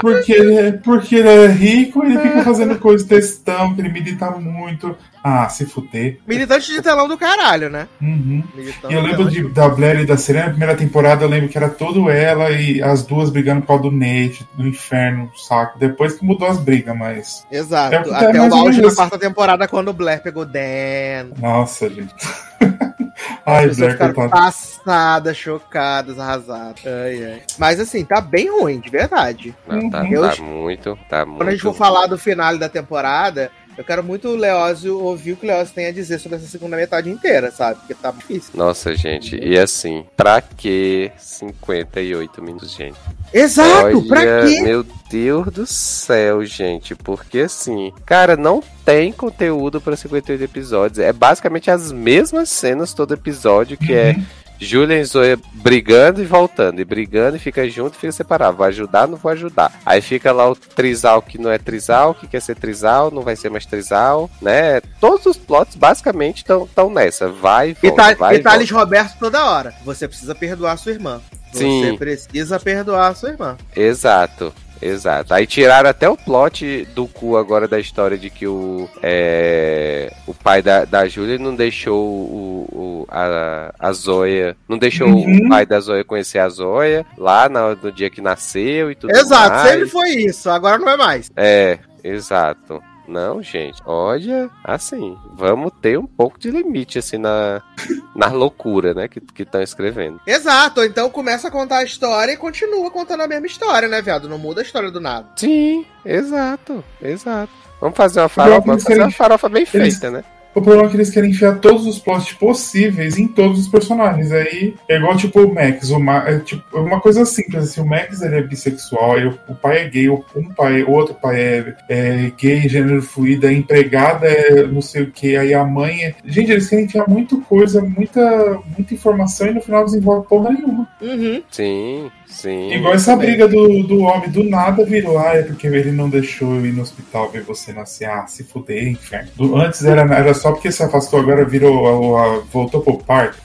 Porque ele, é, porque ele é rico, ele fica fazendo coisas textão, que ele medita muito. Ah, se fuder. Militante de telão do caralho, né? Uhum. E eu lembro de, da Blair e da Serena, na primeira temporada, eu lembro que era todo ela e as duas brigando por causa do Nate, do inferno, saco. Depois que mudou as brigas, mas. Exato. É é Até o auge da quarta temporada, quando o Blair pegou Dan. Nossa, gente. [LAUGHS] As Ai, pessoas Blair, ficaram coitado. passadas, chocadas, arrasadas. Ai, ai. Mas assim, tá bem ruim, de verdade. Não, tá, Eu- tá muito, tá muito. Quando a gente for falar do final da temporada, Eu quero muito o Leózio ouvir o que o Leózio tem a dizer sobre essa segunda metade inteira, sabe? Porque tá difícil. Nossa, gente, e assim, pra que 58 minutos, gente? Exato, pra Olha, quê? Meu Deus do céu, gente. Porque assim, cara, não tem conteúdo pra 58 episódios. É basicamente as mesmas cenas todo episódio, que é Julia e Zoe brigando e voltando, e brigando e fica junto e fica separado. Vou ajudar, não vou ajudar. Aí fica lá o trisal que não é trisal, que quer ser trisal, não vai ser mais trisal, né? Todos os plots basicamente estão nessa. Vai e volta, tá, vai e Thales volta. Roberto toda hora. Você precisa perdoar sua irmã. Você Sim. precisa perdoar sua irmã. Exato. Exato. Aí tiraram até o plot do cu agora da história de que o, é, o pai da, da Júlia não deixou o, o- a, a Zoya. Não deixou Uhum. o pai da Zoya conhecer a Zoya lá na- no dia que nasceu e tudo Exato, mais. sempre foi isso, agora não é mais. É, exato. Não, gente, olha, assim, vamos ter um pouco de limite, assim, na, na loucura, né, que estão escrevendo. Exato, ou então começa a contar a história e continua contando a mesma história, né, viado? Não muda a história do nada. Sim, exato, exato. Vamos fazer uma farofa, vamos fazer uma farofa bem eles- feita, né? O problema é que eles querem enfiar todos os plots possíveis em todos os personagens. Aí é igual tipo o Max. O Ma é, tipo, é uma coisa simples. Assim, o Max ele é bissexual, aí o, o pai é gay, o- um pai, o outro pai é, é gay, gênero fluido, a empregada é não sei o que, aí a mãe é. Gente, eles querem enfiar muita coisa, muita, muita informação e no final desenvolve porra nenhuma. Uhum. Sim, sim. Igual essa também. briga do, do homem do nada virou, ah, é porque ele não deixou eu ir no hospital ver você nascer. Ah, se fuder, inferno. Do- antes era, era só porque se afastou, agora virou, a- a- voltou pro parto.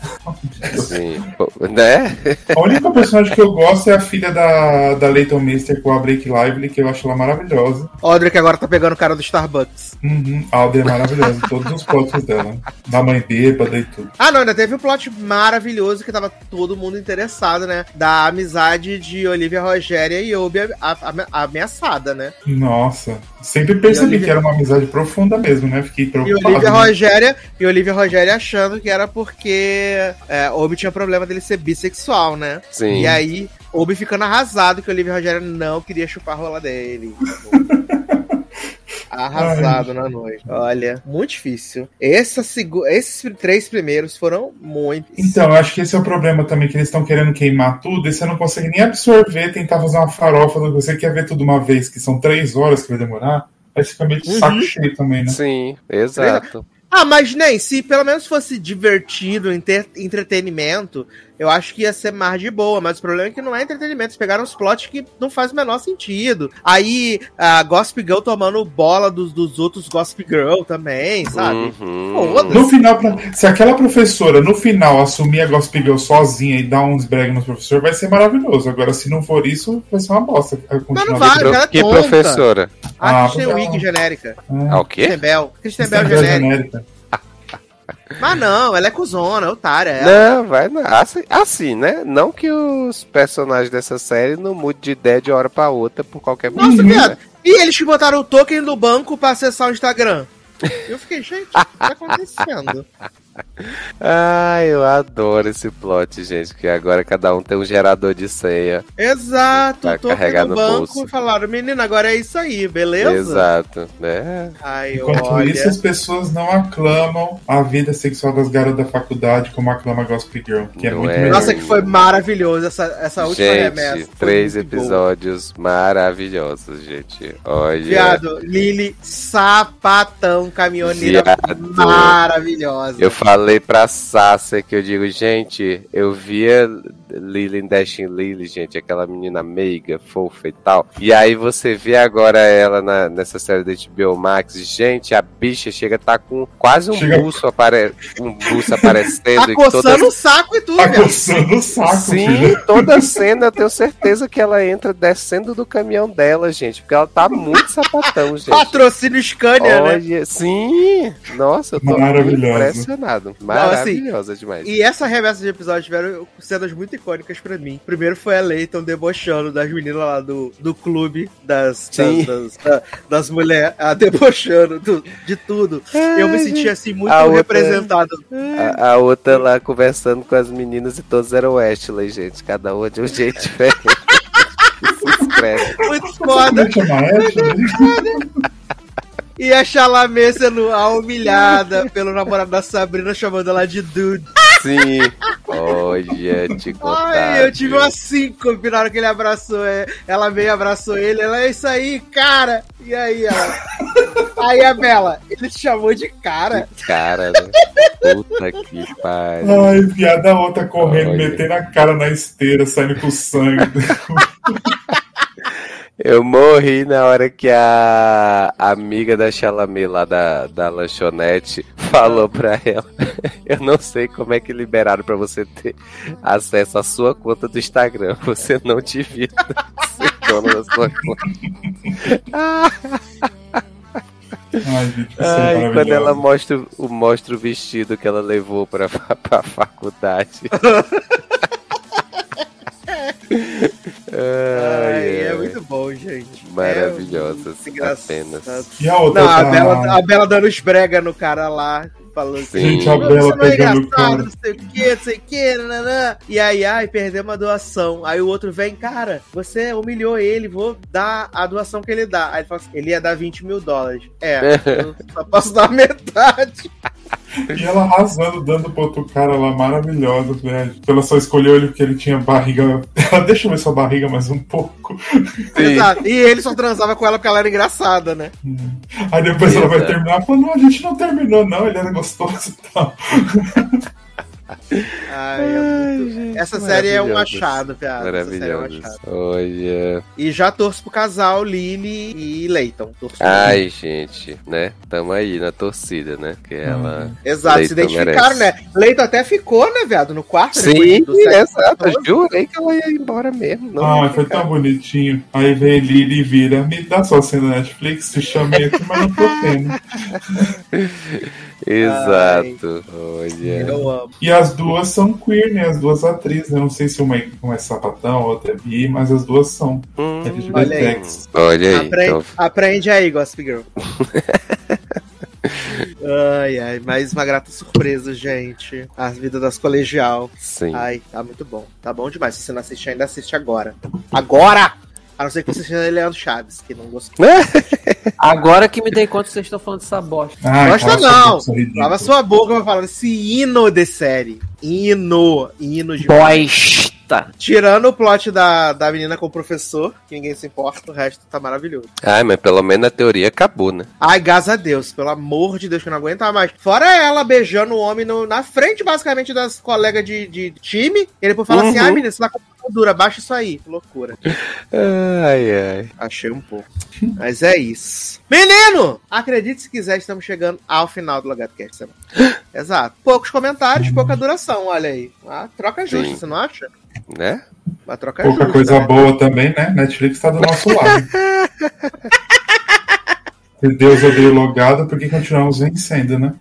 Sim, né? A única personagem que eu gosto é a filha da, da Leighton Mister com a Blake Lively, que eu acho ela maravilhosa. Audrey que agora tá pegando o cara do Starbucks. Uhum, a Audrey é maravilhosa, todos os plots dela. Da mãe bêbada e tudo. Ah, não, ainda teve um plot maravilhoso que tava todo mundo interessado, né? Da amizade de Olivia Rogéria e Obi ameaçada, né? Nossa, sempre percebi Olivia- que era uma amizade profunda mesmo, né? Fiquei E preocupado. Olivia né? Rogéria, e Olivia Rogéria achando que era porque é, Obi tinha problema dele ser bissexual, né? Sim. E aí, Obi ficando arrasado que Olivia Rogéria não queria chupar a rola dele. [LAUGHS] Arrasado na noite. Olha, muito difícil. Essa. Esses três primeiros foram muito. Então, eu acho que esse é o problema também, que eles estão querendo queimar tudo e você não consegue nem absorver, tentar fazer uma farofa do que você quer ver tudo uma vez, que são três horas que vai demorar. Aí você fica meio de Uhum. saco cheio também, né? Sim, exato. Ah, mas nem, se pelo menos fosse divertido, entre- entretenimento, eu acho que ia ser mais de boa. Mas o problema é que não é entretenimento. Eles pegaram os plots que não faz o menor sentido. Aí, a Gossip Girl tomando bola dos, dos outros Gossip Girl também, sabe? Uhum. Foda-se. No final, pra- se aquela professora no final assumir a Gossip Girl sozinha e dar uns brega no professor, vai ser maravilhoso. Agora, se não for isso, vai ser uma bosta. a Não, vai, ela é Que tonta. professora? A Ah, Kristen não. Wiig genérica. Ah, o quê? Kristen Bell. É Bell genérica. genérica. Mas não, ela é cuzona, otária. Ela. Não, vai não. Assim, assim, né? Não que os personagens dessa série não mudem de ideia de hora pra outra por qualquer Nossa, motivo. viado. né? E eles que botaram o token do banco pra acessar o Instagram. Eu fiquei, gente, o que tá acontecendo? Ah, eu adoro esse plot, gente. Que agora cada um tem um gerador de senha. Exato, carregar do no banco bolso. e falaram, menina, agora é isso aí, beleza? Exato, né? Ai, Enquanto olha. isso, as pessoas não aclamam a vida sexual das garotas da faculdade como aclama Gossip Girl, que é Não muito é. melhor. Nossa, que foi maravilhoso essa, essa última remessa. Gente, foi três boa. episódios maravilhosos, gente. Olha. Viado, Lily, sapatão, caminhoneira Viado. maravilhosa. Eu falei pra Sasha que eu digo, gente, eu via Lily em Dashing Lily, gente, aquela menina meiga, fofa e tal. E aí você vê agora ela na- nessa série da HBO Max, gente, a bicha chega a tá com quase um Chega- buço, apare... um buço aparecendo. Tá e coçando toda... o saco e tudo, Tá coçando o saco, Sim, filho. toda cena eu tenho certeza que ela entra descendo do caminhão dela, gente, porque ela tá muito sapatão, gente. Patrocínio Scania, né? Olha, sim! Nossa, eu tô Maravilhosa. impressionado. assim, demais. E essa remessa de episódio tiveram cenas muito icônicas pra mim. Primeiro foi a Leighton debochando das meninas lá do, do clube, das, das, das, da- das mulheres, a debochando do- de tudo. Eu me senti assim muito A outra- representado. A, a outra lá conversando com as meninas e todos eram Ashley, gente. Cada uma de um jeito diferente. [LAUGHS] Se inscreve. Muito foda. E a Chalamet sendo a humilhada pelo namorado da Sabrina, chamando ela de dude. Sim. Olha, te contar. Ai, eu tive uma síncope na hora que ele abraçou. é, Ela veio e abraçou ele. Ela, é isso aí, cara. E aí, ela. Aí a Bela, ele te chamou de cara. Cara, né? Puta que pariu. Ai, piada outra correndo, Olha. metendo a cara na esteira, saindo com sangue. [LAUGHS] Eu morri na hora que a amiga da Chalamet lá da, da lanchonete falou pra ela. [LAUGHS] Eu não sei como é que liberaram pra você ter acesso à sua conta do Instagram. Você não devia ser dono da sua conta. Ai, gente, é Ai, quando ela mostra, o- mostra o vestido que ela levou pra, [LAUGHS] pra faculdade. [LAUGHS] [LAUGHS] Ai, Ai, é ai. muito bom, gente. Maravilhosas, É muito engraçado. apenas. E a outra Não, a tá- Bela, a Bela dando esbrega no cara lá. Falando assim, Gente, a "Você Bela não é pegando o engraçado, cara. não sei o que, não sei o que, nananã. E aí, ai, perdeu uma doação. Aí o outro vem, cara, você humilhou ele, vou dar a doação que ele dá. Aí ele fala assim, ele ia dar 20 mil dólares. É, [LAUGHS] eu só posso dar metade. E ela arrasando, dando pro outro cara lá, maravilhosa, velho. Ela só escolheu ele porque ele tinha barriga. Ela deixa eu ver sua barriga mais um pouco. Exato. E ele só transava com ela porque ela era engraçada, né? Aí depois ela vai terminar falando, não, a gente não terminou, não, ele era gostoso e tal. [LAUGHS] Ai, é muito- Essa série é um achado. Essa série é um achado. Olha. E já torço pro casal Lily e Leighton. Ai, gente, né? Tamo aí na torcida, né? Que ela. Exato, se Leighton identificaram, merece. né? Leito até ficou, né, viado, no quarto. Sim, exato. Jurei que ela ia embora mesmo. Não Ah, foi ficar. tão bonitinho. Aí vem Lily e vira, me dá sua cena da Netflix, te chamei aqui, mas não tô tendo. [LAUGHS] Exato. Olha. Eu amo. E as duas são queer, né? As duas atrizes. Eu não sei se uma é, uma é sapatão, a outra é bi, mas as duas são. Hum, olha aí. Olha aí. Aprende, Então, aprende aí, Gossip Girl. [LAUGHS] ai, ai, mais uma grata surpresa, gente. A vida das colegial. sim. Ai, tá muito bom. Tá bom demais. Se você não assiste ainda, assiste agora. Agora! A não ser que você seja Leandro Chaves, que não gostou. Agora que me dei conta que vocês estão falando dessa bosta. Ai, não! Lava sua boca pra falar esse hino de série. Hino. Hino de Bosta. Tirando o plot da, da menina com o professor, que ninguém se importa, o resto tá maravilhoso. Ai, mas pelo menos a teoria acabou, né? Ai, graças a Deus, pelo amor de Deus, que eu não aguento mais. Fora ela beijando o homem no- na frente, basicamente, das colegas de, de time. Ele depois fala assim: Uhum. ai, menina, você tá com dura, baixa isso aí. Que loucura. Ai, ai. Achei um pouco. Mas é isso. Menino! Acredite se quiser, estamos chegando ao final do LogadoCast. semana. [GASPS] Exato. Poucos comentários, pouca duração, olha aí. Ah, troca justa, Sim. você não acha? Né? Uma troca Pouca justa. coisa né? boa também, né? Netflix tá do nosso lado. [LAUGHS] Se Deus odeia o logado, porque continuamos vencendo, né?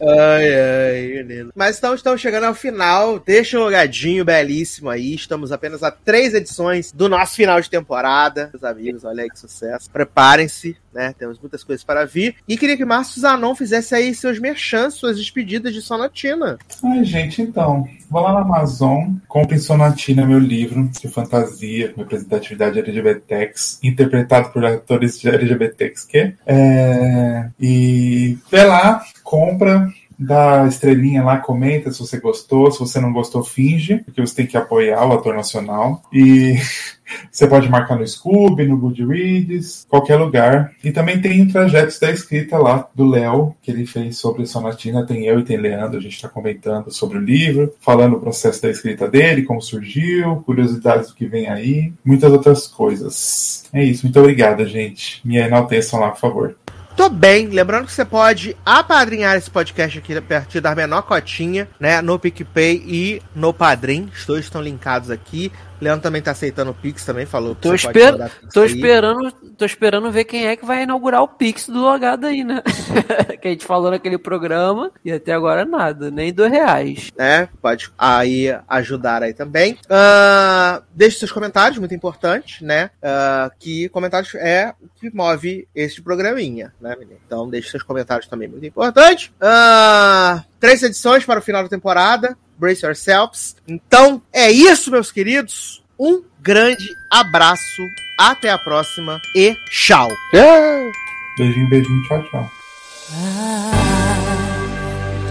Ai, ai, menino. Mas então estamos chegando ao final. Deixa um logadinho belíssimo aí. Estamos apenas a três edições do nosso final de temporada. Meus amigos, olha aí que sucesso. Preparem-se, né? Temos muitas coisas para vir. E queria que Márcio Zanon fizesse aí seus merchans, suas despedidas de Sonatina. Ai, gente, então, vou lá na Amazon, comprem Sonatina, meu livro de fantasia, representatividade LGBTX, interpretado por atores LGBTX, que é, e vê lá, compra, dá estrelinha lá, comenta se você gostou, se você não gostou, finge, porque você tem que apoiar o ator nacional. E [LAUGHS] você pode marcar no Scooby, no Goodreads, qualquer lugar. E também tem trajetos da escrita lá do Léo, que ele fez sobre Sonatina. Tem eu e tem Leandro, a gente está comentando sobre o livro, falando o processo da escrita dele, como surgiu, curiosidades do que vem aí, muitas outras coisas. É isso, muito obrigado, gente. Me enalteçam lá, por favor. Tô bem, lembrando que você pode apadrinhar esse podcast aqui a partir da menor cotinha, né? No PicPay e no Padrim. Os dois estão linkados aqui. Leandro também tá aceitando o Pix, também falou Tô, esper... tô esperando, tô esperando ver quem é que vai inaugurar o Pix do logado aí, né? [LAUGHS] que a gente falou naquele programa e até agora nada, nem dois reais. né? Pode aí ajudar aí também. Ah, deixe seus comentários, muito importante, né? Ah, que comentários é o que move este programinha, né, menino? Então deixe seus comentários também, muito importante. Ah, três edições para o final da temporada. Brace yourselves. Então é isso, meus queridos. Um grande abraço. Até a próxima e tchau. Ah! Beijinho, beijinho, tchau, tchau.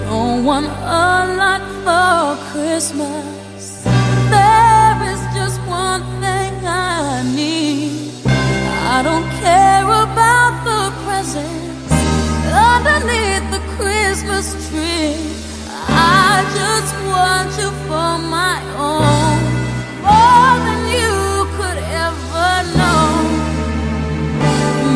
Don't want a lot for Christmas. There is just one thing I need. I don't care about the presents underneath the Christmas tree. I